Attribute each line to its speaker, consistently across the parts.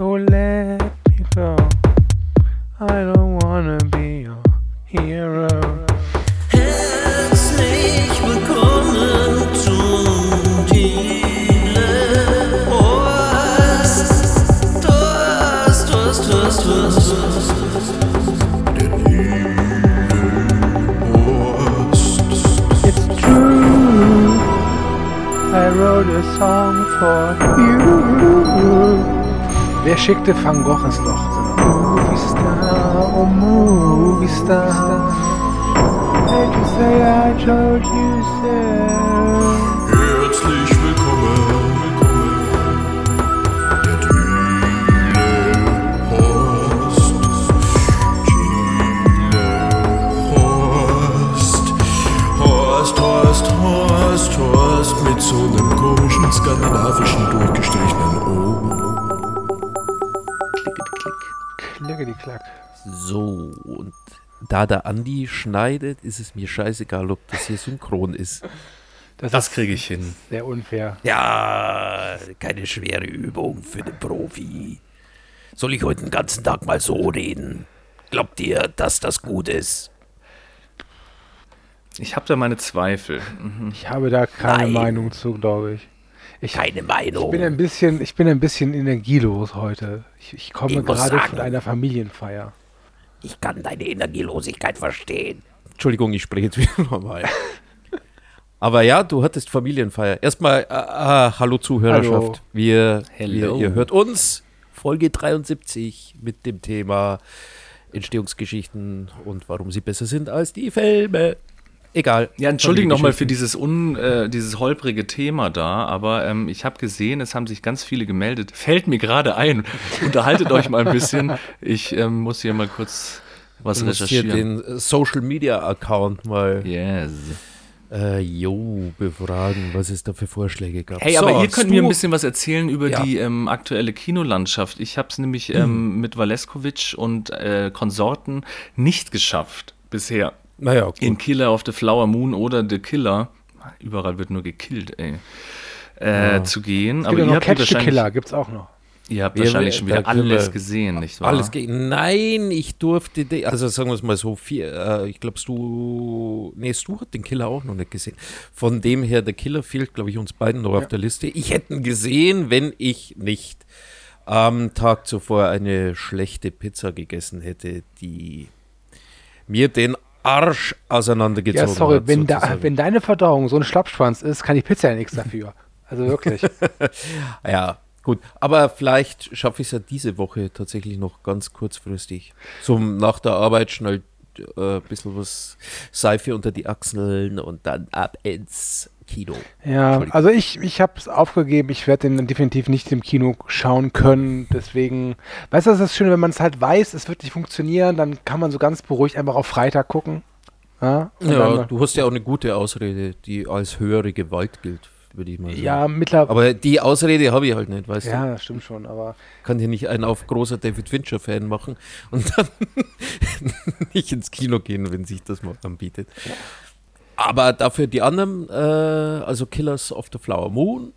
Speaker 1: So let me go. I don't wanna be your hero.
Speaker 2: Herzlich willkommen zum Dealer Horst. Horst, Horst, Horst, Horst, Horst.
Speaker 1: It's true. I wrote a song for you. Wer schickte Van Gogh ins Loch? Movie star, oh movie star. Hate to say I told you so.
Speaker 3: Herzlich willkommen, der Diele Horst, Diele Horst, Horst, Horst, Horst, Horst mit so einem komischen skandinavischen durchgestrichenen O.
Speaker 4: So, und da der Andi schneidet, ist es mir scheißegal, ob das hier synchron ist.
Speaker 1: Das,
Speaker 5: Das kriege ich hin.
Speaker 1: sehr unfair.
Speaker 4: Ja, keine schwere Übung für den Profi. Soll ich heute den ganzen Tag mal so reden? Glaubt ihr, dass das gut ist?
Speaker 5: Ich habe da meine Zweifel. Mhm.
Speaker 1: Ich habe da keine
Speaker 4: Nein.
Speaker 1: Meinung zu, glaube ich. Ich,
Speaker 4: Keine
Speaker 1: ich
Speaker 4: Meinung.
Speaker 1: bin ein bisschen, ich bin ein bisschen energielos heute. Ich, ich komme
Speaker 4: Ich
Speaker 1: gerade von einer Familienfeier.
Speaker 4: Ich kann deine Energielosigkeit verstehen. Entschuldigung, ich spreche jetzt wieder normal. Aber ja, du hattest Familienfeier. Erstmal, äh, äh, hallo Zuhörerschaft.
Speaker 1: Hallo.
Speaker 4: Wir, wir, ihr hört uns, Folge 73 mit dem Thema Entstehungsgeschichten und warum sie besser sind als die Filme. Egal.
Speaker 5: Ja, entschuldigen nochmal für dieses, un, äh, dieses holprige Thema da, aber ähm, ich habe gesehen, es haben sich ganz viele gemeldet. Fällt mir gerade ein. Unterhaltet euch mal ein bisschen. Ich ähm, muss hier mal kurz was
Speaker 4: Du musst hier
Speaker 5: recherchieren.
Speaker 4: den äh, Social Media Account mal
Speaker 5: Yes.
Speaker 4: äh, jo, befragen, was es da für Vorschläge gab.
Speaker 5: Hey,
Speaker 4: So,
Speaker 5: aber ihr könnt mir ein bisschen was erzählen über
Speaker 4: Ja.
Speaker 5: die ähm, aktuelle Kinolandschaft. Ich habe es nämlich ähm, mit Valeskovic und äh, Konsorten nicht geschafft bisher.
Speaker 4: Naja, gut.
Speaker 5: In Killer of the Flower Moon oder The Killer, überall wird nur gekillt, ey, äh, zu gehen.
Speaker 1: Es
Speaker 5: Aber
Speaker 1: gibt ja
Speaker 5: ihr
Speaker 1: noch
Speaker 5: habt,
Speaker 1: Catch the Killer, gibt's auch noch.
Speaker 5: ihr habt
Speaker 4: Wir-
Speaker 5: wahrscheinlich schon wieder alles
Speaker 4: wir-
Speaker 5: gesehen, nicht wahr?
Speaker 4: Alles gegen. Nein, ich durfte, also sagen wir es mal so, vier, äh, ich glaube, du, nee, Stu hat den Killer auch noch nicht gesehen. Von dem her, der Killer fehlt, glaube ich, uns beiden noch auf der Liste. Ich hätte ihn gesehen, wenn ich nicht am Tag zuvor eine schlechte Pizza gegessen hätte, die mir den Arsch auseinandergezogen
Speaker 1: Ja, sorry,
Speaker 4: hat.
Speaker 1: wenn, da, wenn deine Verdauung so ein Schlappschwanz ist, kann die Pizza ja nichts dafür. Also wirklich.
Speaker 4: Ja, gut. Aber vielleicht schaffe ich es ja diese Woche tatsächlich noch ganz kurzfristig. So nach der Arbeit schnell äh, ein bisschen was Seife unter die Achseln und dann ab ins Kino.
Speaker 1: Ja, also ich, ich habe es aufgegeben. Ich werde den definitiv nicht im Kino schauen können. Deswegen, weißt du, das ist das Schöne, wenn man es halt weiß, es wird nicht funktionieren, dann kann man so ganz beruhigt einfach auf Freitag gucken. Ja,
Speaker 4: Ja,
Speaker 1: dann,
Speaker 4: du hast ja auch eine gute Ausrede, die als höhere Gewalt gilt, würde ich mal sagen.
Speaker 1: ja mittlerweile.
Speaker 4: Aber die Ausrede habe ich halt nicht, weißt
Speaker 1: Ja,
Speaker 4: du?
Speaker 1: das stimmt schon, aber
Speaker 4: Kann hier nicht einen auf großer David Fincher-Fan machen und dann nicht ins Kino gehen, wenn sich das mal anbietet. Aber dafür die anderen, äh, also Killers of the Flower Moon,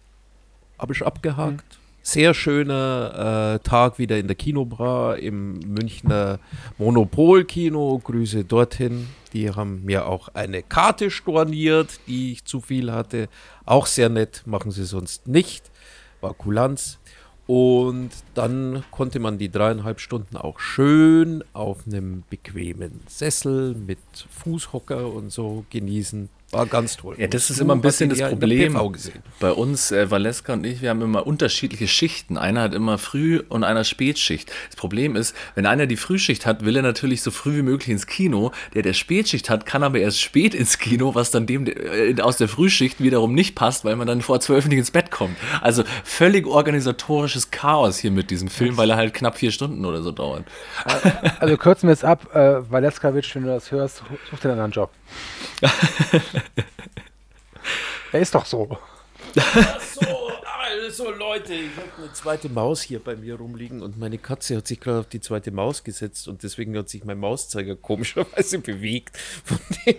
Speaker 4: habe ich abgehakt. Sehr schöner äh, Tag wieder in der Kinobra im Münchner Monopol-Kino. Grüße dorthin. Die haben mir auch eine Karte storniert, die ich zu viel hatte. Auch sehr nett, machen sie sonst nicht. War Kulanz. Und dann konnte man die dreieinhalb Stunden auch schön auf einem bequemen Sessel mit Fußhocker und so genießen. War ganz toll.
Speaker 5: Ja, das ist immer ein bisschen das Problem. Bei uns, äh, Valeska und ich, wir haben immer unterschiedliche Schichten. Einer hat immer Früh- und einer Spätschicht. Das Problem ist, wenn einer die Frühschicht hat, will er natürlich so früh wie möglich ins Kino. Der, der Spätschicht hat, kann aber erst spät ins Kino, was dann dem äh, aus der Frühschicht wiederum nicht passt, weil man dann vor zwölf nicht ins Bett kommt. Also völlig organisatorisches Chaos hier mit diesem Film, weil er halt knapp vier Stunden oder so dauert.
Speaker 1: also kürzen wir es ab. Äh, Valeskovic, wenn du das hörst, such dir einen anderen Job. Er ist doch so.
Speaker 4: So, also Leute, ich habe eine zweite Maus hier bei mir rumliegen und meine Katze hat sich gerade auf die zweite Maus gesetzt und deswegen hat sich mein Mauszeiger komischerweise bewegt. Von dem,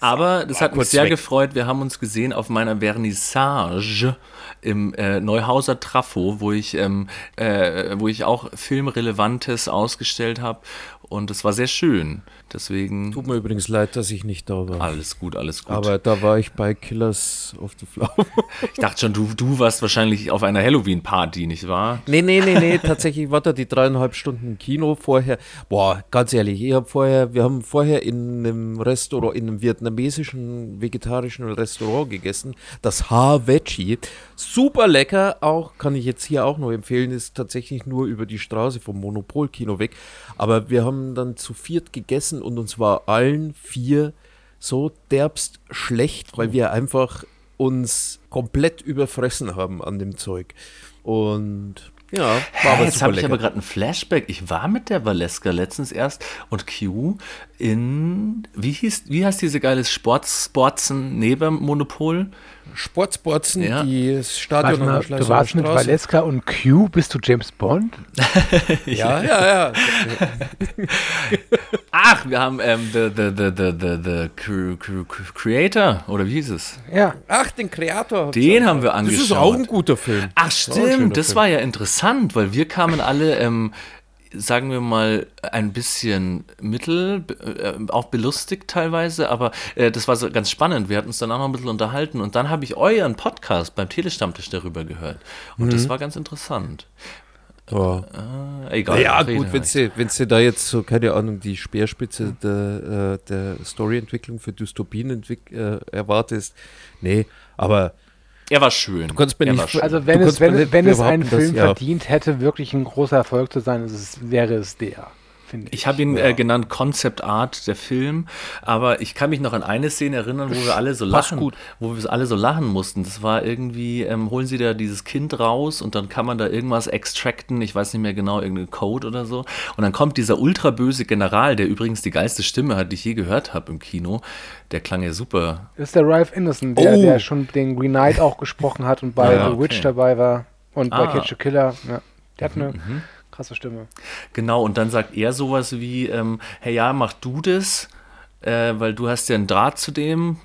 Speaker 5: Aber das hat mich
Speaker 4: kurz
Speaker 5: sehr
Speaker 4: weg.
Speaker 5: gefreut. Wir haben uns gesehen auf meiner Vernissage im äh, Neuhauser Trafo, wo ich, ähm, äh, wo ich auch Filmrelevantes ausgestellt habe. Und es war sehr schön. Deswegen
Speaker 4: Tut mir übrigens leid, dass ich nicht da war.
Speaker 5: alles gut, alles gut.
Speaker 4: Aber da war ich bei Killers of the Flower.
Speaker 5: ich dachte schon, du, du warst wahrscheinlich auf einer Halloween-Party, nicht wahr?
Speaker 4: nee, nee, nee, nee, tatsächlich war da die dreieinhalb Stunden im Kino vorher. Boah, ganz ehrlich, ich habe vorher, wir haben vorher in einem Restaurant, in einem vietnamesischen vegetarischen Restaurant gegessen, das Ha Veggie. Super lecker, auch kann ich jetzt hier auch noch empfehlen, ist tatsächlich nur über die Straße vom Monopol-Kino weg. Aber wir haben dann zu viert gegessen und uns war allen vier so derbst schlecht, weil wir einfach uns komplett überfressen haben an dem Zeug. Und ja, war
Speaker 5: Hä,
Speaker 4: aber
Speaker 5: jetzt habe ich aber gerade ein Flashback. Ich war mit der Valeska letztens erst und Q in, wie hieß, wie heißt diese geile Sports, Sportsen neben Monopol?
Speaker 4: Sportsbotzen,
Speaker 5: Ja.
Speaker 4: die das Stadion
Speaker 1: mal, du warst mit. Valeska und Q, bist du James Bond?
Speaker 4: Ja, ja, ja.
Speaker 5: Ach, wir haben ähm, the, the, the, the, the, the Cre- Cre- Cre- Creator, oder wie hieß es?
Speaker 1: Ja.
Speaker 4: Ach, den Kreator.
Speaker 5: Den haben wir
Speaker 4: Das
Speaker 5: angeschaut.
Speaker 4: ist auch ein guter Film.
Speaker 5: Ach
Speaker 4: War
Speaker 5: stimmt, das
Speaker 4: Film.
Speaker 5: war ja interessant, weil wir kamen alle, ähm, sagen wir mal, ein bisschen mittel, äh, auch belustigt teilweise, aber äh, das war so ganz spannend. Wir hatten uns dann auch noch ein bisschen unterhalten und dann habe ich euren Podcast beim Telestammtisch darüber gehört und
Speaker 4: Mhm.
Speaker 5: das war ganz interessant.
Speaker 4: Ja.
Speaker 5: Äh, egal.
Speaker 4: Ja, gut, wenn sie, wenn sie da jetzt so, keine Ahnung, die Speerspitze der, äh, der Storyentwicklung für Dystopien entwick äh, erwartest. Nee, aber
Speaker 5: er war schön.
Speaker 4: du kannst mir
Speaker 5: er
Speaker 4: nicht.
Speaker 1: Also
Speaker 4: Du
Speaker 1: wenn es, wenn, wenn es einen Film
Speaker 4: ja.
Speaker 1: verdient hätte, wirklich ein großer Erfolg zu sein, es, wäre es der, finde ich.
Speaker 5: Ich habe ihn äh, genannt Concept Art, der Film, aber ich kann mich noch an eine Szene erinnern, wo wir alle so lachen,
Speaker 4: gut.
Speaker 5: wo wir alle so lachen mussten. Das war irgendwie, ähm, holen sie da dieses Kind raus und dann kann man da irgendwas extracten, ich weiß nicht mehr genau, irgendeinen Code oder so. Und dann kommt dieser ultraböse General, der übrigens die geilste Stimme hat, die ich je gehört habe im Kino. Der klang ja super.
Speaker 1: Das ist der Ralph Innocent, der,
Speaker 4: Oh.
Speaker 1: der schon den Green Knight auch gesprochen hat und bei
Speaker 5: Ja,
Speaker 1: The Witch
Speaker 5: okay.
Speaker 1: dabei war und bei
Speaker 5: Ah.
Speaker 1: Catch a Killer. Ja. Der hat eine
Speaker 4: Mhm,
Speaker 1: krasse Stimme.
Speaker 5: Genau, und dann sagt er sowas wie, ähm, hey ja, mach du das, äh, weil du hast ja einen Draht zu dem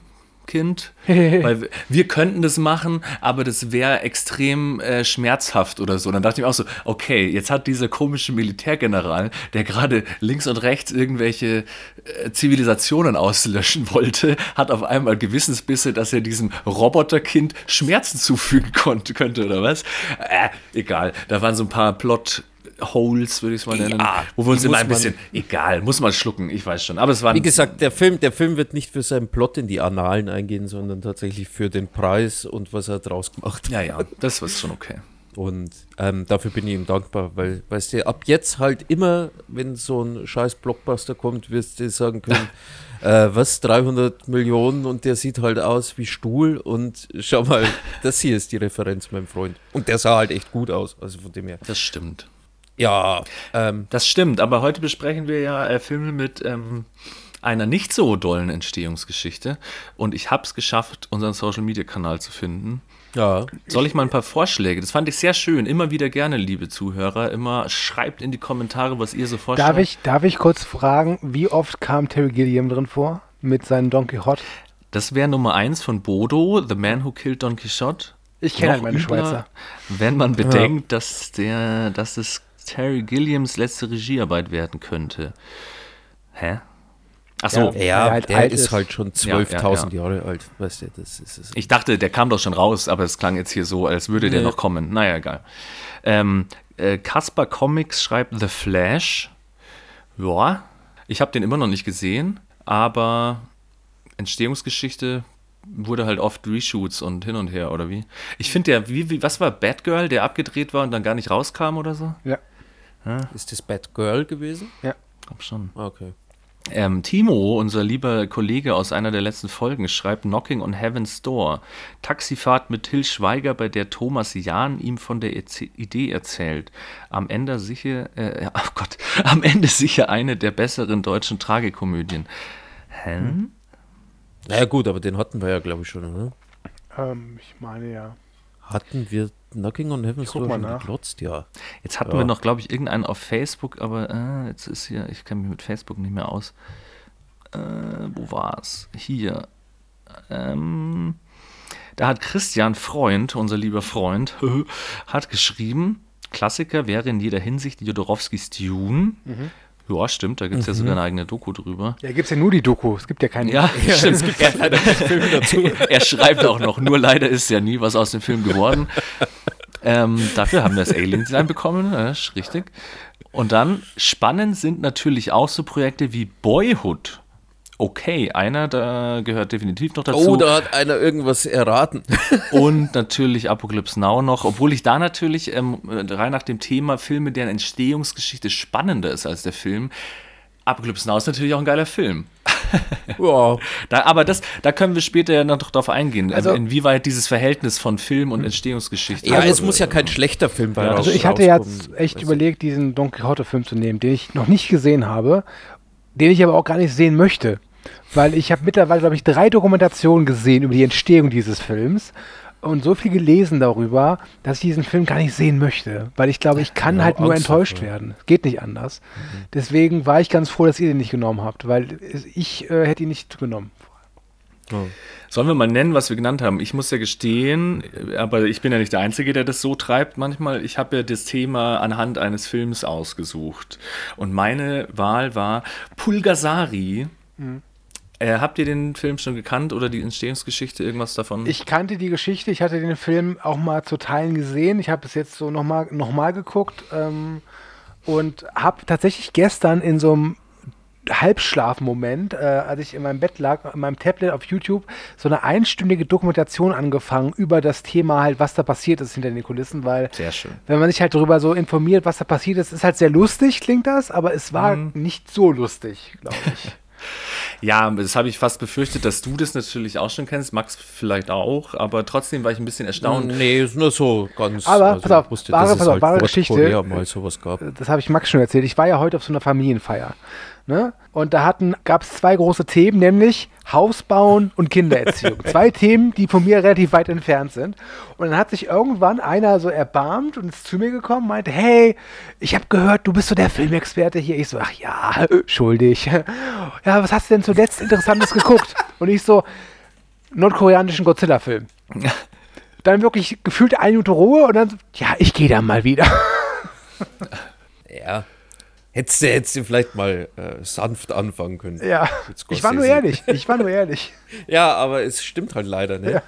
Speaker 5: Kind. weil wir, wir könnten das machen, aber das wäre extrem äh, schmerzhaft oder so. Dann dachte ich mir auch so, okay, jetzt hat dieser komische Militärgeneral, der gerade links und rechts irgendwelche äh, Zivilisationen auslöschen wollte, hat auf einmal Gewissensbisse, dass er diesem Roboterkind Schmerzen zufügen konnte, könnte oder was? Äh, egal, da waren so ein paar Plot Holes, würde ich es mal nennen,
Speaker 4: Ja,
Speaker 5: wo wir uns immer ein bisschen, egal, muss man schlucken, ich weiß schon. Aber es war
Speaker 4: Wie gesagt, der Film, der Film wird nicht für seinen Plot in die Annalen eingehen, sondern tatsächlich für den Preis und was er draus gemacht hat.
Speaker 5: ja, ja, das war schon okay.
Speaker 4: Und ähm, dafür bin ich ihm dankbar, weil, weißt du, ab jetzt halt immer, wenn so ein scheiß Blockbuster kommt, wirst du sagen können, äh, was, 300 Millionen und der sieht halt aus wie Stuhl und schau mal, das hier ist die Referenz, mein Freund. Und der sah halt echt gut aus, also von dem her.
Speaker 5: Das stimmt.
Speaker 4: Ja, ähm,
Speaker 5: Das stimmt, aber heute besprechen wir ja äh, Filme mit ähm, einer nicht so dollen Entstehungsgeschichte. Und ich habe es geschafft, unseren Social-Media-Kanal zu finden.
Speaker 4: ja.
Speaker 5: Soll ich mal ein paar Vorschläge? Das fand ich sehr schön. Immer wieder gerne, liebe Zuhörer. Immer schreibt in die Kommentare, was ihr so vorstellt.
Speaker 1: Darf ich, darf ich kurz fragen, wie oft kam Terry Gilliam drin vor mit seinem Don Quixote?
Speaker 5: Das wäre Nummer eins von Bodo, The Man Who Killed Don Quixote.
Speaker 1: Ich kenne halt meine
Speaker 5: übler,
Speaker 1: Schweizer.
Speaker 5: Wenn man bedenkt, dass, der, dass es Terry Gilliams letzte Regiearbeit werden könnte. Hä? Ach so,
Speaker 1: Ja. Er halt
Speaker 4: der ist,
Speaker 1: ist.
Speaker 4: halt schon
Speaker 5: Ja, ja,
Speaker 4: 12.000
Speaker 5: ja.
Speaker 4: Jahre alt, weißt du, das ist es.
Speaker 5: Ich dachte, der kam doch schon raus, aber es klang jetzt hier so, als würde der
Speaker 4: Nee.
Speaker 5: noch kommen. Naja, egal. Ähm, äh, Kasper Comics schreibt The Flash. Ja, ich habe den immer noch nicht gesehen, aber Entstehungsgeschichte wurde halt oft Reshoots und hin und her, oder wie? Ich finde der, wie, wie, was war Batgirl, der abgedreht war und dann gar nicht rauskam oder so?
Speaker 1: Ja.
Speaker 4: Ist das Bad Girl gewesen?
Speaker 5: Glaub schon.
Speaker 4: Okay.
Speaker 5: Ähm, Timo, unser lieber Kollege aus einer der letzten Folgen, schreibt Knocking on Heaven's Door. Taxifahrt mit Till Schweiger, bei der Thomas Jahn ihm von der Idee erzählt. Am Ende sicher, äh, oh Gott, am Ende sicher eine der besseren deutschen Tragikomödien. Hä?
Speaker 4: Naja gut, aber den hatten wir ja, glaube ich, schon, oder?
Speaker 1: Ähm, ich meine ja.
Speaker 4: Hatten wir Knocking on Heaven's Door
Speaker 1: mal
Speaker 4: schon
Speaker 1: nach.
Speaker 4: geglotzt? Ja.
Speaker 5: Jetzt hatten
Speaker 4: Ja.
Speaker 5: wir noch, glaube ich, irgendeinen auf Facebook, aber äh, jetzt ist hier, ich kenne mich mit Facebook nicht mehr aus. äh, wo war's? Hier. Ähm, da hat Christian Freund, unser lieber Freund, hat geschrieben, Klassiker wäre in jeder Hinsicht Jodorowskis Dune. Ja, stimmt, da gibt es ja sogar eine eigene Doku drüber.
Speaker 1: Ja, gibt es ja nur die Doku. Es gibt ja keine.
Speaker 5: Ja, stimmt, es gibt ja leider Filme dazu. Er schreibt auch noch, nur leider ist ja nie was aus dem Film geworden. Ähm, dafür haben wir das Alien-Design bekommen, ja, ist richtig. Und dann spannend sind natürlich auch so Projekte wie Boyhood. Okay, einer, da gehört definitiv noch dazu.
Speaker 4: Oh, da hat einer irgendwas erraten.
Speaker 5: Und natürlich Apocalypse Now noch, obwohl ich da natürlich ähm, rein nach dem Thema Filme, deren Entstehungsgeschichte spannender ist als der Film. Apocalypse Now ist natürlich auch ein geiler Film.
Speaker 4: ja.
Speaker 5: Da, aber das, da können wir später ja noch drauf eingehen,
Speaker 1: Also-
Speaker 5: inwieweit dieses Verhältnis von Film und Entstehungsgeschichte.
Speaker 4: Ja, es muss ja kein schlechter Film bei
Speaker 1: Also ich hatte jetzt echt überlegt, diesen Don Quixote-Film zu nehmen, den ich noch nicht gesehen habe, den ich aber auch gar nicht sehen möchte. Weil ich habe mittlerweile, glaube ich, drei Dokumentationen gesehen über die Entstehung dieses Films und so viel gelesen darüber, dass ich diesen Film gar nicht sehen möchte. Weil ich glaube, ich kann
Speaker 4: Ja,
Speaker 1: halt nur enttäuscht
Speaker 4: davor.
Speaker 1: werden. Geht nicht anders. Deswegen war ich ganz froh, dass ihr den nicht genommen habt, weil ich äh, hätte ihn nicht genommen.
Speaker 5: Sollen wir mal nennen, was wir genannt haben? Ich muss ja gestehen, aber ich bin ja nicht der Einzige, der das so treibt manchmal. Ich habe ja das Thema anhand eines Films ausgesucht. Und meine Wahl war Pulgasari. Äh, habt ihr den Film schon gekannt oder die Entstehungsgeschichte, irgendwas davon?
Speaker 1: Ich kannte die Geschichte, ich hatte den Film auch mal zu Teilen gesehen. Ich habe es jetzt so nochmal noch mal geguckt ähm, und habe tatsächlich gestern in so einem Halbschlafmoment, äh, als ich in meinem Bett lag, in meinem Tablet auf YouTube, so eine einstündige Dokumentation angefangen über das Thema halt, was da passiert ist hinter den Kulissen, weil
Speaker 5: Sehr schön.
Speaker 1: wenn man sich halt darüber so informiert, was da passiert ist, ist halt sehr lustig, klingt das, aber es war nicht so lustig, glaube ich.
Speaker 5: Ja, das habe ich fast befürchtet, dass du das natürlich auch schon kennst, Max vielleicht auch, aber trotzdem war ich ein bisschen erstaunt.
Speaker 4: Nee, ist nur so ganz.
Speaker 1: Aber, pass auf,
Speaker 4: ich wusste,
Speaker 1: wahre-
Speaker 4: dass es
Speaker 1: pass auf,
Speaker 4: halt
Speaker 1: wahre Geschichte.
Speaker 4: Korea mal sowas gab.
Speaker 1: das habe ich Max schon erzählt. Ich war ja heute auf so einer Familienfeier. Ne? Und da gab es zwei große Themen, nämlich Haus bauen und Kindererziehung. zwei Themen, die von mir relativ weit entfernt sind. Und dann hat sich irgendwann einer so erbarmt und ist zu mir gekommen, meinte, hey, ich habe gehört, du bist so der Filmexperte hier. Ich so, ach ja, schuldig. Ja, was hast du denn zuletzt Interessantes geguckt? Und ich so, nordkoreanischen Godzilla-Film. Dann wirklich gefühlt eine Minute Ruhe und dann, so, ja, ich gehe da mal wieder.
Speaker 4: Ja. Hättest du, hättest du vielleicht mal äh, sanft anfangen können.
Speaker 1: Ja, ich war nur ehrlich. Ich war nur ehrlich.
Speaker 4: Ja, aber es stimmt halt leider, ne?
Speaker 1: Ja.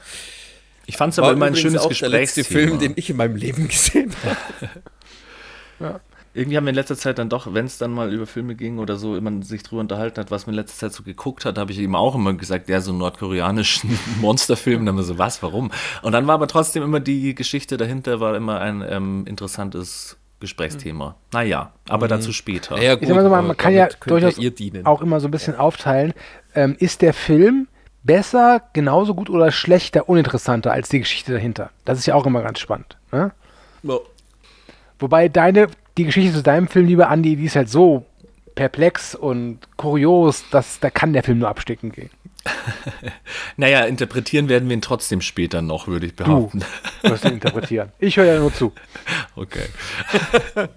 Speaker 5: Ich fand es aber immer ein schönes
Speaker 4: auch der letzte
Speaker 5: Gesprächsthema.
Speaker 4: Film, den ich in meinem Leben gesehen habe.
Speaker 5: Irgendwie haben wir in letzter Zeit dann doch, wenn es dann mal über Filme ging oder so, man sich drüber unterhalten hat, was man in letzter Zeit so geguckt hat, habe ich ihm auch immer gesagt, ja, so einen nordkoreanischen Monsterfilm. Und dann immer so, was, warum? Und dann war aber trotzdem immer die Geschichte dahinter, war immer ein ähm, interessantes Gesprächsthema. Naja, aber dazu später.
Speaker 1: Ich sag mal man, kann ja durchaus auch immer so ein bisschen aufteilen. Ähm, ist der Film besser, genauso gut oder schlechter, uninteressanter als die Geschichte dahinter? Das ist ja auch immer ganz spannend. Ne?
Speaker 4: Ja.
Speaker 1: Wobei deine, die Geschichte zu deinem Film, lieber Andi, die ist halt so perplex und kurios, dass da kann der Film nur absticken gehen.
Speaker 5: Naja, interpretieren werden wir ihn trotzdem später noch, würde ich
Speaker 1: Du
Speaker 5: behaupten.
Speaker 1: wirst ihn interpretieren. Ich höre ja nur zu.
Speaker 5: Okay.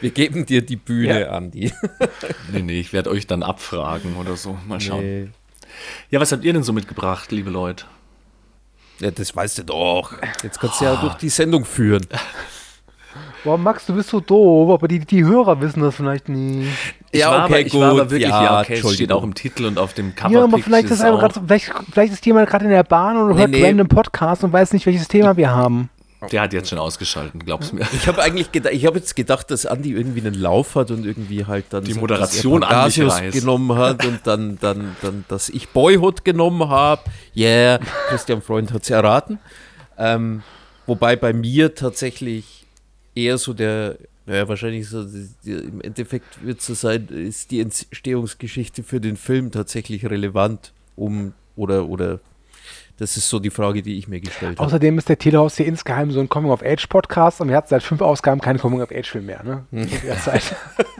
Speaker 4: Wir geben dir die Bühne,
Speaker 1: Ja.
Speaker 4: Andi.
Speaker 5: Nee, nee, ich werde euch dann abfragen oder so. Mal schauen.
Speaker 4: Nee.
Speaker 5: Ja, was habt ihr denn so mitgebracht, liebe Leute?
Speaker 4: Ja, das weißt du doch. Jetzt kannst du ja durch die Sendung führen.
Speaker 1: Boah, Max, du bist so doof, aber die, die Hörer wissen das vielleicht nie.
Speaker 5: Ich
Speaker 4: Ja,
Speaker 5: war,
Speaker 4: okay,
Speaker 5: aber, ich war aber
Speaker 4: gut,
Speaker 5: wirklich,
Speaker 4: ja,
Speaker 5: ja, okay, es steht auch im Titel und auf dem Cover.
Speaker 1: Ja, aber vielleicht ist, grad, vielleicht, vielleicht ist jemand gerade in der Bahn und
Speaker 4: Nee,
Speaker 1: hört
Speaker 4: nee.
Speaker 1: random Podcast und weiß nicht, welches Thema wir haben.
Speaker 5: Der hat jetzt schon ausgeschaltet, glaub's mir.
Speaker 4: Ich habe eigentlich gedacht, ich habe jetzt gedacht, dass Andi irgendwie einen Lauf hat und irgendwie halt dann
Speaker 5: Die
Speaker 4: so,
Speaker 5: Moderation
Speaker 4: dass er
Speaker 5: an mich
Speaker 4: Pangasius
Speaker 5: reißt.
Speaker 4: genommen hat und dann, dann, dann, dass ich Boyhood genommen habe. Yeah, Christian Freund hat es erraten. Ähm, wobei bei mir tatsächlich eher so der, naja, wahrscheinlich so, die, die, im Endeffekt wird es so sein, ist die Entstehungsgeschichte für den Film tatsächlich relevant, um, oder, oder, das ist so die Frage, die ich mir gestellt habe.
Speaker 1: Außerdem ist der Telehaus hier insgeheim so ein Coming-of-Age-Podcast und wir hatten seit fünf Ausgaben keinen Coming-of-Age-Film mehr, ne? In der Zeit.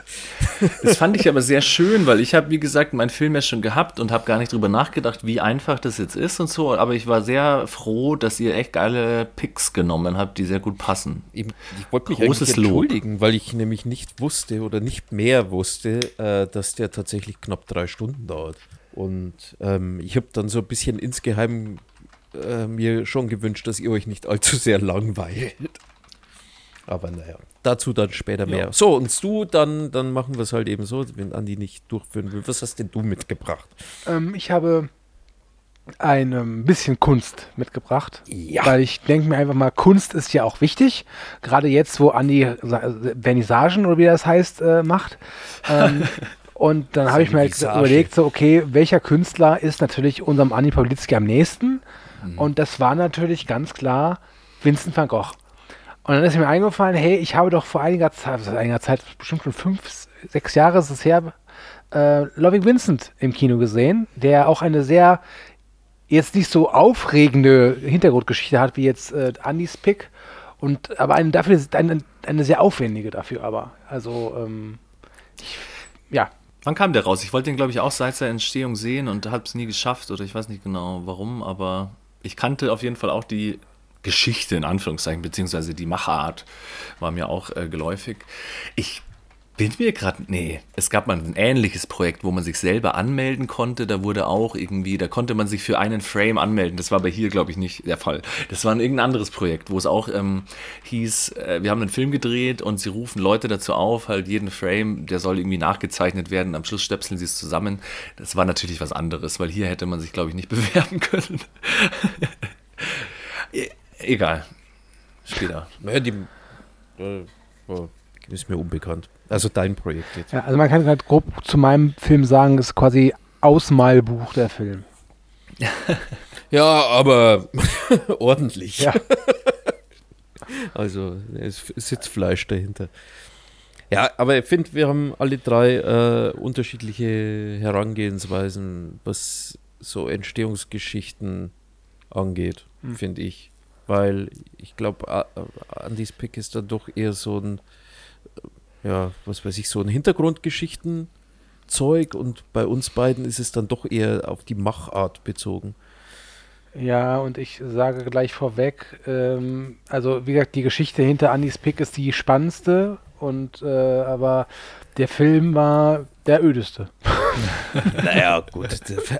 Speaker 5: Das fand ich aber sehr schön, weil ich habe, wie gesagt, meinen Film ja schon gehabt und habe gar nicht drüber nachgedacht, wie einfach das jetzt ist und so. Aber ich war sehr froh, dass ihr echt geile Picks genommen habt, die sehr gut passen.
Speaker 4: Eben, ich wollte mich
Speaker 5: Großes
Speaker 4: eigentlich
Speaker 5: Lob.
Speaker 4: entschuldigen, weil ich nämlich nicht wusste oder nicht mehr wusste, äh, dass der tatsächlich knapp drei Stunden dauert. Und ähm, ich habe dann so ein bisschen insgeheim äh, mir schon gewünscht, dass ihr euch nicht allzu sehr langweilt. Aber naja, dazu dann später mehr. So, und du, dann, dann machen wir es halt eben so, wenn Andi nicht durchführen will. Was hast denn du mitgebracht?
Speaker 1: Ähm, ich habe ein ähm, bisschen Kunst mitgebracht.
Speaker 4: Ja.
Speaker 1: Weil ich denke mir einfach mal, Kunst ist ja auch wichtig. Gerade jetzt, wo Andi Sa- Vernissagen oder wie das heißt, äh, macht. Ähm, und dann habe ich mir halt überlegt, so, okay, welcher Künstler ist natürlich unserem Andi Pawlitzki am nächsten? Und das war natürlich ganz klar Vincent van Gogh. Und dann ist mir eingefallen, hey, ich habe doch vor einiger Zeit, einiger Zeit, bestimmt schon fünf, sechs Jahre ist es her, äh, Loving Vincent im Kino gesehen, der auch eine sehr jetzt nicht so aufregende Hintergrundgeschichte hat wie jetzt äh, Andys Pick. Und aber eine dafür eine, eine sehr aufwendige dafür aber. Also ähm, ich, ja.
Speaker 5: Wann kam der raus? Ich wollte den, glaube ich, auch seit seiner Entstehung sehen und habe es nie geschafft oder ich weiß nicht genau warum, aber ich kannte auf jeden Fall auch die Geschichte in Anführungszeichen, beziehungsweise die Machart war mir auch äh, geläufig. Ich bin mir gerade, nee, es gab mal ein ähnliches Projekt, wo man sich selber anmelden konnte. Da wurde auch irgendwie, da konnte man sich für einen Frame anmelden. Das war bei hier, glaube ich, nicht der Fall. Das war ein irgendein anderes Projekt, wo es auch ähm, hieß, äh, wir haben einen Film gedreht und sie rufen Leute dazu auf, halt jeden Frame, der soll irgendwie nachgezeichnet werden. Am Schluss stöpseln sie es zusammen. Das war natürlich was anderes, weil hier hätte man sich, glaube ich, nicht bewerben können. Egal. Später.
Speaker 4: Naja, die äh, oh, ist mir unbekannt. Also dein Projekt jetzt.
Speaker 1: ja also man kann halt grob zu meinem Film sagen ist quasi Ausmalbuch der Film
Speaker 4: Ja, aber ordentlich.
Speaker 1: ja
Speaker 4: Also es ist Sitzfleisch dahinter. Ja, aber ich finde, wir haben alle drei äh, unterschiedliche Herangehensweisen, was so Entstehungsgeschichten angeht, finde ich. Weil ich glaube, Andys Pick ist dann doch eher so ein, ja, was weiß ich, so ein Hintergrundgeschichten-Zeug und bei uns beiden ist es dann doch eher auf die Machart bezogen.
Speaker 1: Ja, und ich sage gleich vorweg, ähm, also wie gesagt, die Geschichte hinter Andys Pick ist die spannendste und äh, aber der Film war der ödeste.
Speaker 4: Naja, gut.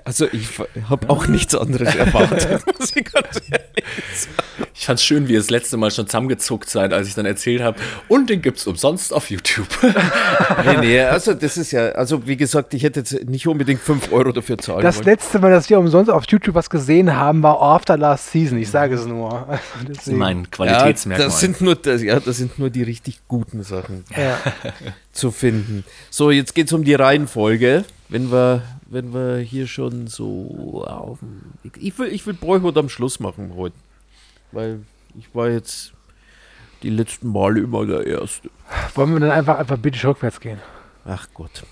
Speaker 4: Also ich habe auch nichts anderes erwartet. muss ich ganz ehrlich sagen.
Speaker 5: Ich fand's schön, wie ihr das letzte Mal schon zusammengezuckt seid, als ich dann erzählt habe, und den gibt's umsonst auf YouTube.
Speaker 4: nee, nee, also das ist ja, also wie gesagt, ich hätte jetzt nicht unbedingt 5 Euro dafür zahlen
Speaker 1: Das
Speaker 4: wollen.
Speaker 1: letzte Mal, dass wir umsonst auf YouTube was gesehen haben, war After Last Season. Ich sage es nur. Also deswegen-
Speaker 5: mein
Speaker 4: Ja,
Speaker 5: Qualitätsmerkmal.
Speaker 4: das sind nur das, ja, das sind nur die richtig guten Sachen
Speaker 1: ja.
Speaker 4: zu finden. So, jetzt geht's um die Reihenfolge. Wenn wir, wenn wir hier schon so auf dem- ich will, ich will Bräuchwort am Schluss machen heute. Weil ich war jetzt die letzten Male immer der Erste.
Speaker 1: Wollen wir dann einfach alphabetisch rückwärts gehen?
Speaker 4: Ach Gott.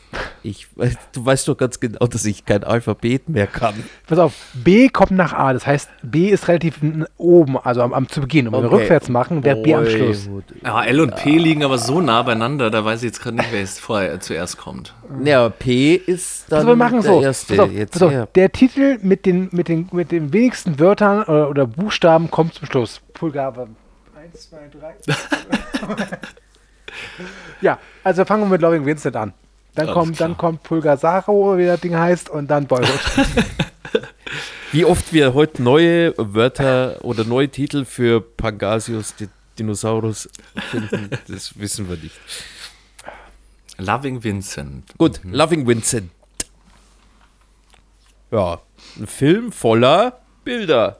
Speaker 4: Ich, du weißt doch ganz genau, dass ich kein Alphabet mehr kann.
Speaker 1: Pass auf, B kommt nach A. Das heißt, B ist relativ oben, also am, am zu Beginn. Und wenn wir
Speaker 4: Okay.
Speaker 1: rückwärts machen, wäre B am Schluss.
Speaker 5: Ja, L und P liegen aber so nah beieinander, da weiß ich jetzt gerade nicht, wer jetzt vorher äh, zuerst kommt.
Speaker 4: Ja, P ist dann
Speaker 1: Also wir machen
Speaker 4: der
Speaker 1: so.
Speaker 4: erste.
Speaker 1: Pass auf,
Speaker 4: jetzt
Speaker 1: pass auf,
Speaker 4: her.
Speaker 1: der Titel mit den, mit, den, mit den wenigsten Wörtern oder, oder Buchstaben kommt zum Schluss. Pulgar. Eins, zwei, drei. ja, also fangen wir mit Loving Vincent an. Dann
Speaker 5: Alles
Speaker 1: kommt,
Speaker 5: klar.
Speaker 1: dann kommt Pulgasaro, wie das Ding heißt, und dann Boyhood.
Speaker 4: Wie oft wir heute neue Wörter oder neue Titel für Pangasius Dinosaurus finden, das wissen wir nicht.
Speaker 5: Loving Vincent.
Speaker 4: Gut, Loving Vincent. Ja, ein Film voller Bilder.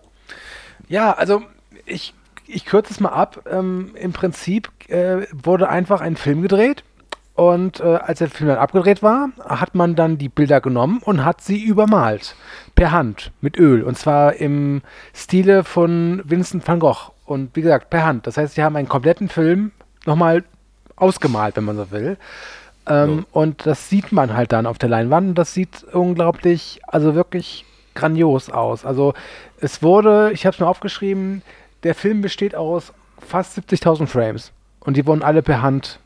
Speaker 1: Ja, also ich, ich kürze es mal ab. Ähm, Im Prinzip äh, wurde einfach ein Film gedreht und äh, als der Film dann abgedreht war, hat man dann die Bilder genommen und hat sie übermalt. Per Hand, mit Öl. Und zwar im Stile von Vincent van Gogh. Und wie gesagt, per Hand. Das heißt, sie haben einen kompletten Film nochmal ausgemalt, wenn man so will. Ähm, Und das sieht man halt dann auf der Leinwand. Und das sieht unglaublich, also wirklich grandios aus. Also es wurde, ich habe es mir aufgeschrieben, der Film besteht aus fast 70.000 Frames. Und die wurden alle per Hand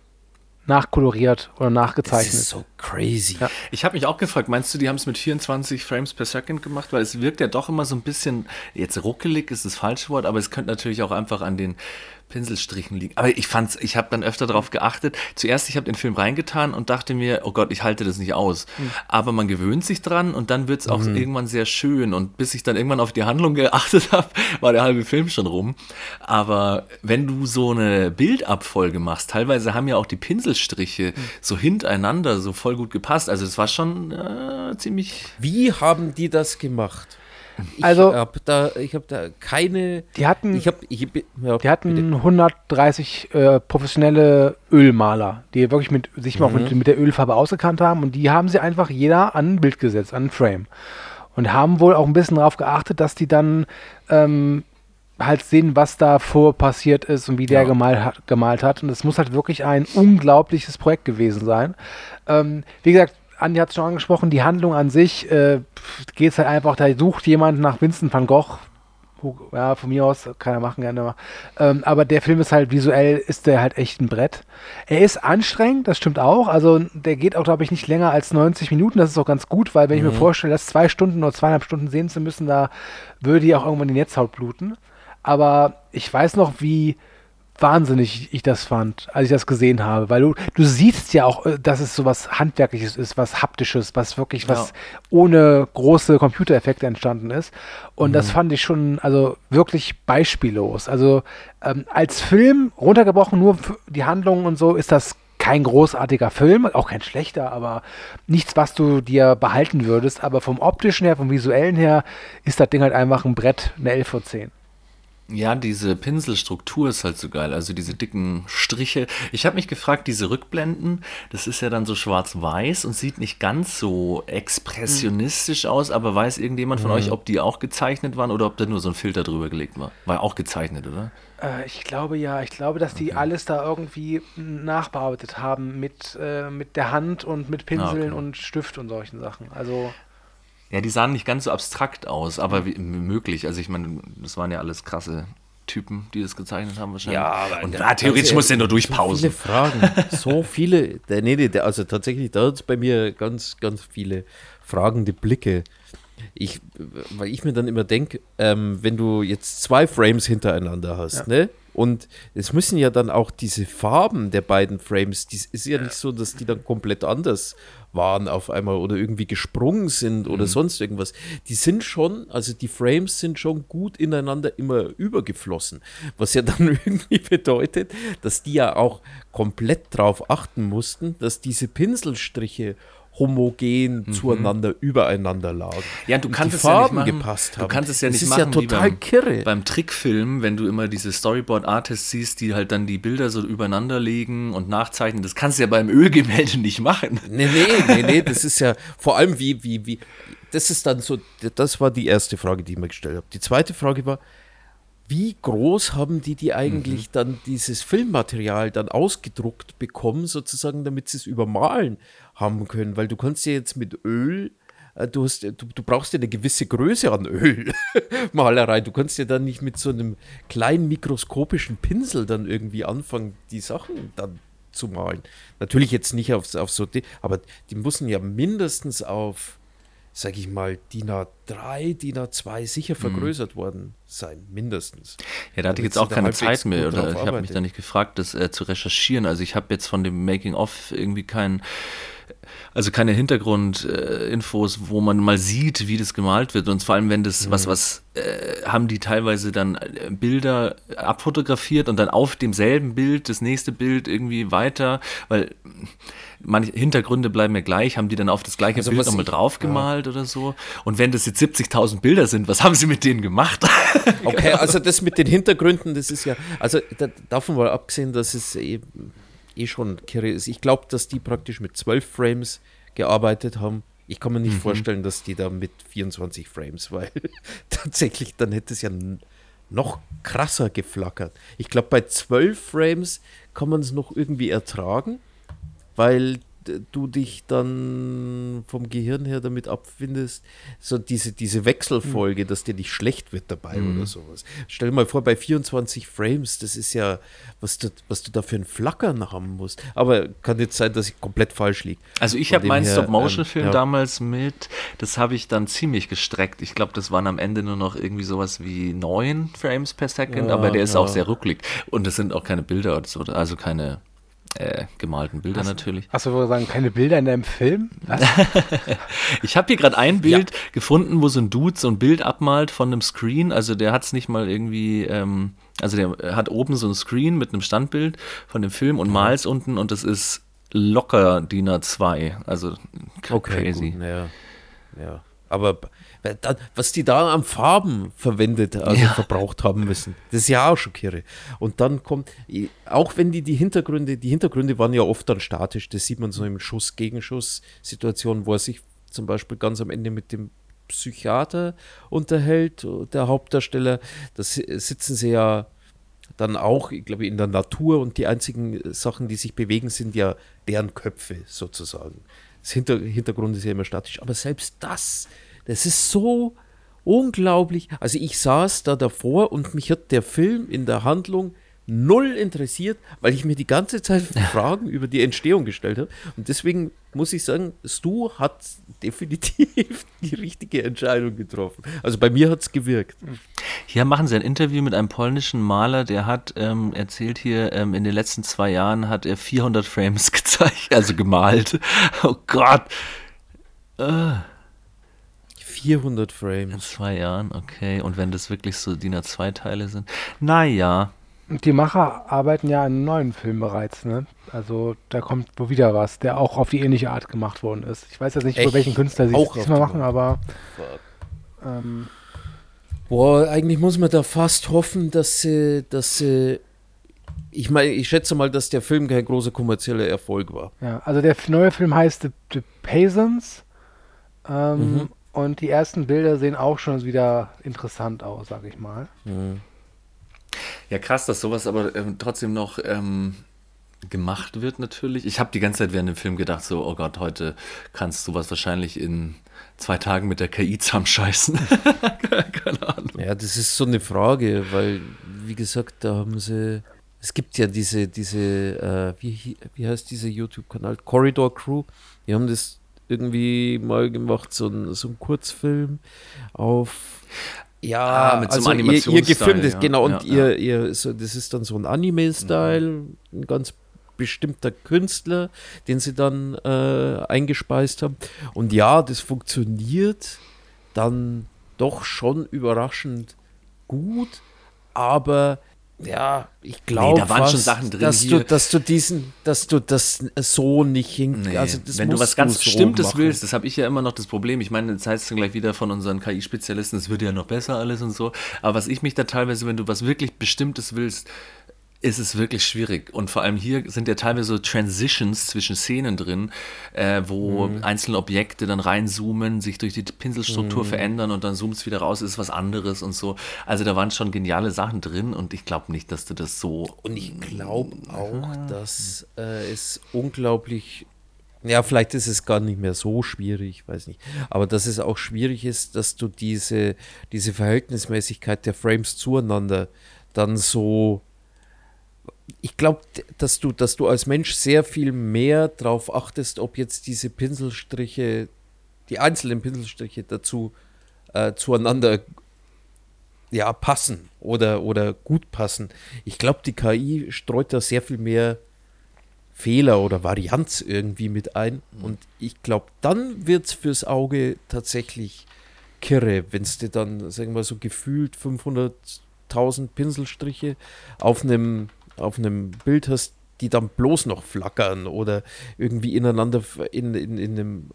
Speaker 1: nachkoloriert oder
Speaker 4: Das
Speaker 1: nachgezeichnet.
Speaker 4: ist so crazy.
Speaker 1: Ja.
Speaker 5: Ich habe mich auch gefragt, meinst du, die haben es mit 24 Frames per Second gemacht? Weil es wirkt ja doch immer so ein bisschen, jetzt ruckelig ist das falsche Wort, aber es könnte natürlich auch einfach an den Pinselstrichen liegen. Aber ich fand's, ich habe dann öfter darauf geachtet. Zuerst, ich habe den Film reingetan und dachte mir, oh Gott, ich halte das nicht aus. Aber man gewöhnt sich dran und dann wird's auch irgendwann sehr schön. Und bis ich dann irgendwann auf die Handlung geachtet habe, war der halbe Film schon rum. Aber wenn du so eine Bildabfolge machst, teilweise haben ja auch die Pinselstriche so hintereinander so voll gut gepasst. Also es war schon äh, ziemlich
Speaker 4: Wie haben die das gemacht? Ich
Speaker 1: Also-
Speaker 4: habe da, ich habe da keine.
Speaker 1: Die hatten-
Speaker 4: ich habe, ich, ja,
Speaker 1: Die hatten
Speaker 4: bitte.
Speaker 1: 130 äh, professionelle Ölmaler, die wirklich mit sich mal auch
Speaker 4: Mhm.
Speaker 1: mit, mit der Ölfarbe ausgekannt haben und die haben sie einfach jeder an ein Bild gesetzt, an ein Frame. Und haben wohl auch ein bisschen darauf geachtet, dass die dann ähm, halt sehen, was da vor passiert ist und wie der
Speaker 5: Ja.
Speaker 1: gemalt, hat, gemalt hat. Und es muss halt wirklich ein unglaubliches Projekt gewesen sein. Ähm, wie gesagt, Andi hat es schon angesprochen, die Handlung an sich äh, geht es halt einfach, da sucht jemand nach Vincent van Gogh. Ja, von mir aus, kann er machen gerne mal. Ähm, aber der Film ist halt visuell, ist der halt echt ein Brett. Er ist anstrengend, das stimmt auch. Also der geht auch, glaube ich, nicht länger als 90 Minuten. Das ist auch ganz gut, weil wenn ich mir vorstelle, das zwei Stunden oder zweieinhalb Stunden sehen zu müssen, da würde die auch irgendwann die Netzhaut bluten. Aber ich weiß noch, wie wahnsinnig ich das fand, als ich das gesehen habe, weil du, du siehst ja auch, äh, dass es so was Handwerkliches ist, was Haptisches, was wirklich was
Speaker 5: Ja.
Speaker 1: ohne große Computereffekte entstanden ist. Und das fand ich schon, also wirklich beispiellos. Also ähm, als Film runtergebrochen, nur für die Handlung und so, ist das kein großartiger Film, auch kein schlechter, aber nichts, was du dir behalten würdest. Aber vom optischen her, vom visuellen her, ist das Ding halt einfach ein Brett, eine 11 von 10.
Speaker 5: Ja, diese Pinselstruktur ist halt so geil, also diese dicken Striche. Ich habe mich gefragt, diese Rückblenden, das ist ja dann so schwarz-weiß und sieht nicht ganz so expressionistisch aus, aber weiß irgendjemand von euch, ob die auch gezeichnet waren oder ob da nur so ein Filter drüber gelegt war? War auch gezeichnet, oder?
Speaker 1: Äh, ich glaube ja, ich glaube, dass die alles da irgendwie nachbearbeitet haben mit, äh, mit der Hand und mit Pinseln
Speaker 5: okay.
Speaker 1: und Stift und solchen Sachen. Also
Speaker 5: Ja, die sahen nicht ganz so abstrakt aus, aber wie, möglich. Also ich meine, das waren ja alles krasse Typen, die das gezeichnet haben wahrscheinlich.
Speaker 4: Ja, aber
Speaker 5: und ah, theoretisch
Speaker 4: also,
Speaker 5: muss der nur
Speaker 4: So viele
Speaker 5: durchpausen.
Speaker 4: Fragen, so viele. Der, nee, nee, der, also tatsächlich, da hat es bei mir ganz, ganz viele fragende Blicke. Ich, weil ich mir dann immer denke, ähm, wenn du jetzt zwei Frames hintereinander hast, ne? Und es müssen ja dann auch diese Farben der beiden Frames, die ist ja nicht so, dass die dann komplett anders waren auf einmal oder irgendwie gesprungen sind oder sonst irgendwas. Die sind schon, also die Frames sind schon gut ineinander immer übergeflossen. Was ja dann irgendwie bedeutet, dass die ja auch komplett drauf achten mussten, dass diese Pinselstriche homogen zueinander übereinander lagen.
Speaker 5: Ja, du kannst es ja nicht
Speaker 4: Farben
Speaker 5: machen.
Speaker 4: gepasst
Speaker 5: Du
Speaker 4: haben.
Speaker 5: kannst es ja
Speaker 4: das
Speaker 5: nicht
Speaker 4: ist
Speaker 5: machen
Speaker 4: ja
Speaker 5: wie
Speaker 4: total
Speaker 5: beim,
Speaker 4: kirre.
Speaker 5: beim Trickfilm, wenn du immer diese Storyboard-Artists siehst, die halt dann die Bilder so übereinander legen und nachzeichnen. Das kannst du ja beim Ölgemälde nicht machen.
Speaker 4: Nee, nee, nee, nee, das ist ja vor allem wie, wie, wie, das ist dann so, das war die erste Frage, die ich mir gestellt habe. Die zweite Frage war, wie groß haben die die eigentlich
Speaker 5: Mhm.
Speaker 4: dann dieses Filmmaterial dann ausgedruckt bekommen, sozusagen, damit sie es übermalen haben können? Weil du kannst ja jetzt mit Öl, äh, du, hast, du, du brauchst ja eine gewisse Größe an Ölmalerei. Du kannst ja dann nicht mit so einem kleinen mikroskopischen Pinsel dann irgendwie anfangen, die Sachen dann zu malen. Natürlich jetzt nicht auf, auf so, aber die müssen ja mindestens auf, sag ich mal, DIN A3, DIN A2 sicher vergrößert worden sein, mindestens.
Speaker 5: Ja, da hatte ich jetzt auch keine Zeit mehr oder ich habe mich da nicht gefragt, das äh, zu recherchieren. Also ich habe jetzt von dem Making-of irgendwie keinen, also keine Hintergrundinfos, äh, wo man mal sieht, wie das gemalt wird. Und vor allem, wenn das,
Speaker 4: Mhm.
Speaker 5: was, was, äh, haben die teilweise dann äh, Bilder abfotografiert und dann auf demselben Bild das nächste Bild irgendwie weiter, weil manche Hintergründe bleiben ja gleich, haben die dann auf das gleiche
Speaker 4: Also
Speaker 5: Bild nochmal
Speaker 4: ich-
Speaker 5: draufgemalt oder so. Und wenn das jetzt 70.000 Bilder sind, was haben sie mit denen gemacht?
Speaker 4: Okay, also das mit den Hintergründen, das ist ja, also da, davon mal abgesehen, dass es eh, eh schon kirre ist. Ich glaube, dass die praktisch mit 12 Frames gearbeitet haben. Ich kann mir nicht vorstellen, dass die da mit 24 Frames, weil tatsächlich dann hätte es ja noch krasser geflackert. Ich glaube, bei 12 Frames kann man es noch irgendwie ertragen, weil du dich dann vom Gehirn her damit abfindest, so diese, diese Wechselfolge, dass dir nicht schlecht wird dabei oder sowas. Stell dir mal vor, bei 24 Frames, das ist ja, was du, was du da für ein Flackern haben musst. Aber kann jetzt sein, dass ich komplett falsch liege.
Speaker 5: Also ich habe meinen Stop-Motion-Film
Speaker 4: ähm, ja.
Speaker 5: damals mit, das habe ich dann ziemlich gestreckt. Ich glaube, das waren am Ende nur noch irgendwie sowas wie 9 Frames per Second,
Speaker 4: Ja,
Speaker 5: aber der ist
Speaker 4: ja.
Speaker 5: auch sehr rucklig. Und es sind auch keine Bilder, oder so, also keine äh, gemalten Bilder natürlich.
Speaker 1: Achso, wir sagen, keine Bilder in deinem Film?
Speaker 5: Ich habe hier gerade ein Bild gefunden, wo so ein Dude so ein Bild abmalt von einem Screen. Also der hat es nicht mal irgendwie, ähm, also der hat oben so ein Screen mit einem Standbild von dem Film und malt es unten und das ist locker DIN A2. Also crazy.
Speaker 4: Gut, ja. ja. Aber was die da an Farben verwendet, also
Speaker 5: Ja.
Speaker 4: verbraucht haben müssen, das ist ja auch schon kirre. Und dann kommt, auch wenn die die Hintergründe, die Hintergründe waren ja oft dann statisch, das sieht man so im Schuss-Gegenschuss-Situation, wo er sich zum Beispiel ganz am Ende mit dem Psychiater unterhält, der Hauptdarsteller, da si- sitzen sie ja dann auch, ich glaube, in der Natur und die einzigen Sachen, die sich bewegen, sind ja deren Köpfe sozusagen. Das Hinter Hintergrund ist ja immer statisch, aber selbst das, das ist so unglaublich. Also ich saß da davor und mich hat der Film in der Handlung null interessiert, weil ich mir die ganze Zeit Fragen über die Entstehung gestellt habe. Und deswegen muss ich sagen, Stu hat definitiv die richtige Entscheidung getroffen. Also bei mir hat es gewirkt.
Speaker 5: Hier machen sie ein Interview mit einem polnischen Maler, der hat ähm, erzählt hier, ähm, in den letzten zwei Jahren hat er 400 Frames gezeigt, also gemalt. Oh Gott. Äh,
Speaker 4: 400
Speaker 5: in
Speaker 4: Frames.
Speaker 5: zwei Jahren, okay. Und wenn das wirklich so DIN A2-Teile sind, naja.
Speaker 1: Und die Macher arbeiten ja an einem neuen Film bereits, ne? Also da kommt wohl wieder was, der auch auf die ähnliche Art gemacht worden ist. Ich weiß jetzt nicht,
Speaker 4: Echt?
Speaker 1: über welchen Künstler sie
Speaker 4: Auch
Speaker 1: es diesmal
Speaker 4: die
Speaker 1: machen, aber ähm,
Speaker 4: Boah, eigentlich muss man da fast hoffen, dass sie, dass sie ich meine, ich schätze mal, dass der Film kein großer kommerzieller Erfolg war.
Speaker 1: ja, also der neue Film heißt The, The Peasants ähm,
Speaker 4: Mhm.
Speaker 1: Und die ersten Bilder sehen auch schon wieder interessant aus, sag ich mal.
Speaker 5: Ja, krass, dass sowas aber ähm, trotzdem noch ähm, gemacht wird natürlich. Ich habe die ganze Zeit während dem Film gedacht, so, oh Gott, heute kannst du was wahrscheinlich in zwei Tagen mit der KI zusammenscheißen. Keine Ahnung.
Speaker 4: Ja, das ist so eine Frage, weil, wie gesagt, da haben sie. Es gibt ja diese, diese, äh, wie, wie heißt dieser YouTube-Kanal? Corridor Crew. Die haben das irgendwie mal gemacht, so ein, so ein Kurzfilm auf. Ja,
Speaker 5: Ah, mit so einem
Speaker 4: also ihr, ihr
Speaker 5: Animationsstyle,
Speaker 4: gefilmtes,
Speaker 5: ja.
Speaker 4: genau, und
Speaker 5: Ja,
Speaker 4: ihr, ihr, so, das ist dann so ein Anime-Style, ein ganz bestimmter Künstler, den sie dann äh, eingespeist haben. Und ja, das funktioniert dann doch schon überraschend gut, aber ja, ich glaube,
Speaker 5: drin
Speaker 4: dass
Speaker 5: hier.
Speaker 4: du, dass du diesen, dass du das so nicht hin,
Speaker 5: Nee,
Speaker 4: also
Speaker 5: wenn du was ganz
Speaker 4: so
Speaker 5: Bestimmtes
Speaker 4: machen.
Speaker 5: willst, das habe ich ja immer noch das Problem. Ich meine, jetzt heißt es dann gleich wieder von unseren KI-Spezialisten, es wird ja noch besser alles und so. Aber was ich mich da teilweise, wenn du was wirklich Bestimmtes willst, ist es wirklich schwierig. Und vor allem hier sind ja teilweise so Transitions zwischen Szenen drin, äh, wo
Speaker 4: Mhm.
Speaker 5: einzelne Objekte dann reinzoomen, sich durch die Pinselstruktur verändern und dann zoomt es wieder raus, ist was anderes und so. Also da waren schon geniale Sachen drin und ich glaube nicht, dass du das so
Speaker 4: Und ich glaube auch, dass äh, es unglaublich, ja, vielleicht ist es gar nicht mehr so schwierig, weiß nicht, aber dass es auch schwierig ist, dass du diese, diese Verhältnismäßigkeit der Frames zueinander dann so ich glaube, dass du, dass du als Mensch sehr viel mehr darauf achtest, ob jetzt diese Pinselstriche, die einzelnen Pinselstriche dazu äh, zueinander ja, passen oder, oder gut passen. Ich glaube, die KI streut da sehr viel mehr Fehler oder Varianz irgendwie mit ein. Und ich glaube, dann wird es fürs Auge tatsächlich kirre, wenn es dir dann, sagen wir so, gefühlt 500.000 Pinselstriche auf einem auf einem Bild hast, die dann bloß noch flackern oder irgendwie ineinander in, in, in einem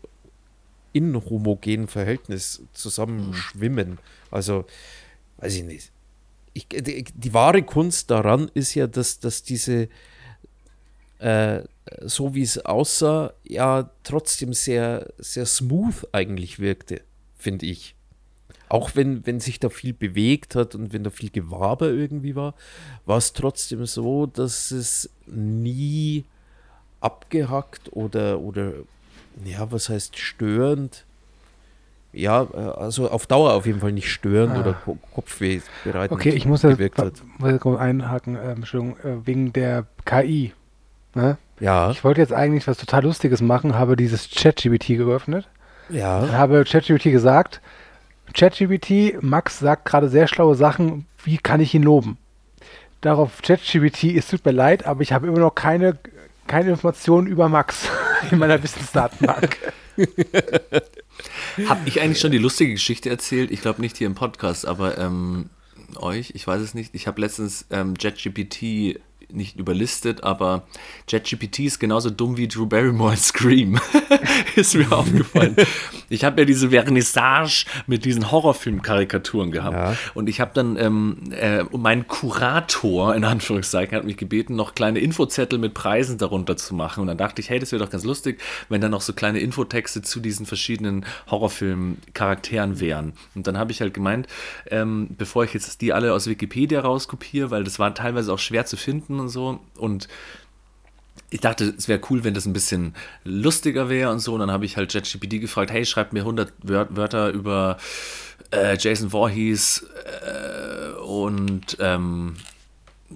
Speaker 4: inhomogenen Verhältnis zusammenschwimmen. Also, weiß ich nicht. Ich, die, die wahre Kunst daran ist ja, dass, dass diese, äh, so wie es aussah, ja trotzdem sehr, sehr smooth eigentlich wirkte, finde ich. Auch wenn, wenn sich da viel bewegt hat und wenn da viel Gewaber irgendwie war, war es trotzdem so, dass es nie abgehackt oder, oder ja, was heißt störend? Ja, äh, also auf Dauer auf jeden Fall nicht störend
Speaker 1: Ah.
Speaker 4: oder Ko- Kopfweh bereitend
Speaker 1: Okay, ich muss
Speaker 4: hat.
Speaker 1: muss einhaken, ähm, Entschuldigung, äh, wegen der KI. Ne?
Speaker 4: Ja,
Speaker 1: Ich wollte jetzt eigentlich was total Lustiges machen, habe dieses ChatGPT geöffnet,
Speaker 4: ja.
Speaker 1: habe ChatGPT gesagt, ChatGPT, Max sagt gerade sehr schlaue Sachen, wie kann ich ihn loben? Darauf ChatGPT, es tut mir leid, aber ich habe immer noch keine, keine Informationen über Max in meiner Wissensdatenbank.
Speaker 5: Habe ich eigentlich schon die lustige Geschichte erzählt? Ich glaube nicht hier im Podcast, aber ähm, euch, ich weiß es nicht. Ich habe letztens ähm, JetGPT nicht überlistet, aber JetGPT ist genauso dumm wie Drew Barrymore in Scream. ist mir aufgefallen. Ich habe ja diese Vernissage mit diesen Horrorfilm-Karikaturen gehabt.
Speaker 4: Ja.
Speaker 5: Und ich habe dann, ähm, äh, mein Kurator, in Anführungszeichen, hat mich gebeten, noch kleine Infozettel mit Preisen darunter zu machen. Und dann dachte ich, hey, das wäre doch ganz lustig, wenn da noch so kleine Infotexte zu diesen verschiedenen Horrorfilm-Charakteren wären. Und dann habe ich halt gemeint, ähm, bevor ich jetzt die alle aus Wikipedia rauskopiere, weil das war teilweise auch schwer zu finden und so. Und ich dachte, es wäre cool, wenn das ein bisschen lustiger wäre und so. Und dann habe ich halt ChatGPT gefragt, hey, schreib mir 100 Wör Wörter über äh, Jason Voorhees äh, und ähm,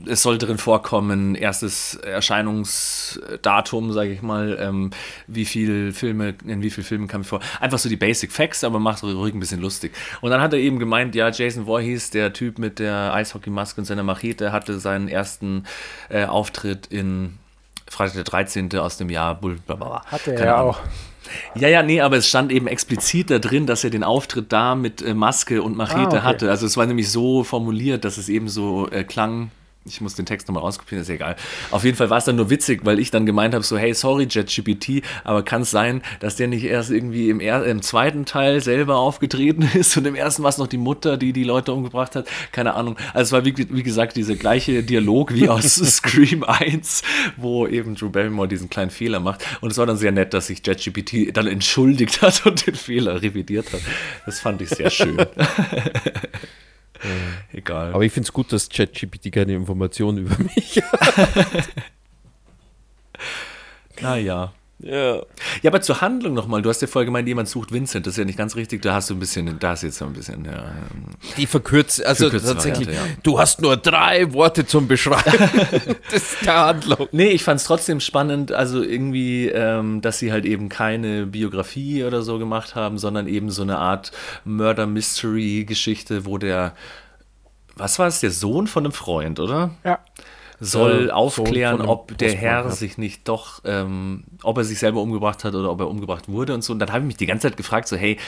Speaker 5: es soll drin vorkommen, erstes Erscheinungsdatum, sage ich mal, ähm, wie viel Filme, in wie vielen Filmen kam ich vor. Einfach so die Basic Facts, aber macht ruhig ein bisschen lustig. Und dann hat er eben gemeint, ja, Jason Voorhees, der Typ mit der Eishockeymaske und seiner Machete, hatte seinen ersten äh, Auftritt in Freitag der 13. aus dem Jahr, Bull, bla, bla, bla.
Speaker 1: Hatte er ja auch.
Speaker 5: Ja, ja, nee, aber es stand eben explizit da drin, dass er den Auftritt da mit äh, Maske und Machete
Speaker 1: Ah, okay.
Speaker 5: hatte. Also es war nämlich so formuliert, dass es eben so äh, klang. Ich muss den Text nochmal rauskopieren, ist ja egal. Auf jeden Fall war es dann nur witzig, weil ich dann gemeint habe, so, hey, sorry, JetGPT, aber kann es sein, dass der nicht erst irgendwie im, er im zweiten Teil selber aufgetreten ist und im ersten war es noch die Mutter, die die Leute umgebracht hat? Keine Ahnung. Also es war, wie, wie gesagt, dieser gleiche Dialog wie aus Scream 1, wo eben Drew Barrymore diesen kleinen Fehler macht. Und es war dann sehr nett, dass sich JetGPT dann entschuldigt hat und den Fehler revidiert hat. Das fand ich sehr schön. Egal.
Speaker 4: Aber ich finde es gut, dass ChatGPT keine Informationen über mich hat.
Speaker 5: Naja.
Speaker 4: Ja.
Speaker 5: Ja, aber zur Handlung nochmal. Du hast ja vorher gemeint, jemand sucht Vincent. Das ist ja nicht ganz richtig. Da hast du ein bisschen, da du jetzt so ein bisschen, ja.
Speaker 4: Die verkürzt, also tatsächlich,
Speaker 5: Variante, ja.
Speaker 4: du hast nur drei Worte zum Beschreiben des der Handlung.
Speaker 5: Nee, ich fand es trotzdem spannend, also irgendwie, ähm, dass sie halt eben keine Biografie oder so gemacht haben, sondern eben so eine Art Murder-Mystery-Geschichte, wo der, was war es, der Sohn von einem Freund, oder?
Speaker 1: Ja.
Speaker 5: Soll
Speaker 4: Äh,
Speaker 5: aufklären,
Speaker 4: einem
Speaker 5: ob der Herr
Speaker 4: ja.
Speaker 5: sich nicht doch, ähm, ob er sich selber umgebracht hat oder ob er umgebracht wurde und so. Und dann habe ich mich die ganze Zeit gefragt, so, hey,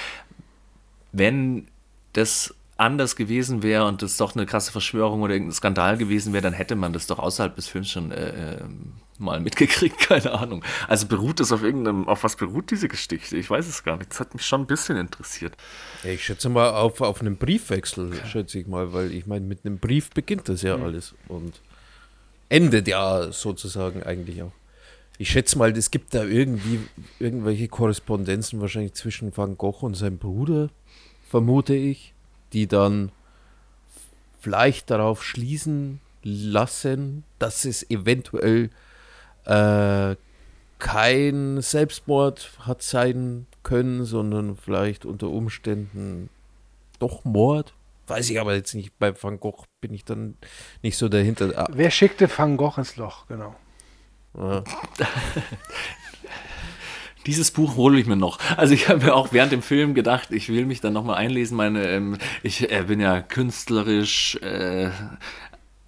Speaker 5: wenn das anders gewesen wäre und das doch eine krasse Verschwörung oder irgendein Skandal gewesen wäre, dann hätte man das doch außerhalb des Films schon äh, ähm, mal mitgekriegt, keine Ahnung. Also beruht das auf irgendeinem, auf was beruht diese Geschichte? Ich weiß es gar nicht. Das hat mich schon ein bisschen interessiert.
Speaker 4: Ich schätze mal auf, auf einen Briefwechsel, schätze ich mal, weil ich meine, mit einem Brief beginnt das ja alles und endet ja sozusagen eigentlich auch. Ich schätze mal, es gibt da irgendwie irgendwelche Korrespondenzen wahrscheinlich zwischen Van Gogh und seinem Bruder, vermute ich, die dann vielleicht darauf schließen lassen, dass es eventuell äh, kein Selbstmord hat sein können, sondern vielleicht unter Umständen doch Mord. Weiß ich aber jetzt nicht. Bei Van Gogh bin ich dann nicht so dahinter. Ah,
Speaker 1: Wer schickte Van Gogh ins Loch? Genau.
Speaker 4: ah.
Speaker 5: Dieses Buch hole ich mir noch. Also ich habe mir auch während dem Film gedacht, ich will mich dann nochmal einlesen. Meine, ähm, ich äh, bin ja künstlerisch äh,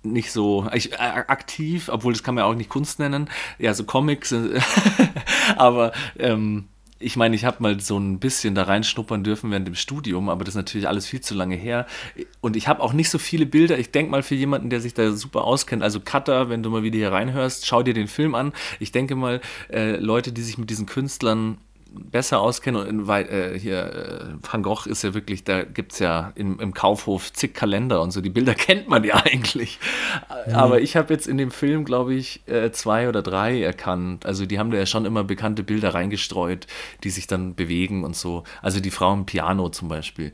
Speaker 5: nicht so ich, äh, aktiv, obwohl das kann man ja auch nicht Kunst nennen. Ja, so Comics. äh, aber ähm, ich meine, ich habe mal so ein bisschen da reinschnuppern dürfen während dem Studium, aber das ist natürlich alles viel zu lange her. Und ich habe auch nicht so viele Bilder. Ich denke mal für jemanden, der sich da super auskennt, also Cutter, wenn du mal wieder hier reinhörst, schau dir den Film an. Ich denke mal, äh, Leute, die sich mit diesen Künstlern besser auskennen und in, äh, hier äh, Van Gogh ist ja wirklich, da gibt es ja im, im Kaufhof zig Kalender und so, die Bilder kennt man ja eigentlich. Aber ich habe jetzt in dem Film, glaube ich, äh, zwei oder drei erkannt. Also die haben da ja schon immer bekannte Bilder reingestreut, die sich dann bewegen und so. Also die Frau im Piano zum Beispiel.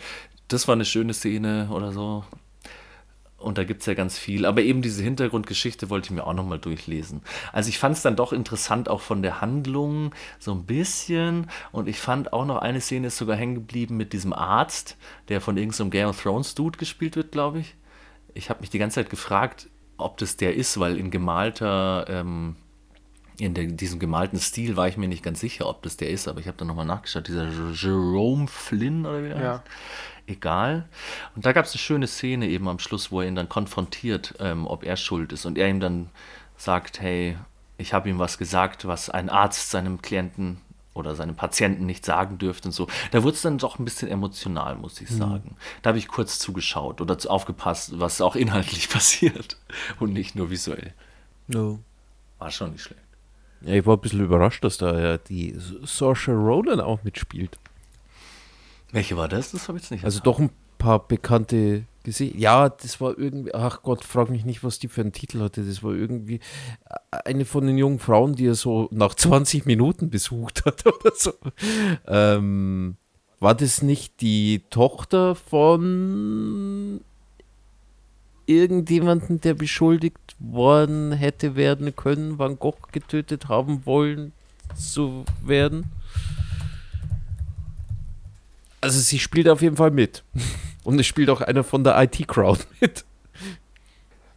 Speaker 5: Das war eine schöne Szene oder so. Und da gibt es ja ganz viel. Aber eben diese Hintergrundgeschichte wollte ich mir auch nochmal durchlesen. Also ich fand es dann doch interessant, auch von der Handlung so ein bisschen. Und ich fand auch noch eine Szene ist sogar hängen geblieben mit diesem Arzt, der von irgendeinem Game of Thrones Dude gespielt wird, glaube ich. Ich habe mich die ganze Zeit gefragt, ob das der ist, weil in gemalter, ähm, in der, diesem gemalten Stil war ich mir nicht ganz sicher, ob das der ist. Aber ich habe dann nochmal nachgeschaut. Dieser Jerome Flynn oder wie der
Speaker 1: Ja.
Speaker 5: heißt egal. Und da gab es eine schöne Szene eben am Schluss, wo er ihn dann konfrontiert, ähm, ob er schuld ist. Und er ihm dann sagt, hey, ich habe ihm was gesagt, was ein Arzt seinem Klienten oder seinem Patienten nicht sagen dürfte und so. Da wurde es dann doch ein bisschen emotional, muss ich sagen. Da habe ich kurz zugeschaut oder aufgepasst, was auch inhaltlich passiert und nicht nur visuell.
Speaker 4: No.
Speaker 5: War schon nicht schlecht.
Speaker 4: Ja, ich war ein bisschen überrascht, dass da ja die Saoirse Ronan auch mitspielt.
Speaker 5: Welche war das? Das habe ich jetzt nicht.
Speaker 4: Also doch ein paar bekannte Gesichter. Ja, das war irgendwie, ach Gott, frag mich nicht, was die für einen Titel hatte. Das war irgendwie eine von den jungen Frauen, die er so nach 20 Minuten besucht hat oder so. Ähm, war das nicht die Tochter von irgendjemanden, der beschuldigt worden hätte werden können, Van Gogh getötet haben wollen zu werden? Also sie spielt auf jeden Fall mit. Und es spielt auch einer von der IT-Crowd mit.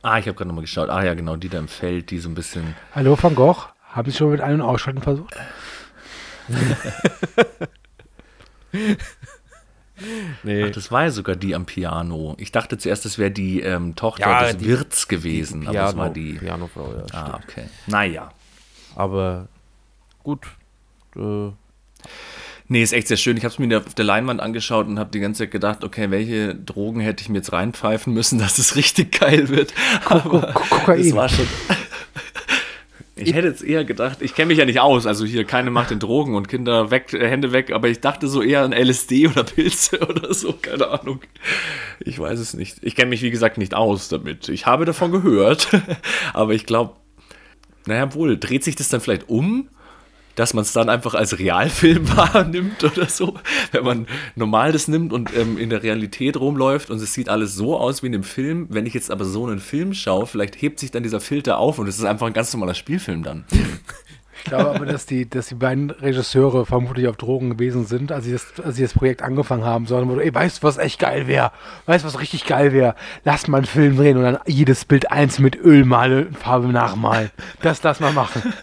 Speaker 5: ah, ich habe gerade nochmal geschaut. Ah ja, genau, die da im Feld, die so ein bisschen
Speaker 1: Hallo Van Gogh, haben Sie schon mit Ein- und Ausschalten versucht?
Speaker 4: Nee.
Speaker 5: Ach, das war ja sogar die am Piano. Ich dachte zuerst, das wäre die ähm, Tochter
Speaker 4: Ja,
Speaker 5: des
Speaker 4: die-
Speaker 5: Wirts gewesen, aber es war die.
Speaker 4: Pianofrau, ja.
Speaker 5: Ah,
Speaker 4: stimmt.
Speaker 5: okay. Naja.
Speaker 4: Aber gut. Äh,
Speaker 5: Nee, ist echt sehr schön. Ich habe es mir auf der Leinwand angeschaut und habe die ganze Zeit gedacht, okay, welche Drogen hätte ich mir jetzt reinpfeifen müssen, dass es richtig geil wird. Aber es war schon. Ich hätte jetzt eher gedacht, ich kenne mich ja nicht aus, also hier keine macht den Drogen und Kinder weg, äh, Hände weg, aber ich dachte so eher an LSD oder Pilze oder so, keine Ahnung. Ich weiß es nicht. Ich kenne mich, wie gesagt, nicht aus damit. Ich habe davon gehört, aber ich glaube, naja, wohl, dreht sich das dann vielleicht um, dass man es dann einfach als Realfilm wahrnimmt oder so, wenn man normal das nimmt und ähm, in der Realität rumläuft und es sieht alles so aus wie in dem Film. Wenn ich jetzt aber so einen Film schaue, vielleicht hebt sich dann dieser Filter auf und es ist einfach ein ganz normaler Spielfilm dann.
Speaker 1: Ich glaube aber, dass die, dass die beiden Regisseure vermutlich auf Drogen gewesen sind, als sie das, als sie das Projekt angefangen haben, sondern ey, weißt du, was echt geil wäre? Weißt du, was richtig geil wäre? Lass mal einen Film drehen und dann jedes Bild eins mit Ölmale Farbe nachmalen. Das lass mal machen.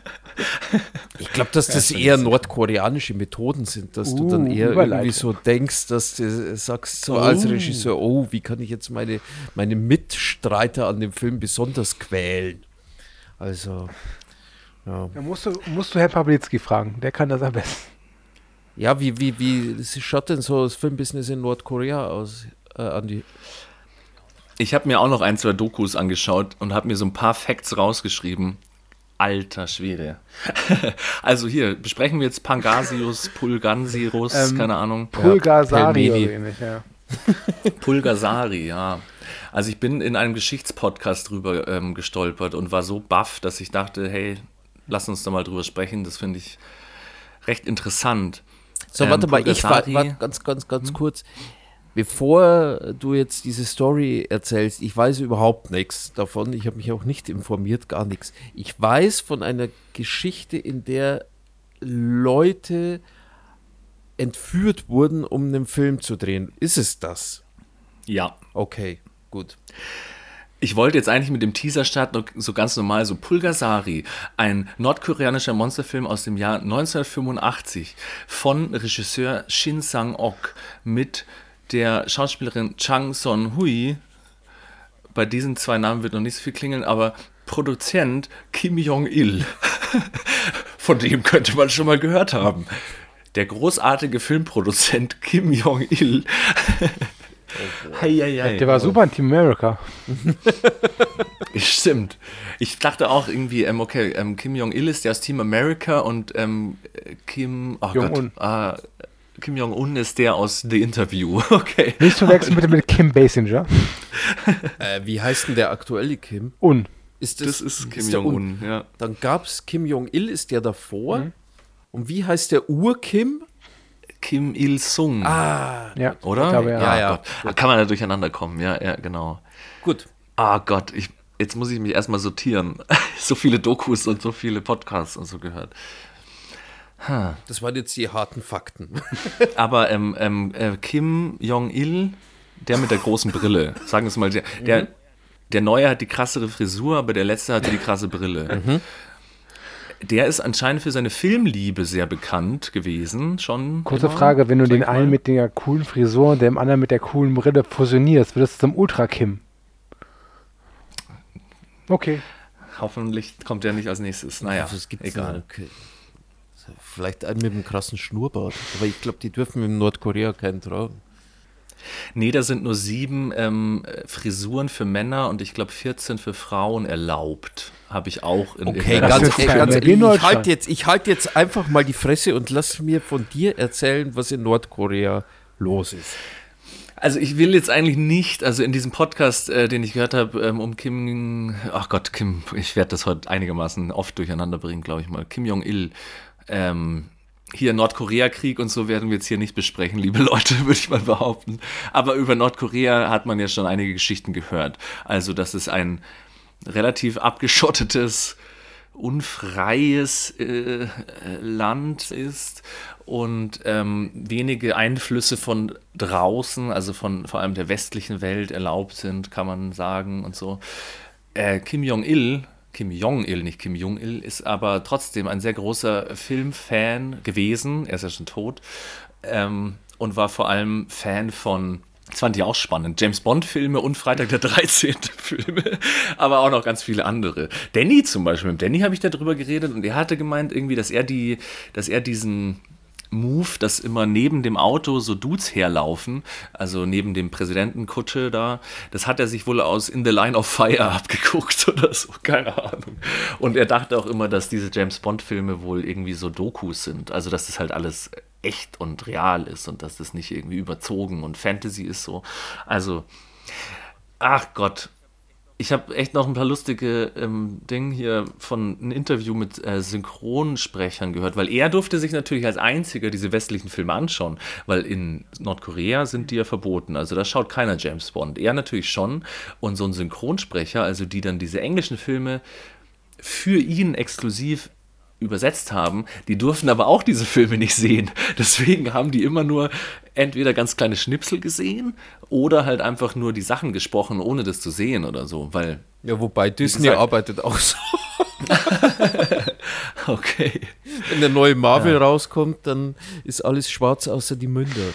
Speaker 4: Ich glaube, dass das eher nordkoreanische Methoden sind, dass du dann
Speaker 1: Uh,
Speaker 4: eher irgendwie so denkst, dass du sagst, so als Regisseur, oh, wie kann ich jetzt meine, meine Mitstreiter an dem Film besonders quälen? Also, ja.
Speaker 1: Da musst du, musst du Herrn Pawlitzki fragen, der kann das am besten.
Speaker 4: Ja, wie, wie, wie schaut denn so das Filmbusiness in Nordkorea aus, äh, Andi?
Speaker 5: Ich habe mir auch noch ein, zwei Dokus angeschaut und habe mir so ein paar Facts rausgeschrieben. Alter Schwede. also hier, besprechen wir jetzt Pangasius, Pulgansirus,
Speaker 1: Ähm,
Speaker 5: keine Ahnung.
Speaker 1: Pulgasari oder ähnlich, ja.
Speaker 5: Pulgasari, ja. Also ich bin in einem Geschichtspodcast drüber ähm, gestolpert und war so baff, dass ich dachte, hey, lass uns da mal drüber sprechen. Das finde ich recht interessant.
Speaker 4: So,
Speaker 5: Ähm,
Speaker 4: warte mal, ich war,
Speaker 5: Pulgasari-
Speaker 4: war ganz, ganz, ganz kurz. Bevor du jetzt diese Story erzählst, ich weiß überhaupt nichts davon. Ich habe mich auch nicht informiert, gar nichts. Ich weiß von einer Geschichte, in der Leute entführt wurden, um einen Film zu drehen. Ist es das?
Speaker 5: Ja.
Speaker 4: Okay, gut.
Speaker 5: Ich wollte jetzt eigentlich mit dem Teaser starten, so ganz normal, so Pulgasari, ein nordkoreanischer Monsterfilm aus dem Jahr 1985 von Regisseur Shin Sang-ok mit der Schauspielerin Chang Son-hui. Bei diesen zwei Namen wird noch nicht so viel klingeln, aber Produzent Kim Jong-il. Von dem könnte man schon mal gehört haben. Der großartige Filmproduzent Kim Jong-il. Hei, hei, hei.
Speaker 1: Der war super in Team America.
Speaker 5: Stimmt. Ich dachte auch irgendwie, ähm, okay, ähm, Kim Jong-il ist der aus Team America und ähm, äh, Kim, oh
Speaker 1: Jong-un.
Speaker 5: Gott, ah, Kim Jong-un ist der aus The Interview. Okay.
Speaker 1: Nicht zu wechseln bitte mit Kim Basinger.
Speaker 4: Äh, wie heißt denn der aktuelle Kim?
Speaker 1: Un.
Speaker 4: Ist
Speaker 5: Das ist Kim? Jong-un, ja.
Speaker 4: Dann gab es Kim Jong-il, ist der davor. Und wie heißt der Ur-Kim?
Speaker 5: Kim Il-sung,
Speaker 4: Ah,
Speaker 1: Ja,
Speaker 5: oder?
Speaker 1: Ich glaube, ja.
Speaker 4: Ja,
Speaker 5: Ah,
Speaker 4: ja.
Speaker 5: Gott. Da kann man da durcheinander kommen, ja, ja, genau.
Speaker 4: gut.
Speaker 5: Ah Gott, ich, jetzt muss ich mich erstmal sortieren. so viele Dokus und so viele Podcasts und so gehört.
Speaker 4: Das waren jetzt die harten Fakten.
Speaker 5: Aber ähm, ähm, äh, Kim Jong-il, der mit der großen Brille, sagen wir es mal, der, der, der Neue hat die krassere Frisur, aber der Letzte hatte die krasse Brille. Der ist anscheinend für seine Filmliebe sehr bekannt gewesen, schon.
Speaker 1: Kurze
Speaker 5: immer,
Speaker 1: Frage, wenn du
Speaker 5: sag
Speaker 1: den einen mit der coolen Frisur und dem anderen mit der coolen Brille fusionierst, wird das zum Ultra-Kim. Okay.
Speaker 5: Hoffentlich kommt der nicht als nächstes. Naja,
Speaker 4: Was gibt's
Speaker 5: egal.
Speaker 4: denn? Vielleicht einen mit einem krassen Schnurrbart. Aber ich glaube, die dürfen in Nordkorea keinen tragen.
Speaker 5: Nee, da sind nur sieben ähm, Frisuren für Männer und ich glaube 14 für Frauen erlaubt. Habe ich auch in
Speaker 4: Okay, ganz, ey, ganz ehrlich,
Speaker 1: in
Speaker 4: ich halte jetzt, ich halt jetzt einfach mal die Fresse und lass mir von dir erzählen, was in Nordkorea los ist.
Speaker 5: Also ich will jetzt eigentlich nicht, also in diesem Podcast, äh, den ich gehört habe, ähm, um Kim, ach Gott, Kim, ich werde das heute einigermaßen oft durcheinander bringen, glaube ich mal. Kim Jong-il, ähm, hier Nordkorea-Krieg und so werden wir jetzt hier nicht besprechen, liebe Leute, würde ich mal behaupten. Aber über Nordkorea hat man ja schon einige Geschichten gehört. Also, dass es ein relativ abgeschottetes, unfreies äh, äh, Land ist und ähm, wenige Einflüsse von draußen, also von vor allem der westlichen Welt erlaubt sind, kann man sagen und so. Äh, Kim Jong-il, Kim Jong-il, nicht Kim Jong-il, ist aber trotzdem ein sehr großer Filmfan gewesen. Er ist ja schon tot. Ähm, und war vor allem Fan von, das fand ich auch spannend, James Bond-Filme und Freitag der 13. Filme, aber auch noch ganz viele andere. Danny zum Beispiel, mit Danny habe ich darüber geredet und er hatte gemeint irgendwie, dass er die, dass er diesen Move, dass immer neben dem Auto so Dudes herlaufen, also neben dem Präsidentenkutsche da, das hat er sich wohl aus In the Line of Fire abgeguckt oder so, keine Ahnung. Und er dachte auch immer, dass diese James Bond-Filme wohl irgendwie so Dokus sind, also dass das halt alles echt und real ist und dass das nicht irgendwie überzogen und Fantasy ist so. Also, ach Gott, ich habe echt noch ein paar lustige ähm, Dinge hier von einem Interview mit äh, Synchronsprechern gehört, weil er durfte sich natürlich als einziger diese westlichen Filme anschauen, weil in Nordkorea sind die ja verboten. Also da schaut keiner James Bond. Er natürlich schon. Und so ein Synchronsprecher, also die dann diese englischen Filme für ihn exklusiv übersetzt haben, die durften aber auch diese Filme nicht sehen. Deswegen haben die immer nur entweder ganz kleine Schnipsel gesehen oder halt einfach nur die Sachen gesprochen, ohne das zu sehen oder so, weil
Speaker 4: Ja, wobei Disney
Speaker 5: gesagt-
Speaker 4: arbeitet auch so.
Speaker 5: okay.
Speaker 4: Wenn der neue Marvel rauskommt, dann ist alles schwarz außer die Münder.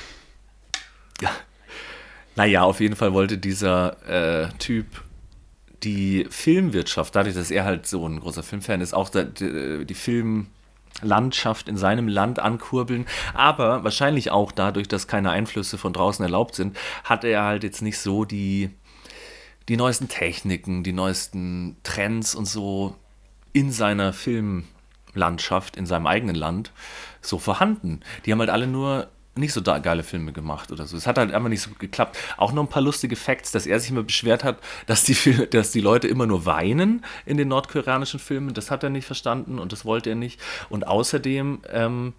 Speaker 5: Naja, auf jeden Fall wollte dieser äh, Typ die Filmwirtschaft, dadurch, dass er halt so ein großer Filmfan ist, auch die, die Filmlandschaft in seinem Land ankurbeln. Aber wahrscheinlich auch dadurch, dass keine Einflüsse von draußen erlaubt sind, hat er halt jetzt nicht so die, die neuesten Techniken, die neuesten Trends und so in seiner Filmlandschaft, in seinem eigenen Land so vorhanden. Die haben halt alle nur nicht so da geile Filme gemacht oder so. Es hat halt einfach nicht so geklappt. Auch noch ein paar lustige Facts, dass er sich immer beschwert hat, dass die, Fil- dass die Leute immer nur weinen in den nordkoreanischen Filmen. Das hat er nicht verstanden und das wollte er nicht. Und außerdem ähm,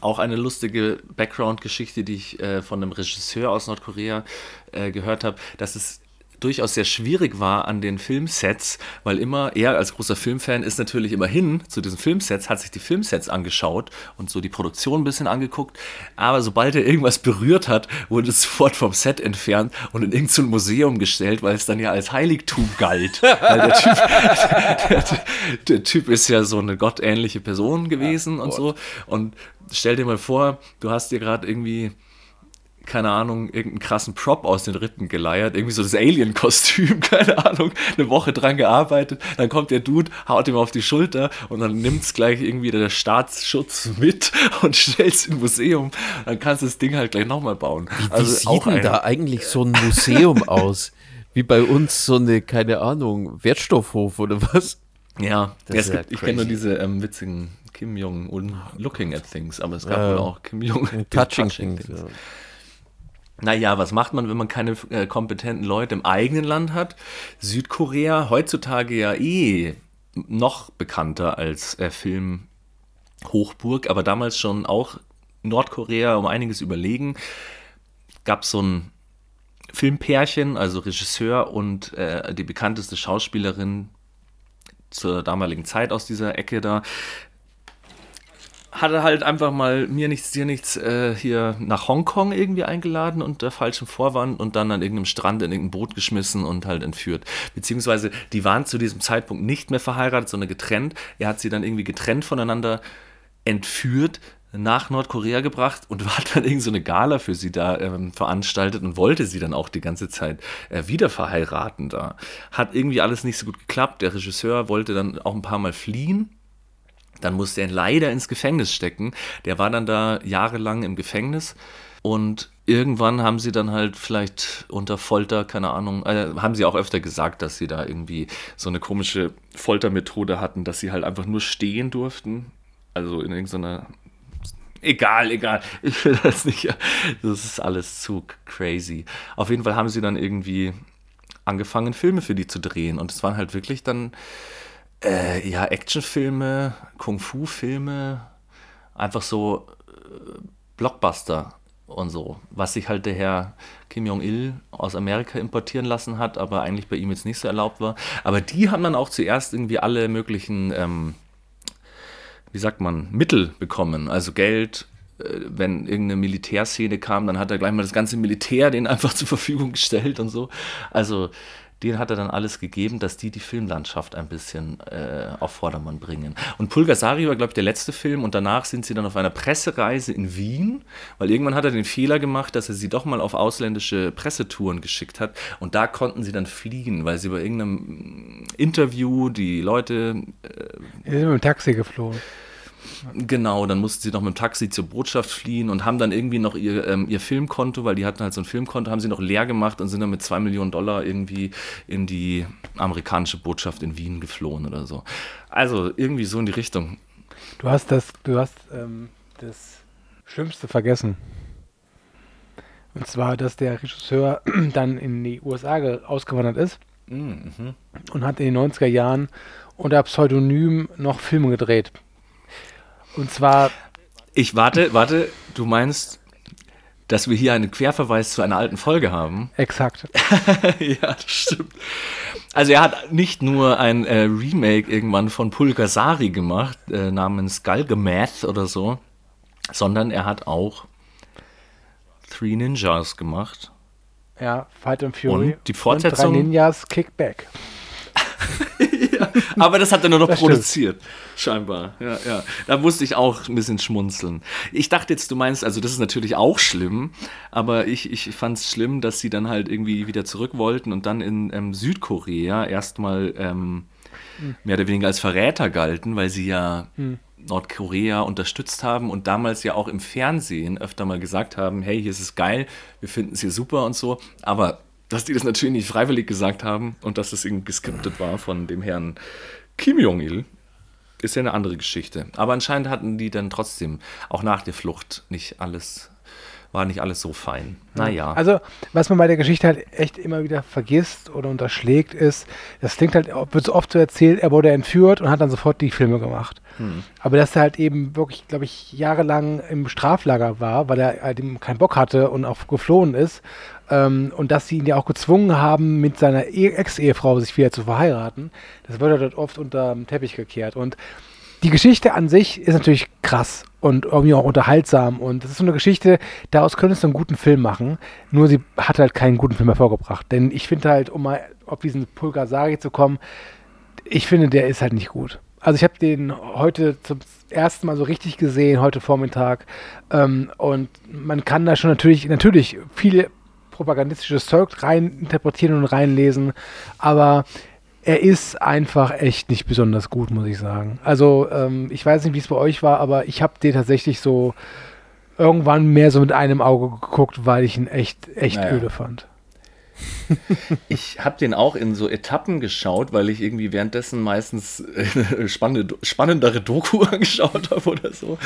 Speaker 5: auch eine lustige Background-Geschichte, die ich äh, von einem Regisseur aus Nordkorea äh, gehört habe, dass es durchaus sehr schwierig war an den Filmsets, weil immer er als großer Filmfan ist natürlich immer hin zu diesen Filmsets, hat sich die Filmsets angeschaut und so die Produktion ein bisschen angeguckt, aber sobald er irgendwas berührt hat, wurde es sofort vom Set entfernt und in irgendein Museum gestellt, weil es dann ja als Heiligtum galt. weil der Typ, der, der Typ ist ja so eine gottähnliche Person gewesen und so. Und stell dir mal vor, du hast dir gerade irgendwie keine Ahnung, irgendeinen krassen Prop aus den Rippen geleiert, irgendwie so das Alien-Kostüm, keine Ahnung, eine Woche dran gearbeitet, dann kommt der Dude, haut ihm auf die Schulter und dann nimmt es gleich irgendwie der Staatsschutz mit und stellt es im Museum, dann kannst du das Ding halt gleich nochmal bauen.
Speaker 4: Wie sieht denn da eigentlich so ein Museum aus? Wie bei uns so eine, keine Ahnung, Wertstoffhof oder was?
Speaker 5: Ja,
Speaker 4: Das
Speaker 5: es
Speaker 4: ja
Speaker 5: gibt, ich kenne nur diese ähm, witzigen Kim Jong und Looking at Things, aber es gab
Speaker 4: Ja.
Speaker 5: wohl auch Kim Jong
Speaker 4: Touching Things. Ja.
Speaker 5: Naja, was macht man, wenn man keine äh, kompetenten Leute im eigenen Land hat? Südkorea, heutzutage ja eh noch bekannter als äh, Film Hochburg, aber damals schon auch Nordkorea um einiges überlegen. Gab so ein Filmpärchen, also Regisseur und äh, die bekannteste Schauspielerin zur damaligen Zeit aus dieser Ecke da, hatte halt einfach mal mir nichts, dir nichts äh, hier nach Hongkong irgendwie eingeladen unter falschem Vorwand und dann an irgendeinem Strand in irgendein Boot geschmissen und halt entführt. Beziehungsweise die waren zu diesem Zeitpunkt nicht mehr verheiratet, sondern getrennt. Er hat sie dann irgendwie getrennt voneinander entführt, nach Nordkorea gebracht und hat dann irgend so eine Gala für sie da ähm, veranstaltet und wollte sie dann auch die ganze Zeit äh, wieder verheiraten da. Hat irgendwie alles nicht so gut geklappt. Der Regisseur wollte dann auch ein paar Mal fliehen. Dann musste er leider ins Gefängnis stecken. Der war dann da jahrelang im Gefängnis und irgendwann haben sie dann halt vielleicht unter Folter, keine Ahnung, äh, haben sie auch öfter gesagt, dass sie da irgendwie so eine komische Foltermethode hatten, dass sie halt einfach nur stehen durften. Also in irgendeiner Egal, egal. Ich will das nicht. Das ist alles zu crazy. Auf jeden Fall haben sie dann irgendwie angefangen, Filme für die zu drehen. Und es waren halt wirklich dann äh, ja, Actionfilme, Kung-Fu-Filme, einfach so äh, Blockbuster und so, was sich halt der Herr Kim Jong-il aus Amerika importieren lassen hat, aber eigentlich bei ihm jetzt nicht so erlaubt war. Aber die haben dann auch zuerst irgendwie alle möglichen, ähm, wie sagt man, Mittel bekommen, also Geld. äh, Wenn irgendeine Militärszene kam, dann hat er gleich mal das ganze Militär den einfach zur Verfügung gestellt und so. Also denen hat er dann alles gegeben, dass die die Filmlandschaft ein bisschen äh, auf Vordermann bringen. Und Pulgasari war, glaube ich, der letzte Film und danach sind sie dann auf einer Pressereise in Wien, weil irgendwann hat er den Fehler gemacht, dass er sie doch mal auf ausländische Pressetouren geschickt hat und da konnten sie dann fliehen, weil sie bei irgendeinem Interview die Leute
Speaker 1: Wir sind mit dem Taxi geflogen.
Speaker 5: Genau, dann mussten sie noch mit dem Taxi zur Botschaft fliehen und haben dann irgendwie noch ihr, ähm, ihr Filmkonto, weil die hatten halt so ein Filmkonto, haben sie noch leer gemacht und sind dann mit zwei Millionen Dollar irgendwie in die amerikanische Botschaft in Wien geflohen oder so. Also irgendwie so in die Richtung.
Speaker 1: Du hast das, du hast ähm, das Schlimmste vergessen. Und zwar, dass der Regisseur dann in die USA ge- ausgewandert ist
Speaker 5: Mhm.
Speaker 1: und hat in den 90er Jahren unter Pseudonym noch Filme gedreht. Und zwar,
Speaker 5: Ich warte, warte, du meinst, dass wir hier einen Querverweis zu einer alten Folge haben?
Speaker 1: exakt.
Speaker 5: ja, das stimmt. Also er hat nicht nur ein äh, Remake irgendwann von Pulgasari gemacht, äh, namens Galgamath oder so, sondern er hat auch Three Ninjas gemacht.
Speaker 1: Ja, Fight and Fury.
Speaker 5: Und die Fortsetzung?
Speaker 1: Und drei Ninjas Kickback.
Speaker 5: Aber das hat er nur noch
Speaker 1: Das stimmt.
Speaker 5: produziert, scheinbar. Ja, ja. Da musste ich auch ein bisschen schmunzeln. Ich dachte jetzt, du meinst, also das ist natürlich auch schlimm, aber ich, ich fand es schlimm, dass sie dann halt irgendwie wieder zurück wollten und dann in ähm, Südkorea erstmal ähm, mehr oder weniger als Verräter galten, weil sie ja Nordkorea unterstützt haben und damals ja auch im Fernsehen öfter mal gesagt haben, hey, hier ist es geil, wir finden es hier super und so, aber dass die das natürlich nicht freiwillig gesagt haben und dass es irgendwie geskriptet war von dem Herrn Kim Jong-il, ist ja eine andere Geschichte. Aber anscheinend hatten die dann trotzdem auch nach der Flucht nicht alles, war nicht alles so fein. Naja.
Speaker 1: Also, was man bei der Geschichte halt echt immer wieder vergisst oder unterschlägt, ist, das klingt halt, wird so oft so erzählt, er wurde entführt und hat dann sofort die Filme gemacht. Aber dass er halt eben wirklich, glaube ich, jahrelang im Straflager war, weil er halt eben keinen Bock hatte und auch geflohen ist. Ähm, und dass sie ihn ja auch gezwungen haben, mit seiner E- Ex-Ehefrau sich wieder zu verheiraten. Das wird halt oft unter den Teppich gekehrt. Und die Geschichte an sich ist natürlich krass und irgendwie auch unterhaltsam. Und das ist so eine Geschichte, daraus könntest du einen guten Film machen. Nur sie hat halt keinen guten Film hervorgebracht. Denn ich finde halt, um mal auf diesen Pulgasari zu kommen, ich finde, der ist halt nicht gut. Also ich habe den heute zum ersten Mal so richtig gesehen, heute Vormittag. Ähm, und man kann da schon natürlich, natürlich viele propagandistisches Zeug rein interpretieren und reinlesen, aber er ist einfach echt nicht besonders gut, muss ich sagen. Also ähm, ich weiß nicht, wie es bei euch war, aber ich habe den tatsächlich so irgendwann mehr so mit einem Auge geguckt, weil ich ihn echt, echt
Speaker 5: Naja.
Speaker 1: öde fand.
Speaker 5: Ich habe den auch in so Etappen geschaut, weil ich irgendwie währenddessen meistens äh, spannende, spannendere Doku angeschaut habe oder so.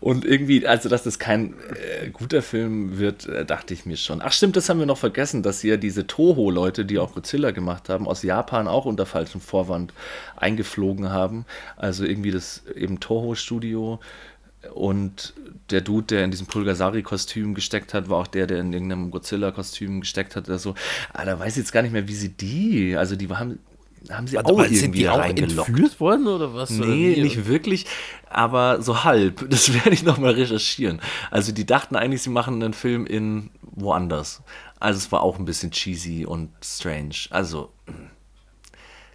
Speaker 5: Und irgendwie, also dass das kein äh, guter Film wird, äh, dachte ich mir schon. Ach stimmt, das haben wir noch vergessen, dass hier diese Toho-Leute, die auch Godzilla gemacht haben, aus Japan auch unter falschem Vorwand eingeflogen haben. Also irgendwie das eben Toho-Studio. Und der Dude, der in diesem Pulgasari-Kostüm gesteckt hat, war auch der, der in irgendeinem Godzilla-Kostüm gesteckt hat oder so. Aber da weiß ich jetzt gar nicht mehr, wie sie die, also die haben, haben sie auch
Speaker 4: Aber
Speaker 5: irgendwie
Speaker 4: sind die auch entführt worden oder was? Oder
Speaker 5: Nee,
Speaker 4: wie?
Speaker 5: nicht wirklich, aber so halb. Das werde ich nochmal recherchieren. Also die dachten eigentlich, sie machen einen Film in woanders. Also es war auch ein bisschen cheesy und strange. Also mm,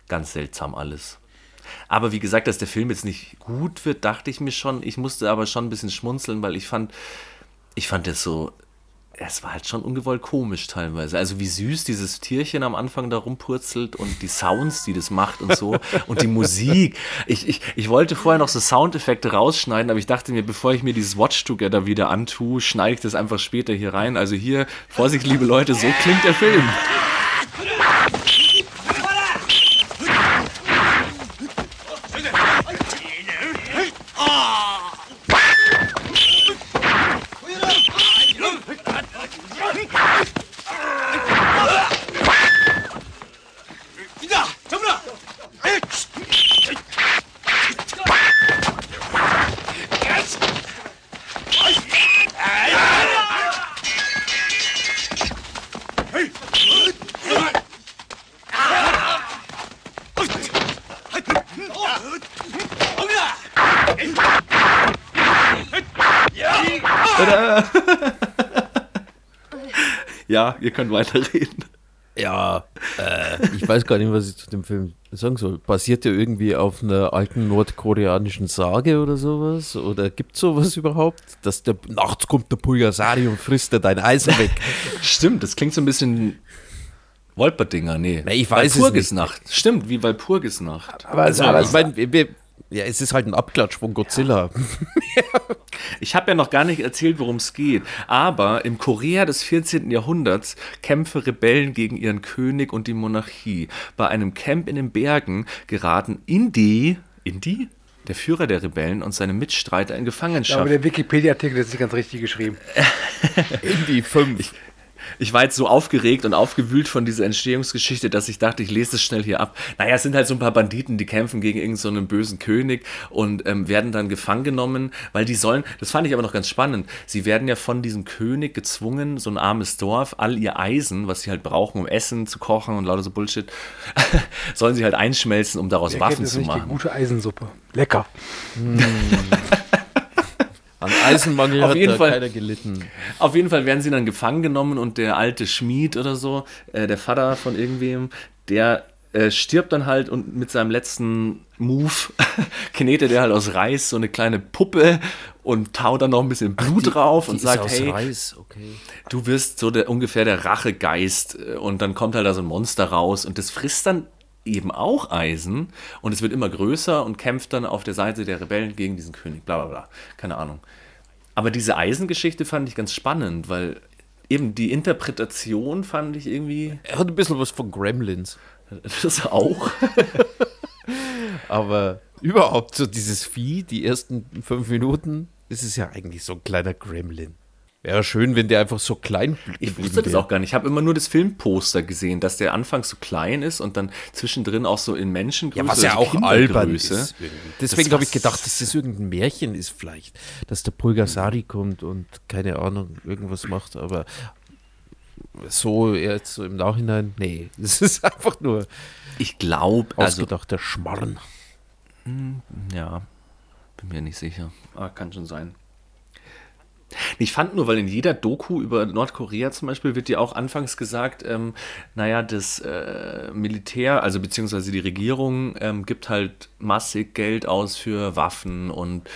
Speaker 5: ganz seltsam alles. Aber wie gesagt, dass der Film jetzt nicht gut wird, dachte ich mir schon. Ich musste aber schon ein bisschen schmunzeln, weil ich fand, ich fand das so, es war halt schon ungewollt komisch teilweise. Also wie süß dieses Tierchen am Anfang da rumpurzelt und die Sounds, die das macht und so. Und die Musik. Ich, ich, ich wollte vorher noch so Soundeffekte rausschneiden, aber ich dachte mir, bevor ich mir dieses Watch Together wieder antue, schneide ich das einfach später hier rein. Also hier, Vorsicht, liebe Leute, so klingt der Film. Ja, ihr könnt weiterreden.
Speaker 4: Ja, äh, ich weiß gar nicht, was ich zu dem Film sagen soll. Basiert der irgendwie auf einer alten nordkoreanischen Sage oder sowas? Oder gibt es sowas überhaupt? Dass der nachts kommt der Pulgasari und frisst dir dein Eisen weg.
Speaker 5: Stimmt, das klingt so ein bisschen Wolperdinger, nee.
Speaker 4: Na, ich weiß es
Speaker 5: Walpurgisnacht. Stimmt, wie Walpurgisnacht.
Speaker 1: Aber,
Speaker 4: Also,
Speaker 1: aber
Speaker 4: ich meine, wir- ja, es ist halt ein Abklatsch von Godzilla.
Speaker 5: Ich habe ja noch gar nicht erzählt, worum es geht. Aber im Korea des 14. Jahrhunderts kämpfen Rebellen gegen ihren König und die Monarchie. Bei einem Camp in den Bergen geraten Indi, Indi? Der Führer der Rebellen und seine Mitstreiter in
Speaker 1: aber
Speaker 5: Gefangenschaft.
Speaker 1: der Wikipedia-Artikel ist nicht ganz richtig geschrieben.
Speaker 4: Indie 5.
Speaker 5: Ich war jetzt so aufgeregt und aufgewühlt von dieser Entstehungsgeschichte, dass ich dachte, ich lese es schnell hier ab. Naja, es sind halt so ein paar Banditen, die kämpfen gegen irgendeinen so einen bösen König und ähm, werden dann gefangen genommen, weil die sollen, das fand ich aber noch ganz spannend, sie werden ja von diesem König gezwungen, so ein armes Dorf, all ihr Eisen, was sie halt brauchen, um Essen zu kochen und lauter so Bullshit, sollen sie halt einschmelzen, um daraus
Speaker 1: Wer
Speaker 5: Waffen
Speaker 1: kennt das
Speaker 5: zu
Speaker 1: nicht? Die
Speaker 5: machen.
Speaker 1: gute Eisensuppe. Lecker.
Speaker 4: An Eisenmangel
Speaker 5: Auf
Speaker 4: hat
Speaker 5: jeden
Speaker 4: da
Speaker 5: Fall.
Speaker 4: keiner gelitten.
Speaker 5: Auf jeden Fall werden sie dann gefangen genommen und der alte Schmied oder so, äh, der Vater von irgendwem, der äh, stirbt dann halt und mit seinem letzten Move knetet er halt aus Reis so eine kleine Puppe und taut dann noch ein bisschen Blut drauf und
Speaker 4: Die
Speaker 5: sagt,
Speaker 4: ist aus
Speaker 5: hey,
Speaker 4: Reis, okay.
Speaker 5: du wirst so der, ungefähr der Rachegeist äh, und dann kommt halt da so ein Monster raus und das frisst dann eben auch Eisen und es wird immer größer und kämpft dann auf der Seite der Rebellen gegen diesen König, bla bla bla, keine Ahnung. Aber diese Eisengeschichte fand ich ganz spannend, weil eben die Interpretation fand ich irgendwie,
Speaker 4: Er hat ein bisschen was von Gremlins.
Speaker 5: das auch.
Speaker 4: Aber überhaupt so dieses Vieh, die ersten fünf Minuten, ist ja eigentlich so ein kleiner Gremlin. Wäre schön, wenn der einfach so klein
Speaker 5: Ich wusste das auch gar nicht. Ich habe immer nur das Filmposter gesehen, dass der anfangs so klein ist und dann zwischendrin auch so in Menschengröße.
Speaker 4: Ja, was ja
Speaker 5: also
Speaker 4: auch albern ist. Deswegen habe ich gedacht, dass das irgendein Märchen ist vielleicht. Dass der Pulgasari kommt und keine Ahnung, irgendwas macht, aber so jetzt so im Nachhinein, nee, das ist einfach nur
Speaker 5: Ich glaube, also
Speaker 4: ausgedachter Schmarrn.
Speaker 5: Ja, bin mir nicht sicher. Ah, kann schon sein. Ich fand nur, weil in jeder Doku über Nordkorea zum Beispiel wird ja auch anfangs gesagt, ähm, naja, das äh, Militär, also beziehungsweise die Regierung, ähm, gibt halt massig Geld aus für Waffen und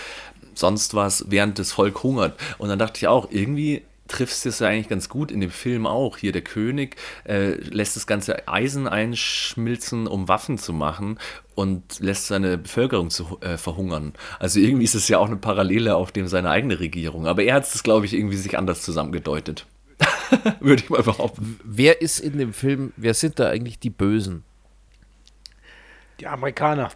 Speaker 5: sonst was, während das Volk hungert. Und dann dachte ich auch, irgendwie triffst es ja eigentlich ganz gut in dem Film auch. Hier der König äh, lässt das ganze Eisen einschmilzen, um Waffen zu machen und lässt seine Bevölkerung zu, äh, verhungern. Also irgendwie ist es ja auch eine Parallele auf dem seine eigene Regierung. Aber er hat es, glaube ich, irgendwie sich anders zusammengedeutet. Würde ich mal behaupten.
Speaker 4: Wer ist in dem Film, wer sind da eigentlich die Bösen?
Speaker 1: Die Amerikaner.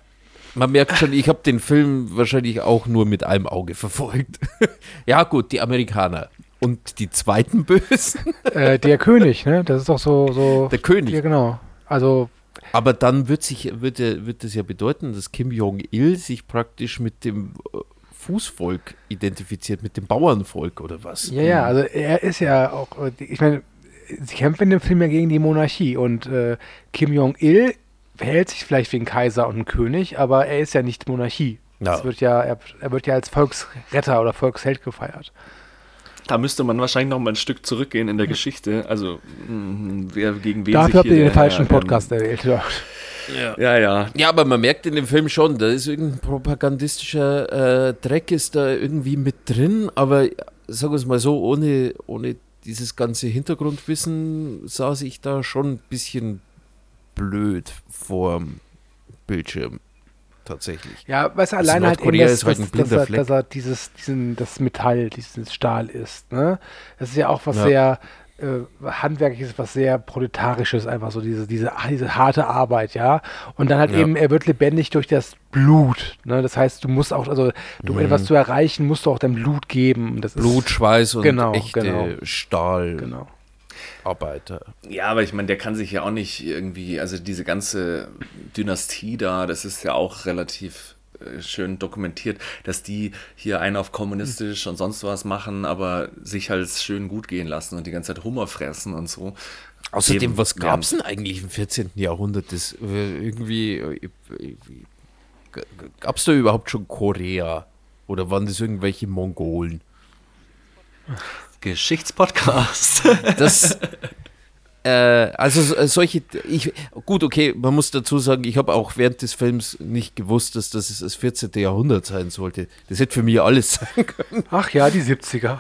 Speaker 4: Man merkt schon, ich habe den Film wahrscheinlich auch nur mit einem Auge verfolgt. ja, gut, die Amerikaner. Und die zweiten Bösen?
Speaker 1: Äh, der König, ne? Das ist doch so. so
Speaker 4: Der König.
Speaker 1: Ja, genau. Also,
Speaker 4: Aber dann wird sich wird, wird es ja bedeuten, dass Kim Jong-il sich praktisch mit dem äh, Fußvolk identifiziert, mit dem Bauernvolk oder was?
Speaker 1: Ja, ja, also er ist ja auch, äh, ich meine, sie kämpfen in dem Film ja gegen die Monarchie und äh, Kim Jong-il verhält sich vielleicht wie ein Kaiser und ein König, aber er ist ja nicht Monarchie.
Speaker 4: Ja.
Speaker 1: Es wird ja, er, er wird ja als Volksretter oder Volksheld gefeiert.
Speaker 5: Da müsste man wahrscheinlich noch mal ein Stück zurückgehen in der Geschichte. Also, mh, wer gegen wen
Speaker 1: Dafür
Speaker 5: sich
Speaker 1: habt ihr den falschen
Speaker 5: ähm,
Speaker 1: Podcast erwählt. Ja.
Speaker 5: Ja, ja.
Speaker 4: Ja, aber man merkt in dem Film schon, da ist irgendein propagandistischer äh, Dreck ist da irgendwie mit drin, aber sagen wir es mal so, ohne, ohne dieses ganze Hintergrundwissen saß ich da schon ein bisschen blöd vorm Bildschirm. Tatsächlich.
Speaker 1: Ja, weißt du,
Speaker 4: Also
Speaker 1: alleine halt
Speaker 4: Nordkorea
Speaker 1: dass,
Speaker 4: ist halt
Speaker 1: dass,
Speaker 4: ein blinder
Speaker 1: dass, er, dass er dieses, diesen, das Metall, dieses Stahl ist. Ne? Das ist ja auch was
Speaker 4: Ja.
Speaker 1: sehr äh, handwerkliches, was sehr proletarisches, einfach so diese, diese, diese harte Arbeit, ja. Und dann halt
Speaker 4: Ja.
Speaker 1: eben, er wird lebendig durch das Blut. Ne? Das heißt, du musst auch, also um etwas zu erreichen, musst du auch dein Blut geben. Das
Speaker 4: Mhm. Blut,
Speaker 1: ist,
Speaker 4: Schweiß und
Speaker 1: Genau,
Speaker 4: echte
Speaker 1: genau.
Speaker 4: Stahlarbeiter.
Speaker 1: Genau.
Speaker 5: Ja, aber ich meine, der kann sich ja auch nicht irgendwie, also diese ganze Dynastie da, das ist ja auch relativ äh, schön dokumentiert, dass die hier einen auf kommunistisch und sonst was machen, aber sich halt schön gut gehen lassen und die ganze Zeit Hummer fressen und so.
Speaker 4: Außerdem,
Speaker 5: Eben,
Speaker 4: was gab es denn eigentlich im 14. Jahrhundert? Das, äh, irgendwie, äh, gab es da überhaupt schon Korea? Oder waren das irgendwelche Mongolen?
Speaker 5: Geschichtspodcast.
Speaker 4: Das, äh, also so- äh, solche, ich, gut, okay, man muss dazu sagen, ich habe auch während des Films nicht gewusst, dass das das 14. Jahrhundert sein sollte. Das hätte für mich alles sein können.
Speaker 1: Ach ja, die 70er.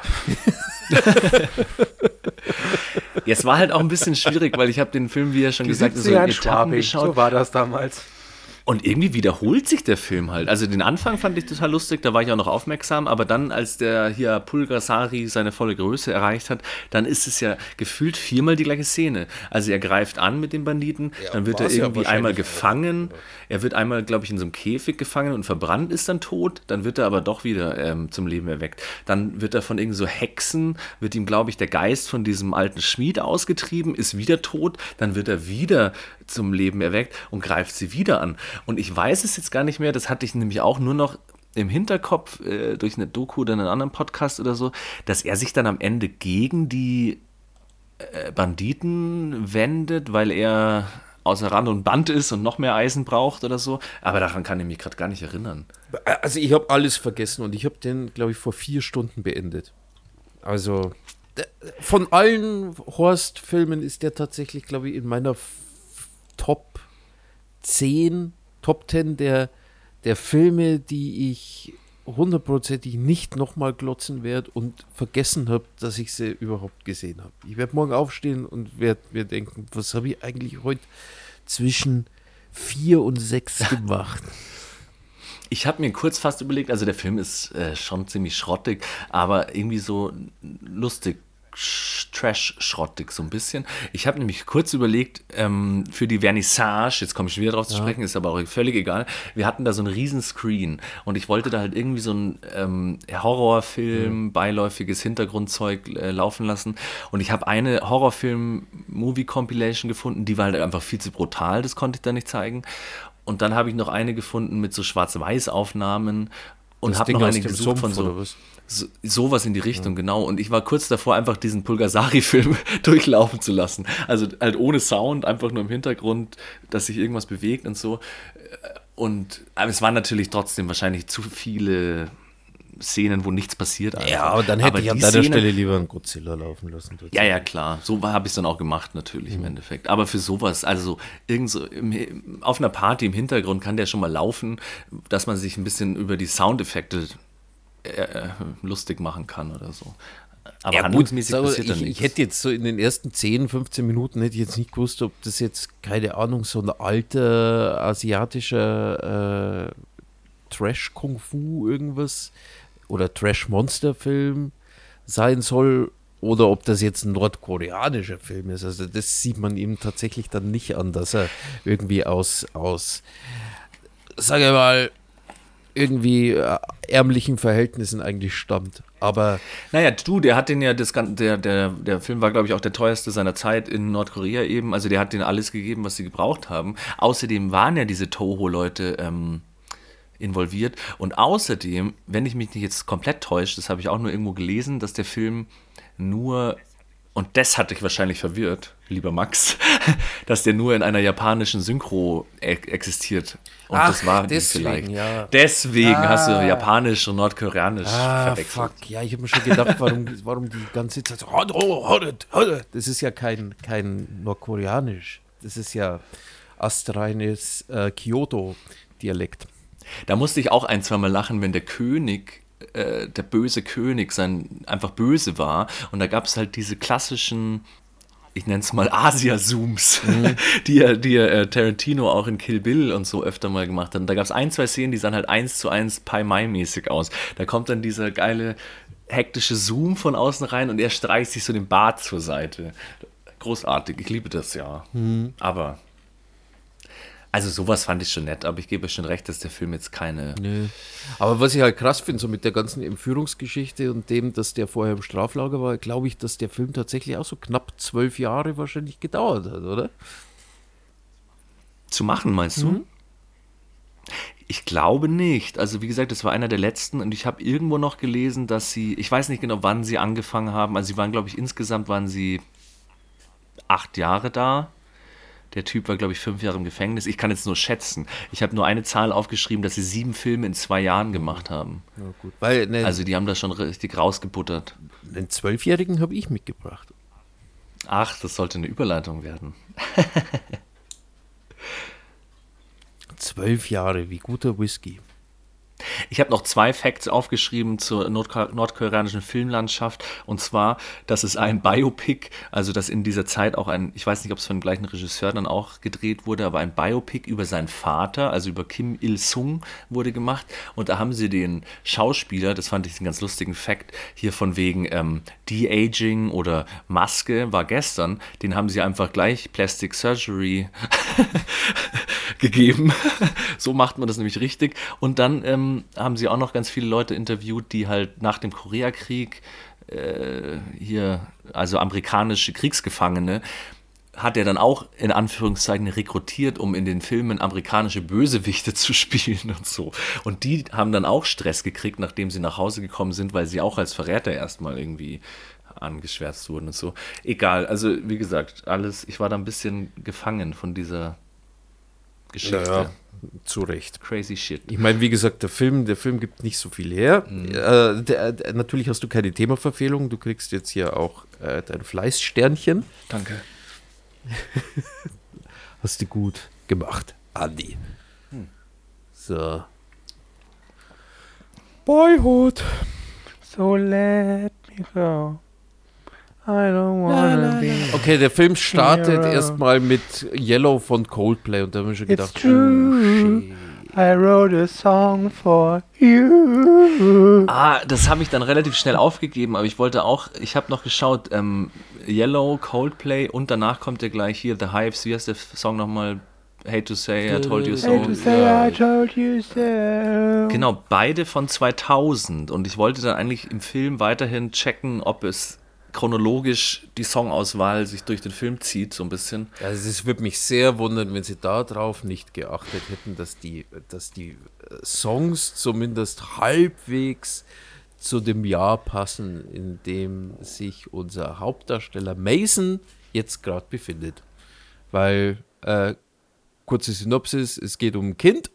Speaker 5: Ja, es war halt auch ein bisschen schwierig, weil ich habe den Film, wie ja schon gesagt, so in Etappen geschaut.
Speaker 1: So war das damals.
Speaker 5: Und irgendwie wiederholt sich der Film halt. Also den Anfang fand ich total lustig, da war ich auch noch aufmerksam, aber dann, als der hier Pulgasari seine volle Größe erreicht hat, dann ist es ja gefühlt viermal die gleiche Szene. Also er greift an mit dem Banditen, dann wird er
Speaker 4: war's ja
Speaker 5: irgendwie einmal gefangen, er wird einmal, glaube ich, in so einem Käfig gefangen und verbrannt ist dann tot, dann wird er aber doch wieder ähm, zum Leben erweckt. Dann wird er von irgendwie so Hexen, wird ihm, glaube ich, der Geist von diesem alten Schmied ausgetrieben, ist wieder tot, dann wird er wieder zum Leben erweckt und greift sie wieder an. Und ich weiß es jetzt gar nicht mehr, das hatte ich nämlich auch nur noch im Hinterkopf äh, durch eine Doku oder einen anderen Podcast oder so, dass er sich dann am Ende gegen die äh, Banditen wendet, weil er außer Rand und Band ist und noch mehr Eisen braucht oder so. Aber daran kann ich mich gerade gar nicht erinnern.
Speaker 4: Also ich habe alles vergessen und ich habe den, glaube ich, vor vier Stunden beendet. Also von allen Horst-Filmen ist der tatsächlich, glaube ich, in meiner Top 10, Top 10 der, der Filme, die ich hundertprozentig nicht nochmal glotzen werde und vergessen habe, dass ich sie überhaupt gesehen habe. Ich werde morgen aufstehen und werde mir denken, was habe ich eigentlich heute zwischen vier und sechs gemacht?
Speaker 5: Ich habe mir kurz fast überlegt, also der Film ist äh, schon ziemlich schrottig, aber irgendwie so lustig, trash-schrottig so ein bisschen. Ich habe nämlich kurz überlegt, ähm, für die Vernissage, jetzt komme ich schon wieder drauf zu sprechen, ist aber auch völlig egal, wir hatten da so einen riesen Screen und ich wollte da halt irgendwie so einen ähm, Horrorfilm, beiläufiges Hintergrundzeug äh, laufen lassen und ich habe eine Horrorfilm-Movie-Compilation gefunden, die war halt einfach viel zu brutal, das konnte ich da nicht zeigen. Und dann habe ich noch eine gefunden mit so Schwarz-Weiß-Aufnahmen und habe noch eine gesucht von
Speaker 4: Sumpf,
Speaker 5: so,
Speaker 4: oder was?
Speaker 5: So sowas in die Richtung, genau. Und ich war kurz davor, einfach diesen Pulgasari-Film durchlaufen zu lassen. Also halt ohne Sound, einfach nur im Hintergrund, dass sich irgendwas bewegt und so. Und aber es waren natürlich trotzdem wahrscheinlich zu viele Szenen, wo nichts passiert. Einfach.
Speaker 4: Ja, aber dann hätte ich an deiner Stelle lieber einen Godzilla laufen lassen.
Speaker 5: ja, ja, klar. So habe ich es dann auch gemacht, natürlich im Endeffekt. Aber für sowas, also irgend so im, auf einer Party im Hintergrund kann der schon mal laufen, dass man sich ein bisschen über die Soundeffekte äh, äh, lustig machen kann oder so. Aber
Speaker 4: Ja, gut,
Speaker 5: handlungsmäßig
Speaker 4: mal,
Speaker 5: passiert
Speaker 4: ich,
Speaker 5: nichts.
Speaker 4: ich hätte jetzt so in den ersten 10, 15 Minuten hätte ich jetzt nicht gewusst, ob das jetzt, keine Ahnung, so ein alter asiatischer äh, Trash-Kung-Fu irgendwas oder Trash-Monster-Film sein soll oder ob das jetzt ein nordkoreanischer Film ist. Also das sieht man ihm tatsächlich dann nicht an, dass er irgendwie aus, aus sage mal, irgendwie äh, ärmlichen Verhältnissen eigentlich stammt. Aber
Speaker 5: Naja, du, der hat den ja, das, gan- der, der, der Film war, glaube ich, auch der teuerste seiner Zeit in Nordkorea eben. Also der hat denen alles gegeben, was sie gebraucht haben. Außerdem waren ja diese Toho-Leute ähm, involviert. Und außerdem, wenn ich mich nicht jetzt komplett täusche, das habe ich auch nur irgendwo gelesen, dass der Film nur, und das hat dich wahrscheinlich verwirrt, lieber Max, dass der nur in einer japanischen Synchro e existiert. Und
Speaker 4: Ach,
Speaker 5: das war
Speaker 4: deswegen,
Speaker 5: vielleicht.
Speaker 4: ja.
Speaker 5: Deswegen hast du japanisch und nordkoreanisch
Speaker 4: Ah,
Speaker 5: verwechselt.
Speaker 4: fuck. Ja, ich habe mir schon gedacht, warum, warum die ganze Zeit so. Das ist ja kein, kein Nordkoreanisch. Das ist ja astreines äh, Kyoto-Dialekt.
Speaker 5: Da musste ich auch ein, zweimal lachen, wenn der König, äh, der böse König, sein einfach böse war. Und da gab es halt diese klassischen, ich nenne es mal Asia-Zooms, die ja, die ja äh, Tarantino auch in Kill Bill und so öfter mal gemacht hat. Und da gab es ein, zwei Szenen, die sahen halt eins zu eins Pai Mai-mäßig aus. Da kommt dann dieser geile hektische Zoom von außen rein und er streicht sich so den Bart zur Seite. Großartig, ich liebe das ja. Aber also sowas fand ich schon nett, aber ich gebe schon recht, dass der Film jetzt keine.
Speaker 4: Nö. Aber was ich halt krass finde, so mit der ganzen Entführungsgeschichte und dem, dass der vorher im Straflager war, glaube ich, dass der Film tatsächlich auch so knapp zwölf Jahre wahrscheinlich gedauert hat, oder?
Speaker 5: Zu machen, meinst du? Ich glaube nicht. Also wie gesagt, das war einer der letzten und ich habe irgendwo noch gelesen, dass sie, ich weiß nicht genau, wann sie angefangen haben. Also sie waren, glaube ich, insgesamt waren sie acht Jahre da. Der Typ war, glaube ich, fünf Jahre im Gefängnis. Ich kann jetzt nur schätzen. Ich habe nur eine Zahl aufgeschrieben, dass sie sieben Filme in zwei Jahren gemacht haben.
Speaker 4: Ja, gut. Weil ne,
Speaker 5: Also die haben das schon richtig rausgebuttert.
Speaker 4: einen Zwölfjährigen habe ich mitgebracht.
Speaker 5: Ach, das sollte eine Überleitung werden.
Speaker 4: Zwölf Jahre, wie guter Whisky.
Speaker 5: Ich habe noch zwei Facts aufgeschrieben zur nordko nordkoreanischen Filmlandschaft. Und zwar, dass es ein Biopic, also dass in dieser Zeit auch ein, ich weiß nicht, ob es von dem gleichen Regisseur dann auch gedreht wurde, aber ein Biopic über seinen Vater, also über Kim Il-sung, wurde gemacht. Und da haben sie den Schauspieler, das fand ich einen ganz lustigen Fact, hier von wegen ähm, De-Aging oder Maske war gestern, den haben sie einfach gleich Plastic Surgery gegeben. so macht man das nämlich richtig. Und dann ähm, haben sie auch noch ganz viele Leute interviewt, die halt nach dem Koreakrieg äh, hier, also amerikanische Kriegsgefangene, hat er dann auch in Anführungszeichen rekrutiert, um in den Filmen amerikanische Bösewichte zu spielen und so. Und die haben dann auch Stress gekriegt, nachdem sie nach Hause gekommen sind, weil sie auch als Verräter erstmal irgendwie angeschwärzt wurden und so. Egal, also wie gesagt, alles, ich war da ein bisschen gefangen von dieser Geschichte.
Speaker 4: Zu Recht.
Speaker 5: Crazy shit.
Speaker 4: Ich meine, wie gesagt, der Film, der Film gibt nicht so viel her. Äh, der, der, natürlich hast du keine Themaverfehlung. Du kriegst jetzt hier auch äh, dein Fleißsternchen.
Speaker 5: Danke.
Speaker 4: Hast du gut gemacht, Andi. So. Boyhood.
Speaker 1: So let me go. I don't wanna be.
Speaker 4: Okay, der Film startet erstmal mit Yellow von Coldplay und da haben wir schon
Speaker 1: It's
Speaker 4: gedacht,
Speaker 1: true.
Speaker 4: oh.
Speaker 1: I wrote a song for you.
Speaker 5: Ah, das habe ich dann relativ schnell aufgegeben, aber ich wollte auch, ich habe noch geschaut, ähm, Yellow, Coldplay und danach kommt ja gleich hier The Hives, wie heißt der Song nochmal? Hate to say, I told you so.
Speaker 1: Hate to say
Speaker 4: ja.
Speaker 1: I told you so.
Speaker 5: Genau, beide von 2000 und ich wollte dann eigentlich im Film weiterhin checken, ob es chronologisch die Songauswahl sich durch den Film zieht, so ein bisschen.
Speaker 4: Also es würde mich sehr wundern, wenn sie darauf nicht geachtet hätten, dass die, dass die äh, Songs zumindest halbwegs zu dem Jahr passen, in dem sich unser Hauptdarsteller Mason jetzt gerade befindet. Weil, äh, kurze Synopsis, es geht um ein Kind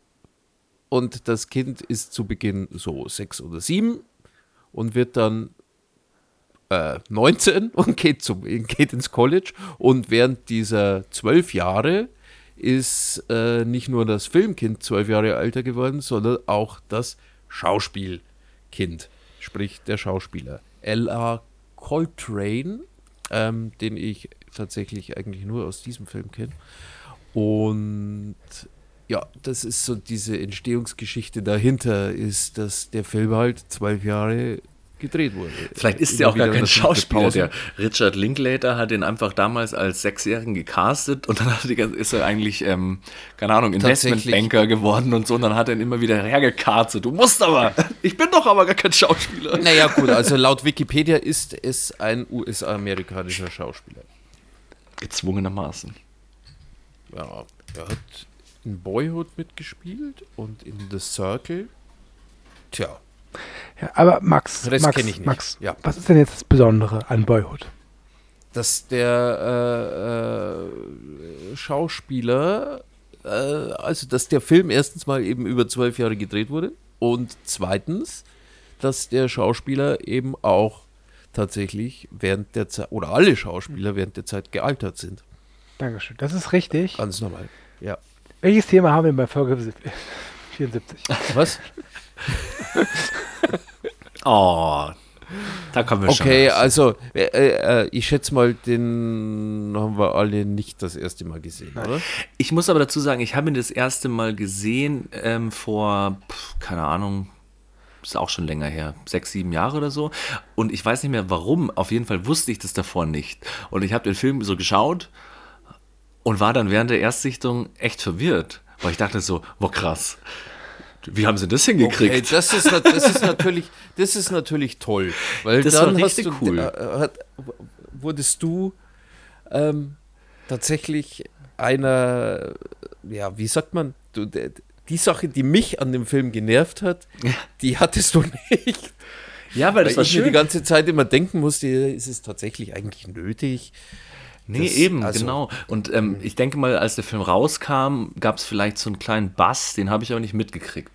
Speaker 4: und das Kind ist zu Beginn so sechs oder sieben und wird dann äh, 19 und geht, zum, geht ins College. Und während dieser zwölf Jahre ist äh, nicht nur das Filmkind zwölf Jahre älter geworden, sondern auch das Schauspielkind, sprich der Schauspieler. L.A. Coltrane, ähm, den ich tatsächlich eigentlich nur aus diesem Film kenne. Und ja, das ist so diese Entstehungsgeschichte dahinter, ist, dass der Film halt zwölf Jahre gedreht wurde.
Speaker 5: Vielleicht ist der auch gar kein Schauspieler. Der Richard Linklater hat den einfach damals als Sechsjährigen gecastet und dann die, ist er eigentlich, ähm, keine Ahnung. Investmentbanker geworden und so und dann hat er ihn immer wieder hergekartet. Du musst aber, ich bin doch aber gar kein Schauspieler.
Speaker 4: Naja, gut, also laut Wikipedia ist es ein US-amerikanischer Schauspieler.
Speaker 5: Gezwungenermaßen.
Speaker 4: Ja, er hat in Boyhood mitgespielt und in The Circle. Tja,
Speaker 1: Ja, aber Max,
Speaker 4: Rest
Speaker 1: Max,
Speaker 4: ich nicht.
Speaker 1: Max
Speaker 4: Ja.
Speaker 1: was ist denn jetzt das Besondere an Boyhood?
Speaker 4: dass der äh, äh, Schauspieler, äh, also dass der Film erstens mal eben über zwölf Jahre gedreht wurde und zweitens, dass der Schauspieler eben auch tatsächlich während der Zeit, oder alle Schauspieler während der Zeit gealtert sind.
Speaker 1: Dankeschön. Das ist richtig.
Speaker 4: Ganz normal. Ja.
Speaker 1: Welches Thema haben wir bei Folge 74?
Speaker 4: Was?
Speaker 5: Oh, da kommen wir
Speaker 4: Okay,
Speaker 5: schon.
Speaker 4: also äh, äh, ich schätze mal, den haben wir alle nicht das erste Mal gesehen, oder?
Speaker 5: Ich muss aber dazu sagen, ich habe ihn das erste Mal gesehen ähm, vor, pf, keine Ahnung, ist auch schon länger her, sechs, sieben Jahre oder so. Und ich weiß nicht mehr warum. Auf jeden Fall wusste ich das davor nicht. Und ich habe den Film so geschaut und war dann während der Erstsichtung echt verwirrt. Weil ich dachte so, boah krass, wie haben sie das hingekriegt?
Speaker 4: Okay, das ist, das ist natürlich, das ist natürlich toll, weil
Speaker 5: Das
Speaker 4: dann
Speaker 5: war richtig
Speaker 4: du,
Speaker 5: cool.
Speaker 4: äh, hat, wurdest du ähm, tatsächlich einer, ja, wie sagt man, du, der, die Sache, die mich an dem Film genervt hat, die hattest du nicht.
Speaker 5: ja, weil
Speaker 4: Weil ich mir die
Speaker 5: schön.
Speaker 4: ganze Zeit immer denken musste, ist es tatsächlich eigentlich nötig?
Speaker 5: Nee,
Speaker 4: Das-
Speaker 5: eben,
Speaker 4: also-
Speaker 5: genau. Und ähm, ich denke mal, als der Film rauskam, gab es vielleicht so einen kleinen Bass, den habe ich aber nicht mitgekriegt.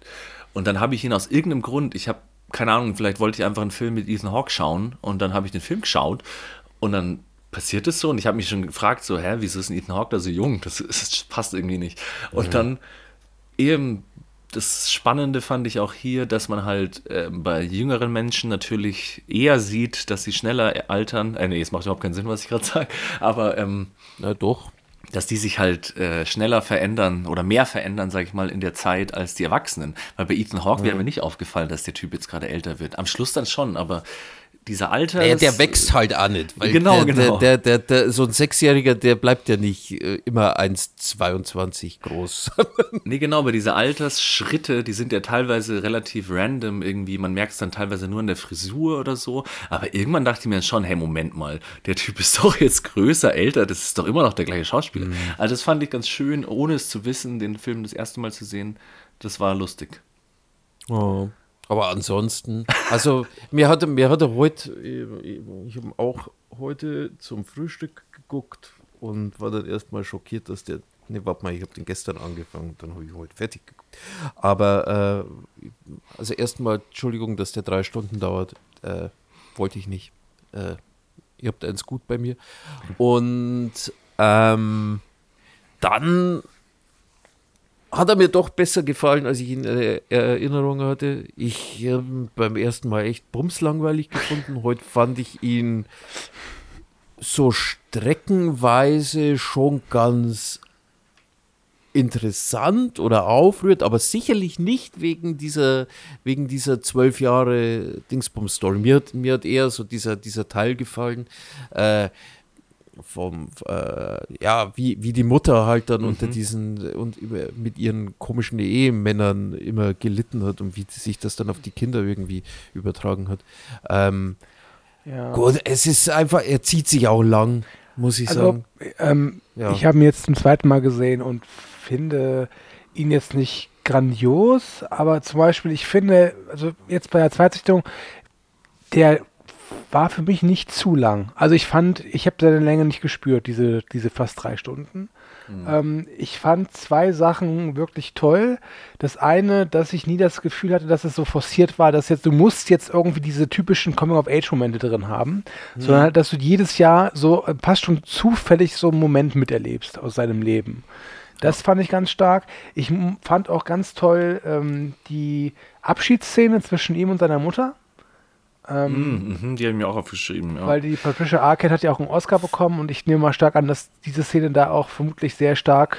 Speaker 5: Und dann habe ich ihn aus irgendeinem Grund, ich habe, keine Ahnung, vielleicht wollte ich einfach einen Film mit Ethan Hawke schauen und dann habe ich den Film geschaut und dann passiert es so und ich habe mich schon gefragt, so, hä, wieso ist Ethan Hawke da so jung? Das, das passt irgendwie nicht. Und dann eben das Spannende fand ich auch hier, dass man halt ähm, bei jüngeren Menschen natürlich eher sieht, dass sie schneller altern. Äh, nee, es macht überhaupt keinen Sinn, was ich gerade sage. Aber ähm,
Speaker 4: Na doch.
Speaker 5: dass die sich halt äh, schneller verändern oder mehr verändern, sage ich mal, in der Zeit als die Erwachsenen. Weil bei Ethan Hawke wäre mir nicht aufgefallen, dass der Typ jetzt gerade älter wird. Am Schluss dann schon, aber dieser Alter.
Speaker 4: Der, der wächst halt auch nicht. Weil
Speaker 5: Genau,
Speaker 4: der,
Speaker 5: genau.
Speaker 4: Der, der, der, so ein Sechsjähriger, der bleibt ja nicht äh, immer 1,22 groß.
Speaker 5: Nee, genau, aber diese Altersschritte, die sind ja teilweise relativ random irgendwie. Man merkt es dann teilweise nur in der Frisur oder so. Aber irgendwann dachte ich mir schon, hey, Moment mal, der Typ ist doch jetzt größer, älter, das ist doch immer noch der gleiche Schauspieler. Also das fand ich ganz schön, ohne es zu wissen, den Film das erste Mal zu sehen. Das war lustig.
Speaker 4: Oh. Aber ansonsten, also mir hatte, mir hatte heute, ich habe auch heute zum Frühstück geguckt und war dann erstmal schockiert, dass der, ne, warte mal, ich habe den gestern angefangen, dann habe ich heute fertig geguckt. Aber, äh, also erstmal, Entschuldigung, dass der drei Stunden dauert, äh, wollte ich nicht. Äh, ihr habt eins gut bei mir. Und ähm, dann hat er mir doch besser gefallen, als ich ihn in Erinnerung hatte. Ich habe ihn beim ersten Mal echt bumslangweilig gefunden. Heute fand ich ihn so streckenweise schon ganz interessant oder aufrührt, aber sicherlich nicht wegen dieser, wegen dieser zwölf Jahre Dingsbums-Story. Mir mir hat eher so dieser, dieser Teil gefallen, äh, vom, äh, ja, wie, wie die Mutter halt dann unter diesen und mit ihren komischen Ehemännern immer gelitten hat und wie sich das dann auf die Kinder irgendwie übertragen hat. Ähm,
Speaker 1: Ja.
Speaker 4: Gut, es ist einfach, er zieht sich auch lang, muss ich
Speaker 1: Also,
Speaker 4: sagen.
Speaker 1: ähm,
Speaker 4: Ja.
Speaker 1: ich habe ihn jetzt zum zweiten Mal gesehen und finde ihn jetzt nicht grandios, aber zum Beispiel, ich finde, also jetzt bei der Zweitsichtung, der war für mich nicht zu lang. Also ich fand, ich habe seine Länge nicht gespürt, diese, diese fast drei Stunden. Ähm, ich fand zwei Sachen wirklich toll. Das eine, dass ich nie das Gefühl hatte, dass es so forciert war, dass jetzt, du musst jetzt irgendwie diese typischen Coming-of-Age-Momente drin haben, sondern halt, dass du jedes Jahr so äh, fast schon zufällig so einen Moment miterlebst aus seinem Leben. Das fand ich ganz stark. Ich fand auch ganz toll ähm, die Abschiedsszene zwischen ihm und seiner Mutter. Ähm,
Speaker 5: Mhm, die haben mir auch aufgeschrieben. Ja.
Speaker 1: weil die Patricia Arquette hat ja auch einen Oscar bekommen und ich nehme mal stark an, dass diese Szene da auch vermutlich sehr stark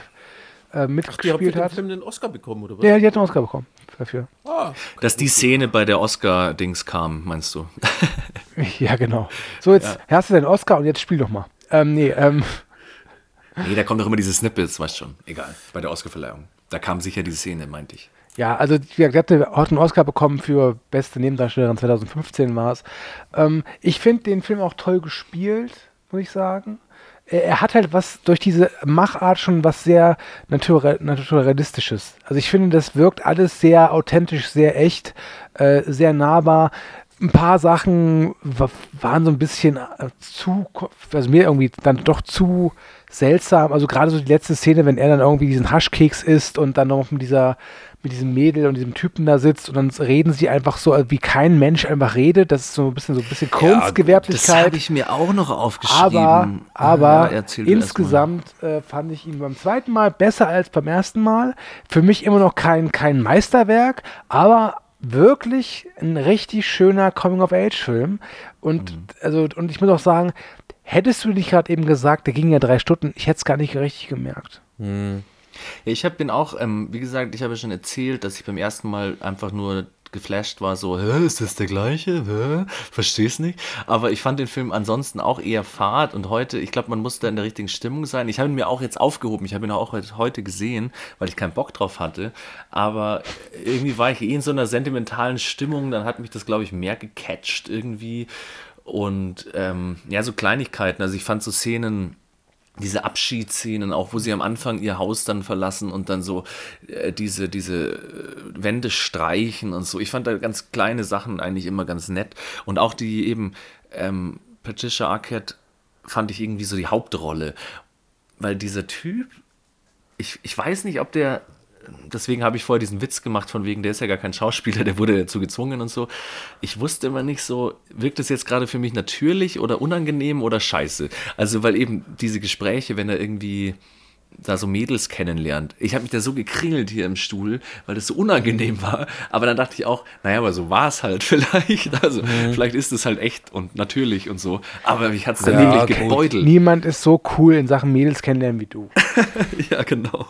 Speaker 1: äh, mitgespielt hat.
Speaker 4: den Oscar bekommen, oder was?
Speaker 1: Ja, die hat einen Oscar bekommen dafür.
Speaker 5: Dass die Szene bei der Oscar-Dings kam, meinst du?
Speaker 1: Ja, genau. So, jetzt hast du deinen Oscar und jetzt spiel doch mal. Ähm, nee, ähm,
Speaker 5: Nee, da kommen doch immer diese Snippets, weißt schon. Egal, bei der Oscar-Verleihung. Da kam sicher diese Szene, meinte ich.
Speaker 1: Ja, also wie gesagt, die hat einen Oscar bekommen für beste Nebendarstellerin 2015 war es. Ähm, ich finde den Film auch toll gespielt, muss ich sagen. er, er hat halt was durch diese Machart schon was sehr natura naturalistisches. Also ich finde, das wirkt alles sehr authentisch, sehr echt, äh, sehr nahbar. Ein paar Sachen wa- waren so ein bisschen äh, zu, also mir irgendwie dann doch zu seltsam. Also gerade so die letzte Szene, wenn er dann irgendwie diesen Haschkeks isst und dann noch mit dieser mit diesem Mädel und diesem Typen da sitzt und dann reden sie einfach so, wie kein Mensch einfach redet. Das ist so ein bisschen so ein bisschen
Speaker 5: Das
Speaker 1: Kunstgewerblichkeit.
Speaker 5: habe ich mir auch noch aufgeschrieben.
Speaker 1: Aber, aber
Speaker 5: Ja,
Speaker 1: insgesamt äh, fand ich ihn beim zweiten Mal besser als beim ersten Mal. Für mich immer noch kein, kein Meisterwerk, aber wirklich ein richtig schöner Coming-of-Age-Film. Und,
Speaker 5: Mhm.
Speaker 1: also, und ich muss auch sagen, hättest du nicht gerade eben gesagt, der ging ja drei Stunden, ich hätte es gar nicht richtig gemerkt.
Speaker 5: Ja, ich habe den auch, ähm, wie gesagt, ich habe ja schon erzählt, dass ich beim ersten Mal einfach nur geflasht war, so, Hä, ist das der gleiche? Hä? Versteh's nicht. Aber ich fand den Film ansonsten auch eher fad und heute, ich glaube, man muss da in der richtigen Stimmung sein. Ich habe ihn mir auch jetzt aufgehoben, ich habe ihn auch heute- heute gesehen, weil ich keinen Bock drauf hatte. Aber irgendwie war ich eh in so einer sentimentalen Stimmung, dann hat mich das, glaube ich, mehr gecatcht irgendwie. Und ähm, ja, so Kleinigkeiten. Also ich fand so Szenen, diese Abschiedsszenen, auch wo sie am Anfang ihr Haus dann verlassen und dann so äh, diese, diese äh, Wände streichen und so. Ich fand da ganz kleine Sachen eigentlich immer ganz nett. Und auch die eben ähm, Patricia Arquette fand ich irgendwie so die Hauptrolle. Weil dieser Typ, ich, ich weiß nicht, ob der, deswegen habe ich vorher diesen Witz gemacht, von wegen, der ist ja gar kein Schauspieler, der wurde dazu gezwungen und so. Ich wusste immer nicht so, wirkt das jetzt gerade für mich natürlich oder unangenehm oder scheiße? Also, weil eben diese Gespräche, wenn er irgendwie da so Mädels kennenlernt. Ich habe mich da so gekringelt hier im Stuhl, weil das so unangenehm war. Aber dann dachte ich auch, naja, aber so war es halt vielleicht. Also vielleicht ist es halt echt und natürlich und so. Aber mich hat es dann
Speaker 4: Ja,
Speaker 5: wirklich
Speaker 4: gut.
Speaker 5: gebeutelt.
Speaker 1: Niemand ist so cool in Sachen Mädels kennenlernen wie du.
Speaker 5: Ja, genau.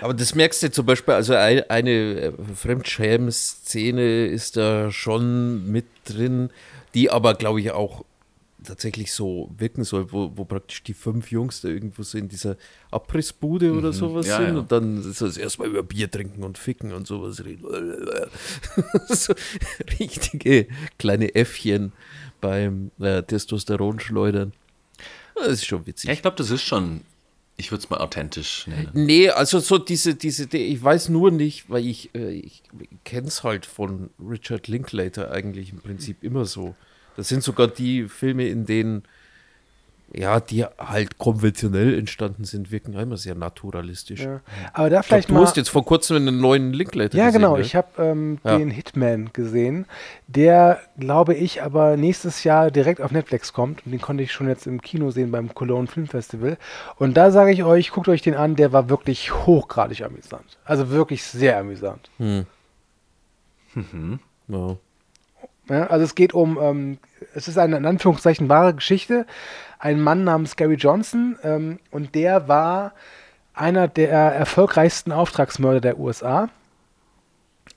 Speaker 4: Aber das merkst du zum Beispiel, also ein, eine äh, Fremdschämen-Szene ist da schon mit drin, die aber, glaube ich, auch tatsächlich so wirken soll, wo, wo praktisch die fünf Jungs da irgendwo so in dieser Abrissbude oder sowas
Speaker 5: Ja,
Speaker 4: sind
Speaker 5: ja.
Speaker 4: und dann so das erstmal über Bier trinken und ficken und sowas reden. so richtige kleine Äffchen beim äh, Testosteron schleudern. Das ist schon witzig.
Speaker 5: Ja, ich glaube, das ist schon, ich würde es mal authentisch nennen.
Speaker 4: Nee, also so diese, diese, die- ich weiß nur nicht, weil ich, äh, ich kenne es halt von Richard Linklater eigentlich im Prinzip immer so. Das sind sogar die Filme, in denen, ja, die halt konventionell entstanden sind, wirken immer sehr naturalistisch.
Speaker 1: Ja. Aber da
Speaker 4: Ich glaub,
Speaker 1: vielleicht
Speaker 4: du
Speaker 1: mal.
Speaker 4: hast jetzt vor kurzem einen neuen Linklater
Speaker 1: Ja,
Speaker 4: gesehen.
Speaker 1: genau.
Speaker 4: ne?
Speaker 1: Ich habe ähm,
Speaker 4: Ja.
Speaker 1: den Hitman gesehen, der, glaube ich, aber nächstes Jahr direkt auf Netflix kommt. Und den konnte ich schon jetzt im Kino sehen beim Cologne Film Festival. Und da sage ich euch, guckt euch den an, der war wirklich hochgradig amüsant. Also wirklich sehr amüsant.
Speaker 4: ja.
Speaker 1: Ja, also es geht um, ähm, es ist eine in Anführungszeichen wahre Geschichte. Ein Mann namens Gary Johnson ähm, und der war einer der erfolgreichsten Auftragsmörder der USA.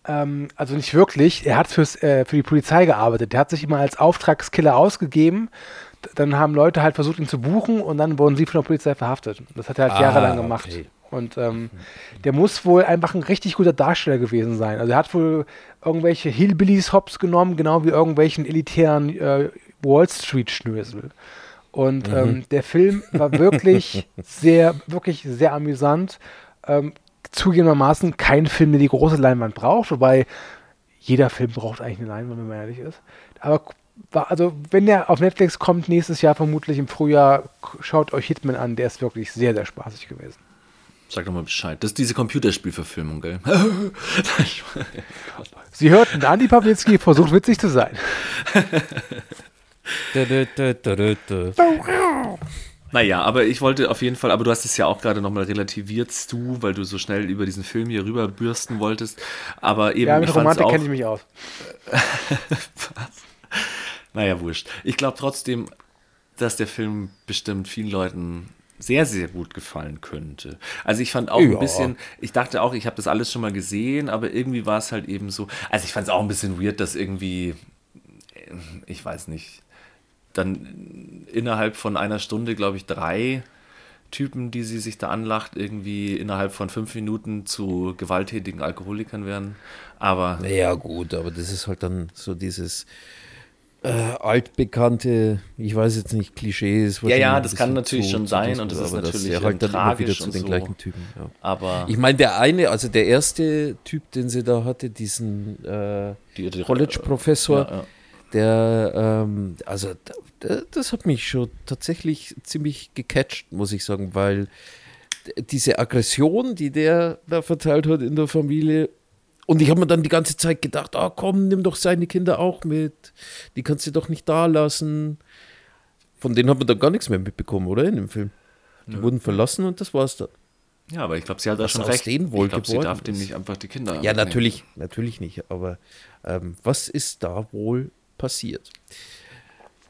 Speaker 1: Ähm, also nicht wirklich, er hat fürs, äh, für die Polizei gearbeitet. Der hat sich immer als Auftragskiller ausgegeben. Dann haben Leute halt versucht, ihn zu buchen und dann wurden sie von der Polizei verhaftet. Das hat er halt
Speaker 4: Ah,
Speaker 1: jahrelang gemacht.
Speaker 4: okay.
Speaker 1: Und ähm, der muss wohl einfach ein richtig guter Darsteller gewesen sein. Also er hat wohl irgendwelche Hillbillies hops genommen, genau wie irgendwelchen elitären äh, Wall Street Schnösel. Und ähm, der Film war wirklich sehr, wirklich sehr amüsant. Ähm, zugegebenermaßen kein Film, der die große Leinwand braucht, wobei jeder Film braucht eigentlich eine Leinwand, wenn man ehrlich ist. Aber war, also, wenn der auf Netflix kommt, nächstes Jahr vermutlich im Frühjahr, schaut euch Hitman an, der ist wirklich sehr, sehr spaßig gewesen.
Speaker 5: Sag doch mal Bescheid. Das ist diese Computerspielverfilmung, gell?
Speaker 1: Sie hörten, Andi Pawlitzki versucht witzig zu sein.
Speaker 5: Naja, aber ich wollte auf jeden Fall, aber du hast es ja auch gerade nochmal relativiert, du, weil du so schnell über diesen Film hier rüber bürsten wolltest. Aber eben,
Speaker 1: Ja, mit Romantik
Speaker 5: auch,
Speaker 1: kenne ich mich aus.
Speaker 5: Naja, wurscht. Ich glaube trotzdem, dass der Film bestimmt vielen Leuten sehr, sehr gut gefallen könnte. Also ich fand auch
Speaker 4: Ja.
Speaker 5: ein bisschen, ich dachte auch, ich habe das alles schon mal gesehen, aber irgendwie war es halt eben so, also ich fand es auch ein bisschen weird, dass irgendwie, äh, ich weiß nicht, dann innerhalb von einer Stunde, glaube ich, drei Typen, die sie sich da anlacht, irgendwie innerhalb von fünf Minuten zu gewalttätigen Alkoholikern werden. Aber
Speaker 4: Ja, gut, aber das ist halt dann so dieses. Äh, altbekannte, ich weiß jetzt nicht, Klischees.
Speaker 5: Ja, ja, das kann natürlich schon sein
Speaker 4: das-
Speaker 5: und das ist natürlich,
Speaker 4: er
Speaker 5: ähm,
Speaker 4: halt dann immer wieder zu den
Speaker 5: so.
Speaker 4: gleichen Typen. Ja.
Speaker 5: Aber
Speaker 4: Ich meine, der eine, also der erste Typ, den sie da hatte, diesen äh,
Speaker 5: die, die
Speaker 4: College-Professor,
Speaker 5: Ja, ja.
Speaker 4: der, ähm, also da, das hat mich schon tatsächlich ziemlich gecatcht, muss ich sagen, weil diese Aggression, die der da verteilt hat in der Familie, und ich habe mir dann die ganze Zeit gedacht, ah komm, nimm doch seine Kinder auch mit, die kannst du doch nicht da lassen. Von denen hat man dann gar nichts mehr mitbekommen, oder in dem Film? Die wurden verlassen und das war's dann.
Speaker 5: ja, aber ich glaube, sie hat da schon
Speaker 4: aus
Speaker 5: recht.
Speaker 4: denen wohl
Speaker 5: ich glaube, sie darf dem nicht einfach die Kinder
Speaker 4: Ja, natürlich, natürlich nicht. Aber ähm, was ist da wohl passiert?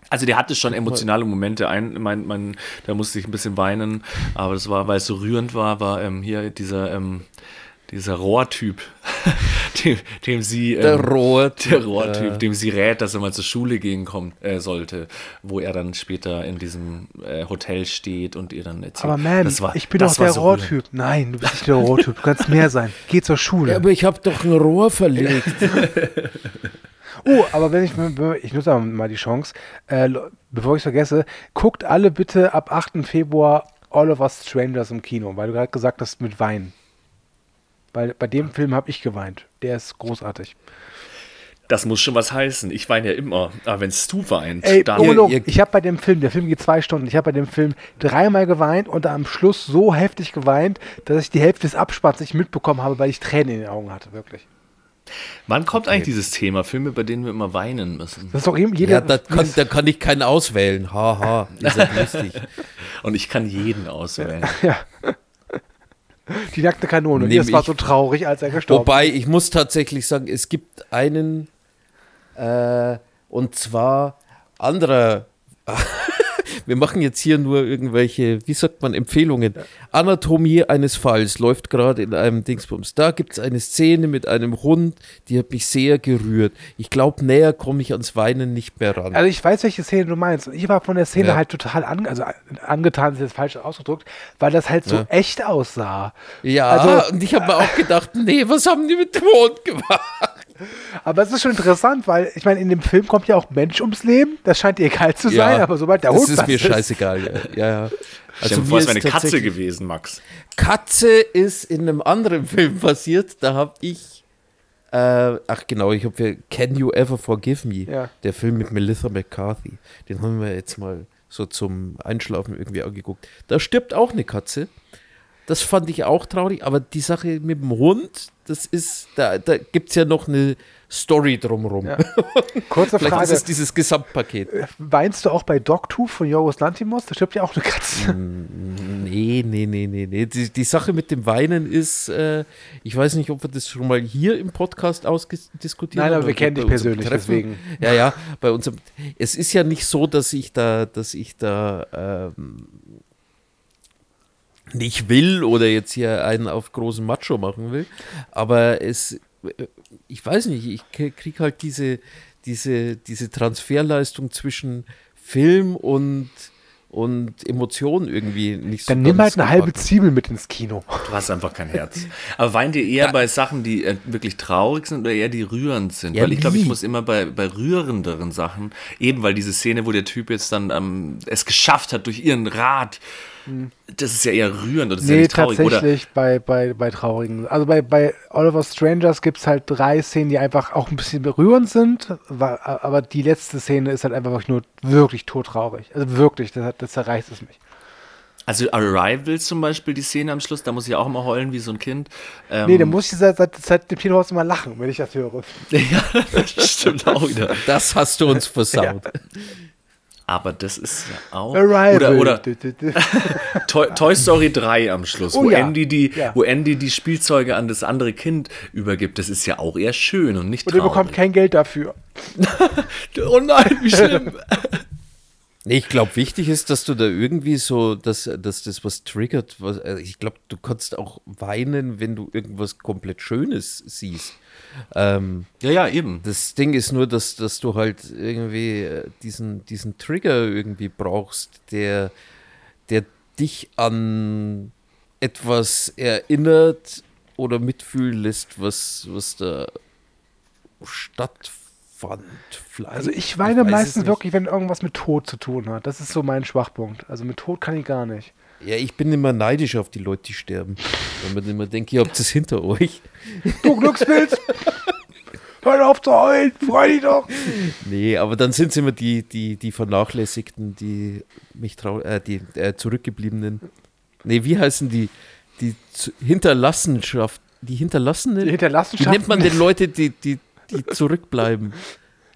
Speaker 5: Also der hatte schon emotionale Momente. Ein, mein, mein, da musste ich ein bisschen weinen, aber das war, weil es so rührend war, war ähm, hier dieser, ähm, dieser Rohrtyp, dem, dem sie ähm,
Speaker 4: Der Rohr.
Speaker 5: der Rohrtyp, dem sie rät, dass er mal zur Schule gehen kommt, äh, sollte, wo er dann später in diesem äh, Hotel steht und ihr dann erzählt.
Speaker 1: Aber man,
Speaker 5: das war,
Speaker 1: ich bin doch der
Speaker 5: so.
Speaker 1: Rohrtyp. Nein, du bist nicht der Rohrtyp. Du kannst mehr sein. Geh zur Schule.
Speaker 4: Ja, aber ich habe doch ein Rohr verlegt.
Speaker 1: Oh, aber wenn ich, ich nutze mal die Chance, äh, bevor ich es vergesse, guckt alle bitte ab 8. Februar All of Us Strangers im Kino, weil du gerade gesagt hast mit Weinen. Weil bei dem Film habe ich geweint. Der ist großartig.
Speaker 5: Das muss schon was heißen. Ich weine ja immer. Aber wenn du weinst,
Speaker 1: Ey,
Speaker 5: dann.
Speaker 1: ohne Log,
Speaker 4: ihr-
Speaker 1: ich habe bei dem Film, der Film geht zwei Stunden, ich habe bei dem Film dreimal geweint und am Schluss so heftig geweint, dass ich die Hälfte des Abspanns nicht mitbekommen habe, weil ich Tränen in den Augen hatte, wirklich.
Speaker 5: Wann kommt eigentlich dieses Thema? Filme, bei denen wir immer weinen müssen.
Speaker 1: Das ist doch eben jeder.
Speaker 4: ja, da kann, da kann ich keinen auswählen. Haha, ist ja lustig.
Speaker 5: Und ich kann jeden auswählen.
Speaker 1: ja. Die nackte Kanone.
Speaker 4: Nehm
Speaker 1: das war so traurig, als er gestorben
Speaker 4: Wobei, ich muss tatsächlich sagen, es gibt einen, äh, und zwar anderer. Wir machen jetzt hier nur irgendwelche, wie sagt man, Empfehlungen. Anatomie eines Falls läuft gerade in einem Dingsbums. Da gibt es eine Szene mit einem Hund, die hat mich sehr gerührt. Ich glaube, näher komme ich ans Weinen nicht mehr ran.
Speaker 1: Also ich weiß, welche Szene du meinst. Ich war von der Szene
Speaker 4: Ja.
Speaker 1: halt total ange also angetan, ist jetzt falsch ausgedrückt, weil das halt so
Speaker 4: Ja.
Speaker 1: echt aussah.
Speaker 4: ja,
Speaker 1: also-
Speaker 4: und ich habe mir auch gedacht, nee, was haben die mit dem Hund gemacht?
Speaker 1: Aber es ist schon interessant, weil ich meine, in dem Film kommt ja auch Mensch ums Leben. Das scheint dir egal zu sein, aber sobald der
Speaker 4: das
Speaker 1: Hund
Speaker 4: ist
Speaker 1: das
Speaker 4: mir scheißegal. Ja, ja. ja.
Speaker 5: Dir
Speaker 4: mir
Speaker 5: vor, es
Speaker 4: ist
Speaker 5: wäre eine Katze gewesen, Max.
Speaker 4: Katze ist in einem anderen Film passiert. Da habe ich. Äh, ach genau, ich habe für Can You Ever Forgive Me?
Speaker 1: Ja.
Speaker 4: Der Film mit Melissa McCarthy. Den haben wir jetzt mal so zum Einschlafen irgendwie angeguckt. Da stirbt auch eine Katze. Das fand ich auch traurig, aber die Sache mit dem Hund, das ist, da, da gibt es ja noch eine Story drumherum.
Speaker 1: Ja. Kurze
Speaker 4: Vielleicht
Speaker 1: Frage.
Speaker 4: ist es dieses Gesamtpaket.
Speaker 1: Weinst du auch bei Dogtooth von Jorgos Lantimos? Da stirbt ja auch eine Katze.
Speaker 4: Nee, nee, nee, nee, nee. Die, die Sache mit dem Weinen ist, äh, ich weiß nicht, ob wir das schon mal hier im Podcast ausdiskutiert
Speaker 1: Nein,
Speaker 4: haben.
Speaker 1: aber wir kennen dich persönlich, deswegen.
Speaker 4: Ja, ja, bei unserem. Es ist ja nicht so, dass ich da, dass ich da ähm, nicht will oder jetzt hier einen auf großen Macho machen will. Aber es, äh, ich weiß nicht, ich kriege halt diese, diese, diese Transferleistung zwischen Film und, und Emotionen irgendwie nicht so
Speaker 1: Dann nimm halt eine halbe. Zwiebel mit ins Kino.
Speaker 5: Du hast einfach kein Herz. Aber weint ihr eher bei Sachen, die äh, wirklich traurig sind oder eher die rührend sind?
Speaker 4: Ja,
Speaker 5: weil ich glaube, ich muss immer bei, bei rührenderen Sachen, eben weil diese Szene, wo der Typ jetzt dann ähm, es geschafft hat durch ihren Rat, das ist ja eher rührend und das ist ja
Speaker 1: Nee,
Speaker 5: nicht traurig. Oder
Speaker 1: tatsächlich bei, bei, bei traurigen. Also bei, bei Oliver Strangers gibt es halt drei Szenen, die einfach auch ein bisschen berührend sind, aber die letzte Szene ist halt einfach wirklich nur wirklich todtraurig. Also wirklich, das, das zerreißt es mich.
Speaker 5: Also Arrival zum Beispiel, die Szene am Schluss, da muss ich auch immer heulen wie so ein Kind. Ähm,
Speaker 1: Nee, da muss ich seit, seit, seit dem Kinohaus immer lachen, wenn ich das höre.
Speaker 5: ja, das stimmt auch wieder.
Speaker 4: Das hast du uns versaut.
Speaker 5: Aber das ist ja auch.
Speaker 1: Arrival.
Speaker 5: Oder, oder. Toy, Toy Story 3 am Schluss,
Speaker 1: Oh
Speaker 5: wo,
Speaker 1: ja.
Speaker 5: Andy die,
Speaker 1: Ja.
Speaker 5: wo Andy die Spielzeuge an das andere Kind übergibt. Das ist ja auch eher schön und nicht
Speaker 1: Und
Speaker 5: traurig.
Speaker 1: bekommt kein Geld dafür.
Speaker 5: oh nein, wie schlimm.
Speaker 4: Ich glaube, wichtig ist, dass du da irgendwie so, dass, dass das was triggert. Was, also ich glaube, du kannst auch weinen, wenn du irgendwas komplett Schönes siehst. Ähm,
Speaker 5: ja, ja, eben.
Speaker 4: das Ding ist nur, dass, dass du halt irgendwie äh, diesen, diesen Trigger irgendwie brauchst, der, der dich an etwas erinnert oder mitfühlen lässt, was, was da fand. Vielleicht.
Speaker 1: Also ich weine
Speaker 4: es
Speaker 1: meistens wirklich, wenn irgendwas mit Tod zu tun hat. Das ist so mein Schwachpunkt. Also mit Tod kann ich gar nicht.
Speaker 4: Ja, ich bin immer neidisch auf die Leute, die sterben. Weil man immer denkt, ihr habt es hinter euch.
Speaker 1: Du Glückspilz! Hör auf zu heulen, freu dich doch!
Speaker 4: Nee, aber dann sind es immer die, die, die Vernachlässigten, die mich trau äh, die äh, Zurückgebliebenen. Nee, wie heißen die? Die zu Hinterlassenschaft, die Hinterlassenen?
Speaker 1: Die Hinterlassenschaften?
Speaker 4: Wie nennt man denn Leute, die, die, die zurückbleiben?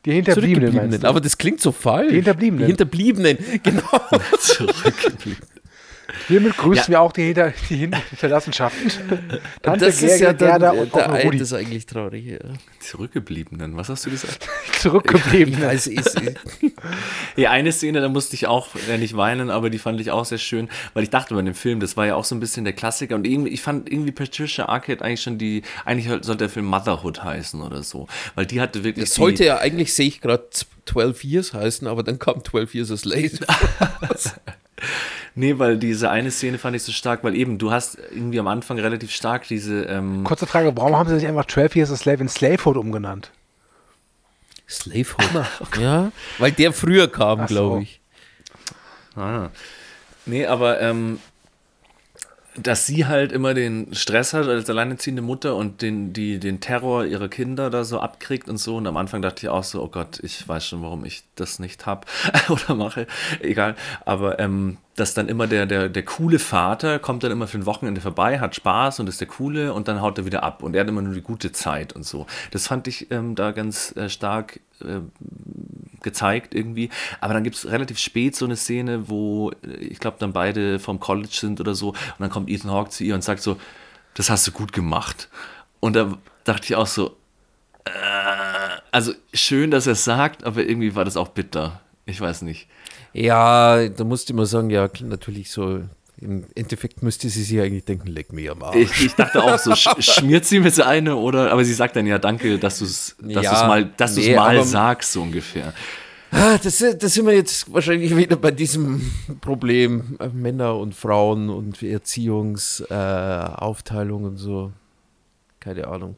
Speaker 1: Die Hinterbliebenen?
Speaker 4: Aber das klingt so falsch.
Speaker 1: Die Hinterbliebenen.
Speaker 4: Die Hinterbliebenen, genau.
Speaker 5: Zurückgeblieben.
Speaker 1: Hiermit grüßen
Speaker 5: Ja.
Speaker 1: wir auch die, Hinter die Hinterlassenschaften. Tante
Speaker 4: das
Speaker 1: Gerge,
Speaker 4: ist ja dann,
Speaker 1: Gerda und
Speaker 4: Ei,
Speaker 1: Rudi.
Speaker 4: das ist eigentlich traurig. Ja.
Speaker 5: Zurückgebliebenen, was hast du gesagt?
Speaker 1: Zurückgebliebenen.
Speaker 4: Also ist,
Speaker 5: Ja, eine Szene, da musste ich auch äh, nicht weinen, aber die fand ich auch sehr schön, weil ich dachte bei dem Film, das war ja auch so ein bisschen der Klassiker und irgendwie, ich fand irgendwie Patricia Arquette eigentlich schon die, eigentlich sollte der Film Motherhood heißen oder so, weil die hatte wirklich
Speaker 4: das
Speaker 5: die,
Speaker 4: sollte ja eigentlich, sehe ich gerade, 12 Years heißen, aber dann kam 12 Years a Slave.
Speaker 5: Nee, weil diese eine Szene fand ich so stark, weil eben, du hast irgendwie am Anfang relativ stark diese, ähm,
Speaker 1: Kurze Frage, warum haben sie sich einfach 12 Years a Slave in Slavehood umgenannt?
Speaker 4: Slavehood. Ja, weil der früher kam,
Speaker 1: Ach so.
Speaker 4: glaube ich.
Speaker 5: Ah. Nee, aber ähm, dass sie halt immer den Stress hat als alleinerziehende Mutter und den, die, den Terror ihrer Kinder da so abkriegt und so. Und am Anfang dachte ich auch so, oh Gott, ich weiß schon, warum ich das nicht hab oder mache. Egal. Aber ähm, dass dann immer der, der, der coole Vater kommt dann immer für ein Wochenende vorbei, hat Spaß und ist der coole und dann haut er wieder ab. Und er hat immer nur die gute Zeit und so. Das fand ich ähm, da ganz äh, stark äh, gezeigt irgendwie. Aber dann gibt es relativ spät so eine Szene, wo äh, ich glaube dann beide vom College sind oder so. Und dann kommt Ethan Hawke zu ihr und sagt so, das hast du gut gemacht. Und da dachte ich auch so, äh, also schön, dass er es sagt, aber irgendwie war das auch bitter. Ich weiß nicht.
Speaker 4: Ja, da musste man sagen, ja, natürlich so. Im Endeffekt müsste sie sich eigentlich denken, leck mir am Arsch.
Speaker 5: Ich, ich dachte auch so, sch schmiert sie mir so eine oder, aber sie sagt dann ja, danke, dass du es dass
Speaker 4: Ja,
Speaker 5: mal, dass
Speaker 4: nee,
Speaker 5: mal sagst, so ungefähr.
Speaker 4: Ah, das, das sind wir jetzt wahrscheinlich wieder bei diesem Problem äh, Männer und Frauen und Erziehungsaufteilung äh, und so. Keine Ahnung.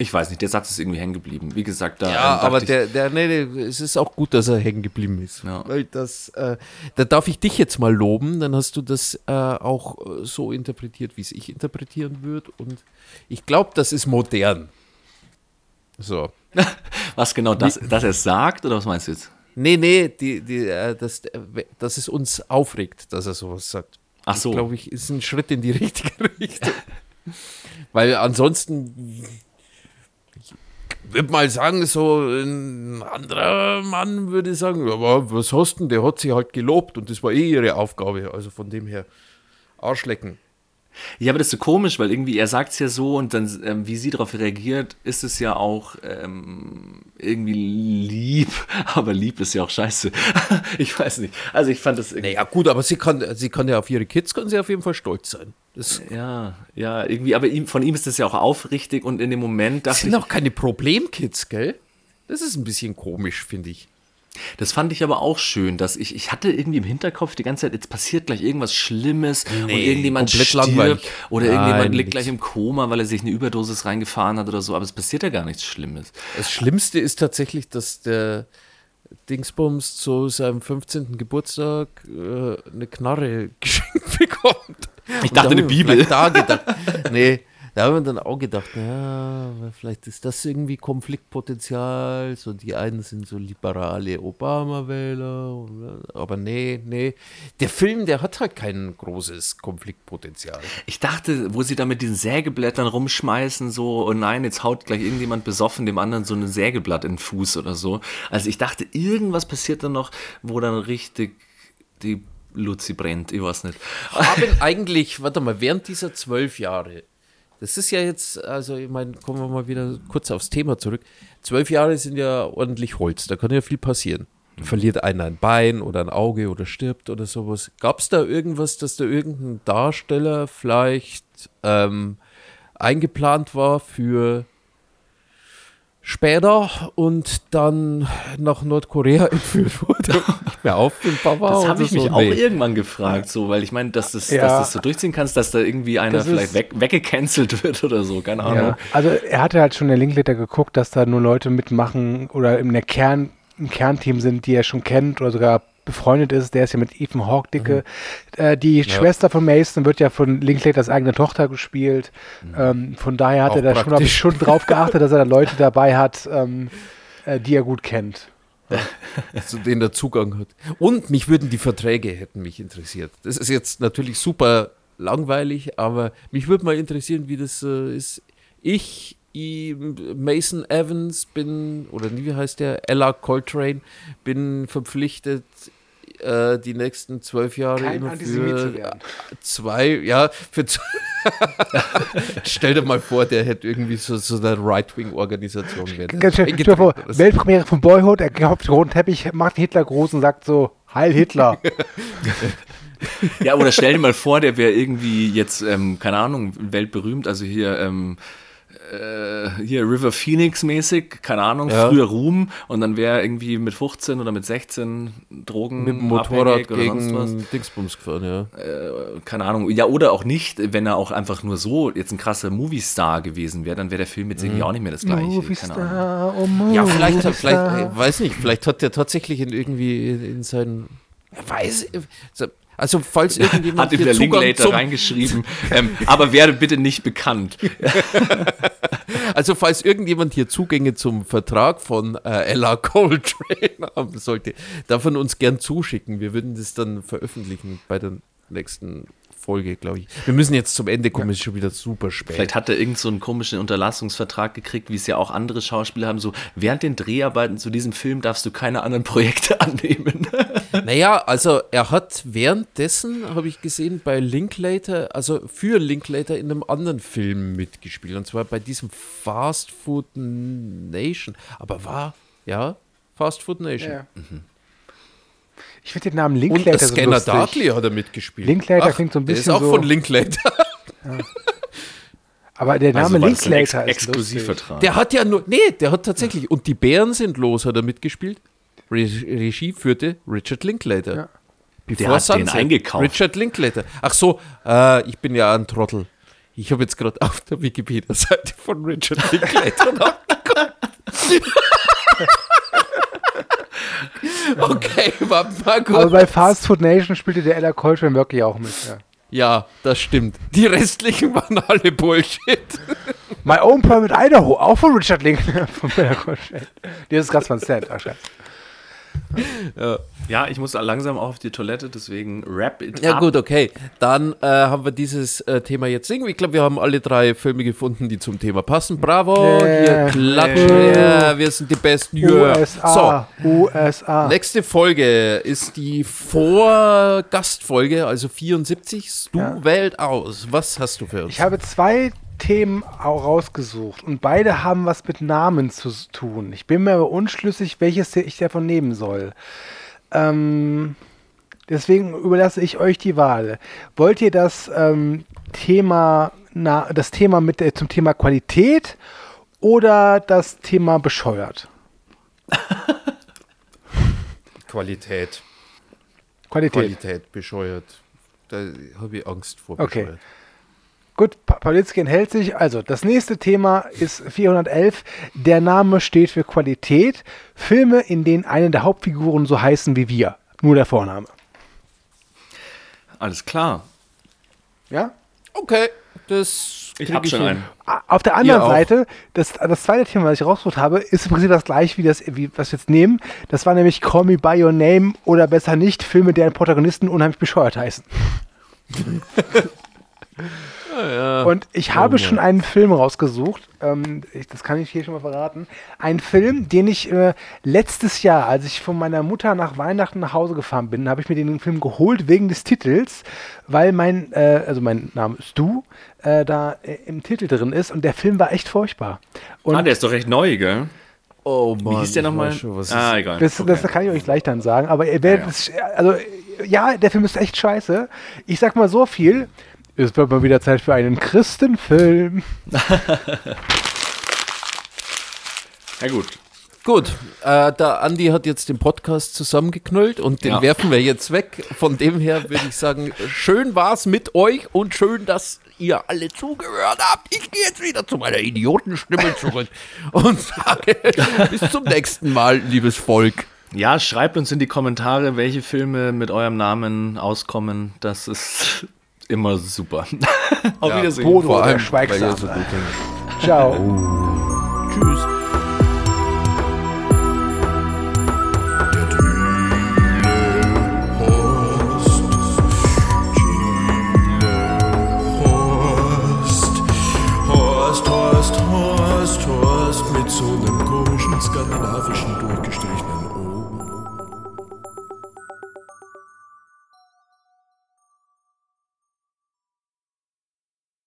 Speaker 5: Ich weiß nicht, der Satz ist irgendwie hängen geblieben. Wie gesagt, da
Speaker 4: Ja,
Speaker 5: ähm,
Speaker 4: aber der, der, nee, nee, es ist auch gut, dass er hängen geblieben ist.
Speaker 5: Ja.
Speaker 4: Weil das, äh, da darf ich dich jetzt mal loben, dann hast du das äh, auch äh, so interpretiert, wie es ich interpretieren würde. Und ich glaube, das ist modern. So.
Speaker 5: was genau das, dass er es sagt oder was meinst du jetzt?
Speaker 4: Nee, nee, die, die, äh, das, äh, dass es uns aufregt, dass er sowas sagt.
Speaker 5: Ach so.
Speaker 4: glaube ich, ist ein Schritt in die richtige Richtung. Weil ansonsten, würde mal sagen, so ein anderer Mann würde sagen, aber was hast denn, der hat sie halt gelobt und das war eh ihre Aufgabe. Also von dem her, Arschlecken.
Speaker 5: Ja, aber das ist so komisch, weil irgendwie er sagt es ja so und dann, ähm, wie sie darauf reagiert, ist es ja auch ähm, irgendwie lieb. Aber lieb ist ja auch scheiße. ich weiß nicht. Also ich fand das irgendwie.
Speaker 4: Naja, gut, aber sie kann, sie kann ja auf ihre Kids, kann sie auf jeden Fall stolz sein. Das
Speaker 5: Ja, ja, irgendwie, aber ihm, von ihm ist das ja auch aufrichtig und in dem Moment
Speaker 4: das
Speaker 5: dachte
Speaker 4: sind
Speaker 5: ich,
Speaker 4: auch keine Problemkids, gell? Das ist ein bisschen komisch, finde ich.
Speaker 5: das fand ich aber auch schön, dass ich, ich hatte irgendwie im Hinterkopf die ganze Zeit, jetzt passiert gleich irgendwas Schlimmes und
Speaker 4: Nee,
Speaker 5: irgendjemand
Speaker 4: komplett
Speaker 5: stirbt
Speaker 4: langweilig.
Speaker 5: oder
Speaker 4: Nein,
Speaker 5: irgendjemand liegt gleich im Koma, weil er sich eine Überdosis reingefahren hat oder so, aber es passiert ja gar nichts Schlimmes.
Speaker 4: Das Schlimmste ist tatsächlich, dass der Dingsbums zu seinem 15. Geburtstag äh, eine Knarre geschenkt bekommt.
Speaker 5: Ich dachte,
Speaker 4: da
Speaker 5: eine Bibel.
Speaker 4: Da gedacht, nee, da haben wir dann auch gedacht, ja, vielleicht ist das irgendwie Konfliktpotenzial. So die einen sind so liberale Obama-Wähler, aber nee, nee. Der Film, der hat halt kein großes Konfliktpotenzial.
Speaker 5: Ich dachte, wo sie da mit diesen Sägeblättern rumschmeißen, so, oh nein, jetzt haut gleich irgendjemand besoffen dem anderen so ein Sägeblatt in den Fuß oder so. Also ich dachte, irgendwas passiert dann noch, wo dann richtig die Luzi brennt, ich weiß nicht.
Speaker 4: haben eigentlich, warte mal, während dieser zwölf Jahre, das ist ja jetzt, also ich meine, kommen wir mal wieder kurz aufs Thema zurück. Zwölf Jahre sind ja ordentlich Holz, da kann ja viel passieren. Da verliert einer ein Bein oder ein Auge oder stirbt oder sowas. Gab es da irgendwas, dass da irgendein Darsteller vielleicht ähm, eingeplant war für später und dann nach Nordkorea entführt wurde? Nicht mehr auf im Papa?
Speaker 5: Das habe ich mich
Speaker 4: so?
Speaker 5: auch
Speaker 4: Nee.
Speaker 5: irgendwann gefragt, so, weil ich meine, dass, das,
Speaker 1: Ja.
Speaker 5: dass das so durchziehen kannst, dass da irgendwie einer
Speaker 1: Das
Speaker 5: vielleicht weg, weggecancelt wird oder so, keine Ahnung.
Speaker 1: Ja. Also er hatte halt schon in der Linklater geguckt, dass da nur Leute mitmachen oder in der Kern, im Kernteam sind, die er schon kennt oder sogar befreundet ist. Der ist ja mit Ethan Hawke dicke. Äh, die Schwester von Mason wird ja von Linklaters eigene Tochter gespielt. Ähm, von daher hat
Speaker 4: Auch
Speaker 1: er da schon, ich, schon drauf geachtet, dass er da Leute dabei hat, ähm, äh, die er gut kennt.
Speaker 4: Zu denen der Zugang hat. Und mich würden die Verträge hätten mich interessiert. Das ist jetzt natürlich super langweilig, aber mich würde mal interessieren, wie das äh, ist. Ich, Mason Evans, bin, oder wie heißt der, Ella Coltrane, bin verpflichtet, äh, die nächsten zwölf Jahre
Speaker 1: Kein
Speaker 4: immer für
Speaker 1: werden.
Speaker 4: zwei, ja, für Stell dir mal vor, der hätte irgendwie so, so eine Right-Wing-Organisation werden.
Speaker 1: Ganz schön, stell dir vor, Weltpremiere von Boyhood, er auf den roten Teppich, macht Hitler groß und sagt so, Heil Hitler.
Speaker 5: Ja, oder stell dir mal vor, der wäre irgendwie jetzt, ähm, keine Ahnung, weltberühmt, also hier, ähm, äh, hier River Phoenix mäßig, keine Ahnung,
Speaker 4: Ja.
Speaker 5: früher Ruhm und dann wäre er irgendwie mit 15 oder mit 16 Drogen
Speaker 4: mit dem Motorrad
Speaker 5: abhängig oder sonst was.
Speaker 4: gegen Dingsbums gefahren, ja.
Speaker 5: keine Ahnung, ja, oder auch nicht, wenn er auch einfach nur so jetzt ein krasser Movie-Star gewesen wäre, dann wäre der Film jetzt irgendwie auch nicht mehr das gleiche.
Speaker 1: Movie
Speaker 5: keine Ahnung.
Speaker 1: Oh
Speaker 4: Ja, vielleicht,
Speaker 1: Star.
Speaker 4: vielleicht, äh, weiß nicht, vielleicht hat der tatsächlich in irgendwie in, in seinen, weiß, also falls irgendjemand
Speaker 5: Hat
Speaker 4: hier
Speaker 5: der
Speaker 4: Zugang
Speaker 5: Linklater reingeschrieben, ähm, aber werde bitte nicht bekannt.
Speaker 4: also falls irgendjemand hier Zugänge zum Vertrag von äh, Ella Coltrane haben sollte, darf man uns gern zuschicken. Wir würden das dann veröffentlichen bei der nächsten Folge, glaube ich. Wir müssen jetzt zum Ende kommen, ist schon wieder super spät.
Speaker 5: Vielleicht hat er irgend so einen komischen Unterlassungsvertrag gekriegt, wie es ja auch andere Schauspieler haben. So, während den Dreharbeiten zu diesem Film darfst du keine anderen Projekte annehmen.
Speaker 4: Naja, also er hat währenddessen, habe ich gesehen, bei Linklater, also für Linklater in einem anderen Film mitgespielt. Und zwar bei diesem Fast Food Nation. Aber war, ja, Fast Food Nation.
Speaker 1: Ja. Ich finde den Namen
Speaker 4: Und
Speaker 1: Linklater so
Speaker 4: Scanner
Speaker 1: lustig.
Speaker 4: Darkly hat er mitgespielt.
Speaker 1: Linklater klingt so ein
Speaker 4: der
Speaker 1: bisschen
Speaker 4: ist auch
Speaker 1: so-
Speaker 4: von Linklater.
Speaker 1: Aber der Name
Speaker 5: Also war das ein Ex
Speaker 1: Linklater ist lustig.
Speaker 5: Exklusivvertrag.
Speaker 4: Der hat ja nur, nee, der hat tatsächlich, und die Bären sind los, hat er mitgespielt. Re Regie führte Richard Linklater.
Speaker 1: Ja.
Speaker 4: Before
Speaker 5: Der hat den eingekauft.
Speaker 4: Richard Linklater. Ach so, äh, ich bin ja ein Trottel. Ich habe jetzt gerade auf der Wikipedia-Seite von Richard Linklater nachgeguckt. okay, warte mal kurz.
Speaker 1: Aber bei Fast Food Nation spielte der Ella Coltrane wirklich auch mit. Ja.
Speaker 4: ja, das stimmt. Die restlichen waren alle Bullshit.
Speaker 1: My Own Private Idaho, auch von Richard Linklater. von Ella Coltrane. Die ist ganz von Sand. Ach, scheiße.
Speaker 5: Ja, ich muss langsam auch auf die Toilette, deswegen wrap it
Speaker 4: Ja
Speaker 5: up.
Speaker 4: gut, okay. Dann äh, haben wir dieses äh, Thema jetzt irgendwie. Ich glaube, wir haben alle drei Filme gefunden, die zum Thema passen. Bravo,
Speaker 1: Yeah.
Speaker 4: hier klatschen. Ja, wir sind die besten. Yeah.
Speaker 1: USA. USA.
Speaker 4: So, nächste Folge ist die Vorgastfolge, also 74. Du
Speaker 1: Ja.
Speaker 4: wählt aus. Was hast du für uns?
Speaker 1: Ich habe zwei Themen auch rausgesucht und beide haben was mit Namen zu tun. Ich bin mir aber unschlüssig, welches ich davon nehmen soll. Ähm, deswegen überlasse ich euch die Wahl. Wollt ihr das ähm, Thema, na, das Thema mit äh, zum Thema Qualität oder das Thema bescheuert?
Speaker 4: Qualität.
Speaker 1: Qualität.
Speaker 4: Qualität, bescheuert. Da habe ich Angst vor
Speaker 1: Okay.
Speaker 4: bescheuert.
Speaker 1: Gut, Pa- Pawlitzki enthält sich. Also, das nächste Thema ist 411. Der Name steht für Qualität. Filme, in denen eine der Hauptfiguren so heißen wie wir. Nur der Vorname.
Speaker 5: Alles klar.
Speaker 1: Ja?
Speaker 4: Okay, das
Speaker 5: Ich hab schon einen.
Speaker 1: Auf der anderen. Seite, das, das zweite Thema, was ich rausgesucht habe, ist im Prinzip das gleiche wie das, wie, was wir jetzt nehmen. Das war nämlich Call Me By Your Name oder besser nicht Filme, deren Protagonisten unheimlich bescheuert heißen. Und ich habe schon einen Film rausgesucht, ähm, ich, das kann ich hier schon mal verraten. Ein Film, den ich äh, letztes Jahr, als ich von meiner Mutter nach Weihnachten nach Hause gefahren bin, habe ich mir den Film geholt wegen des Titels, weil mein, äh, also mein Name ist Du, äh, da äh, im Titel drin ist und der Film war echt furchtbar. Und
Speaker 5: Ah, der ist doch recht neu, gell?
Speaker 4: Oh Mann,
Speaker 5: Wie hieß der
Speaker 4: ich
Speaker 5: nochmal? Ah, egal.
Speaker 1: Das, das kann ich euch gleich dann sagen, aber ihr werdet
Speaker 5: Ja,
Speaker 1: es, also ja, der Film ist echt scheiße. Ich sag mal so viel, es wird mal wieder Zeit für einen Christenfilm.
Speaker 5: Ja gut.
Speaker 4: Gut, äh, der Andi hat jetzt den Podcast zusammengeknüllt und den
Speaker 5: Ja.
Speaker 4: werfen wir jetzt weg. Von dem her würde ich sagen, schön war's mit euch und schön, dass ihr alle zugehört habt. Ich gehe jetzt wieder zu meiner Idiotenstimme zurück und sage bis zum nächsten Mal, liebes Volk.
Speaker 5: Ja, schreibt uns in die Kommentare, welche Filme mit eurem Namen auskommen. Das ist immer super. Auf Wiedersehen.
Speaker 1: Bodo,
Speaker 4: Vor
Speaker 1: der
Speaker 4: allem,
Speaker 1: Schweigsame.
Speaker 4: weil ihr so.
Speaker 1: Ciao.
Speaker 4: Tschüss.
Speaker 3: Der Diele Horst, Horst, Horst, Horst, Horst, Horst, mit so einem komischen skandinavischen O.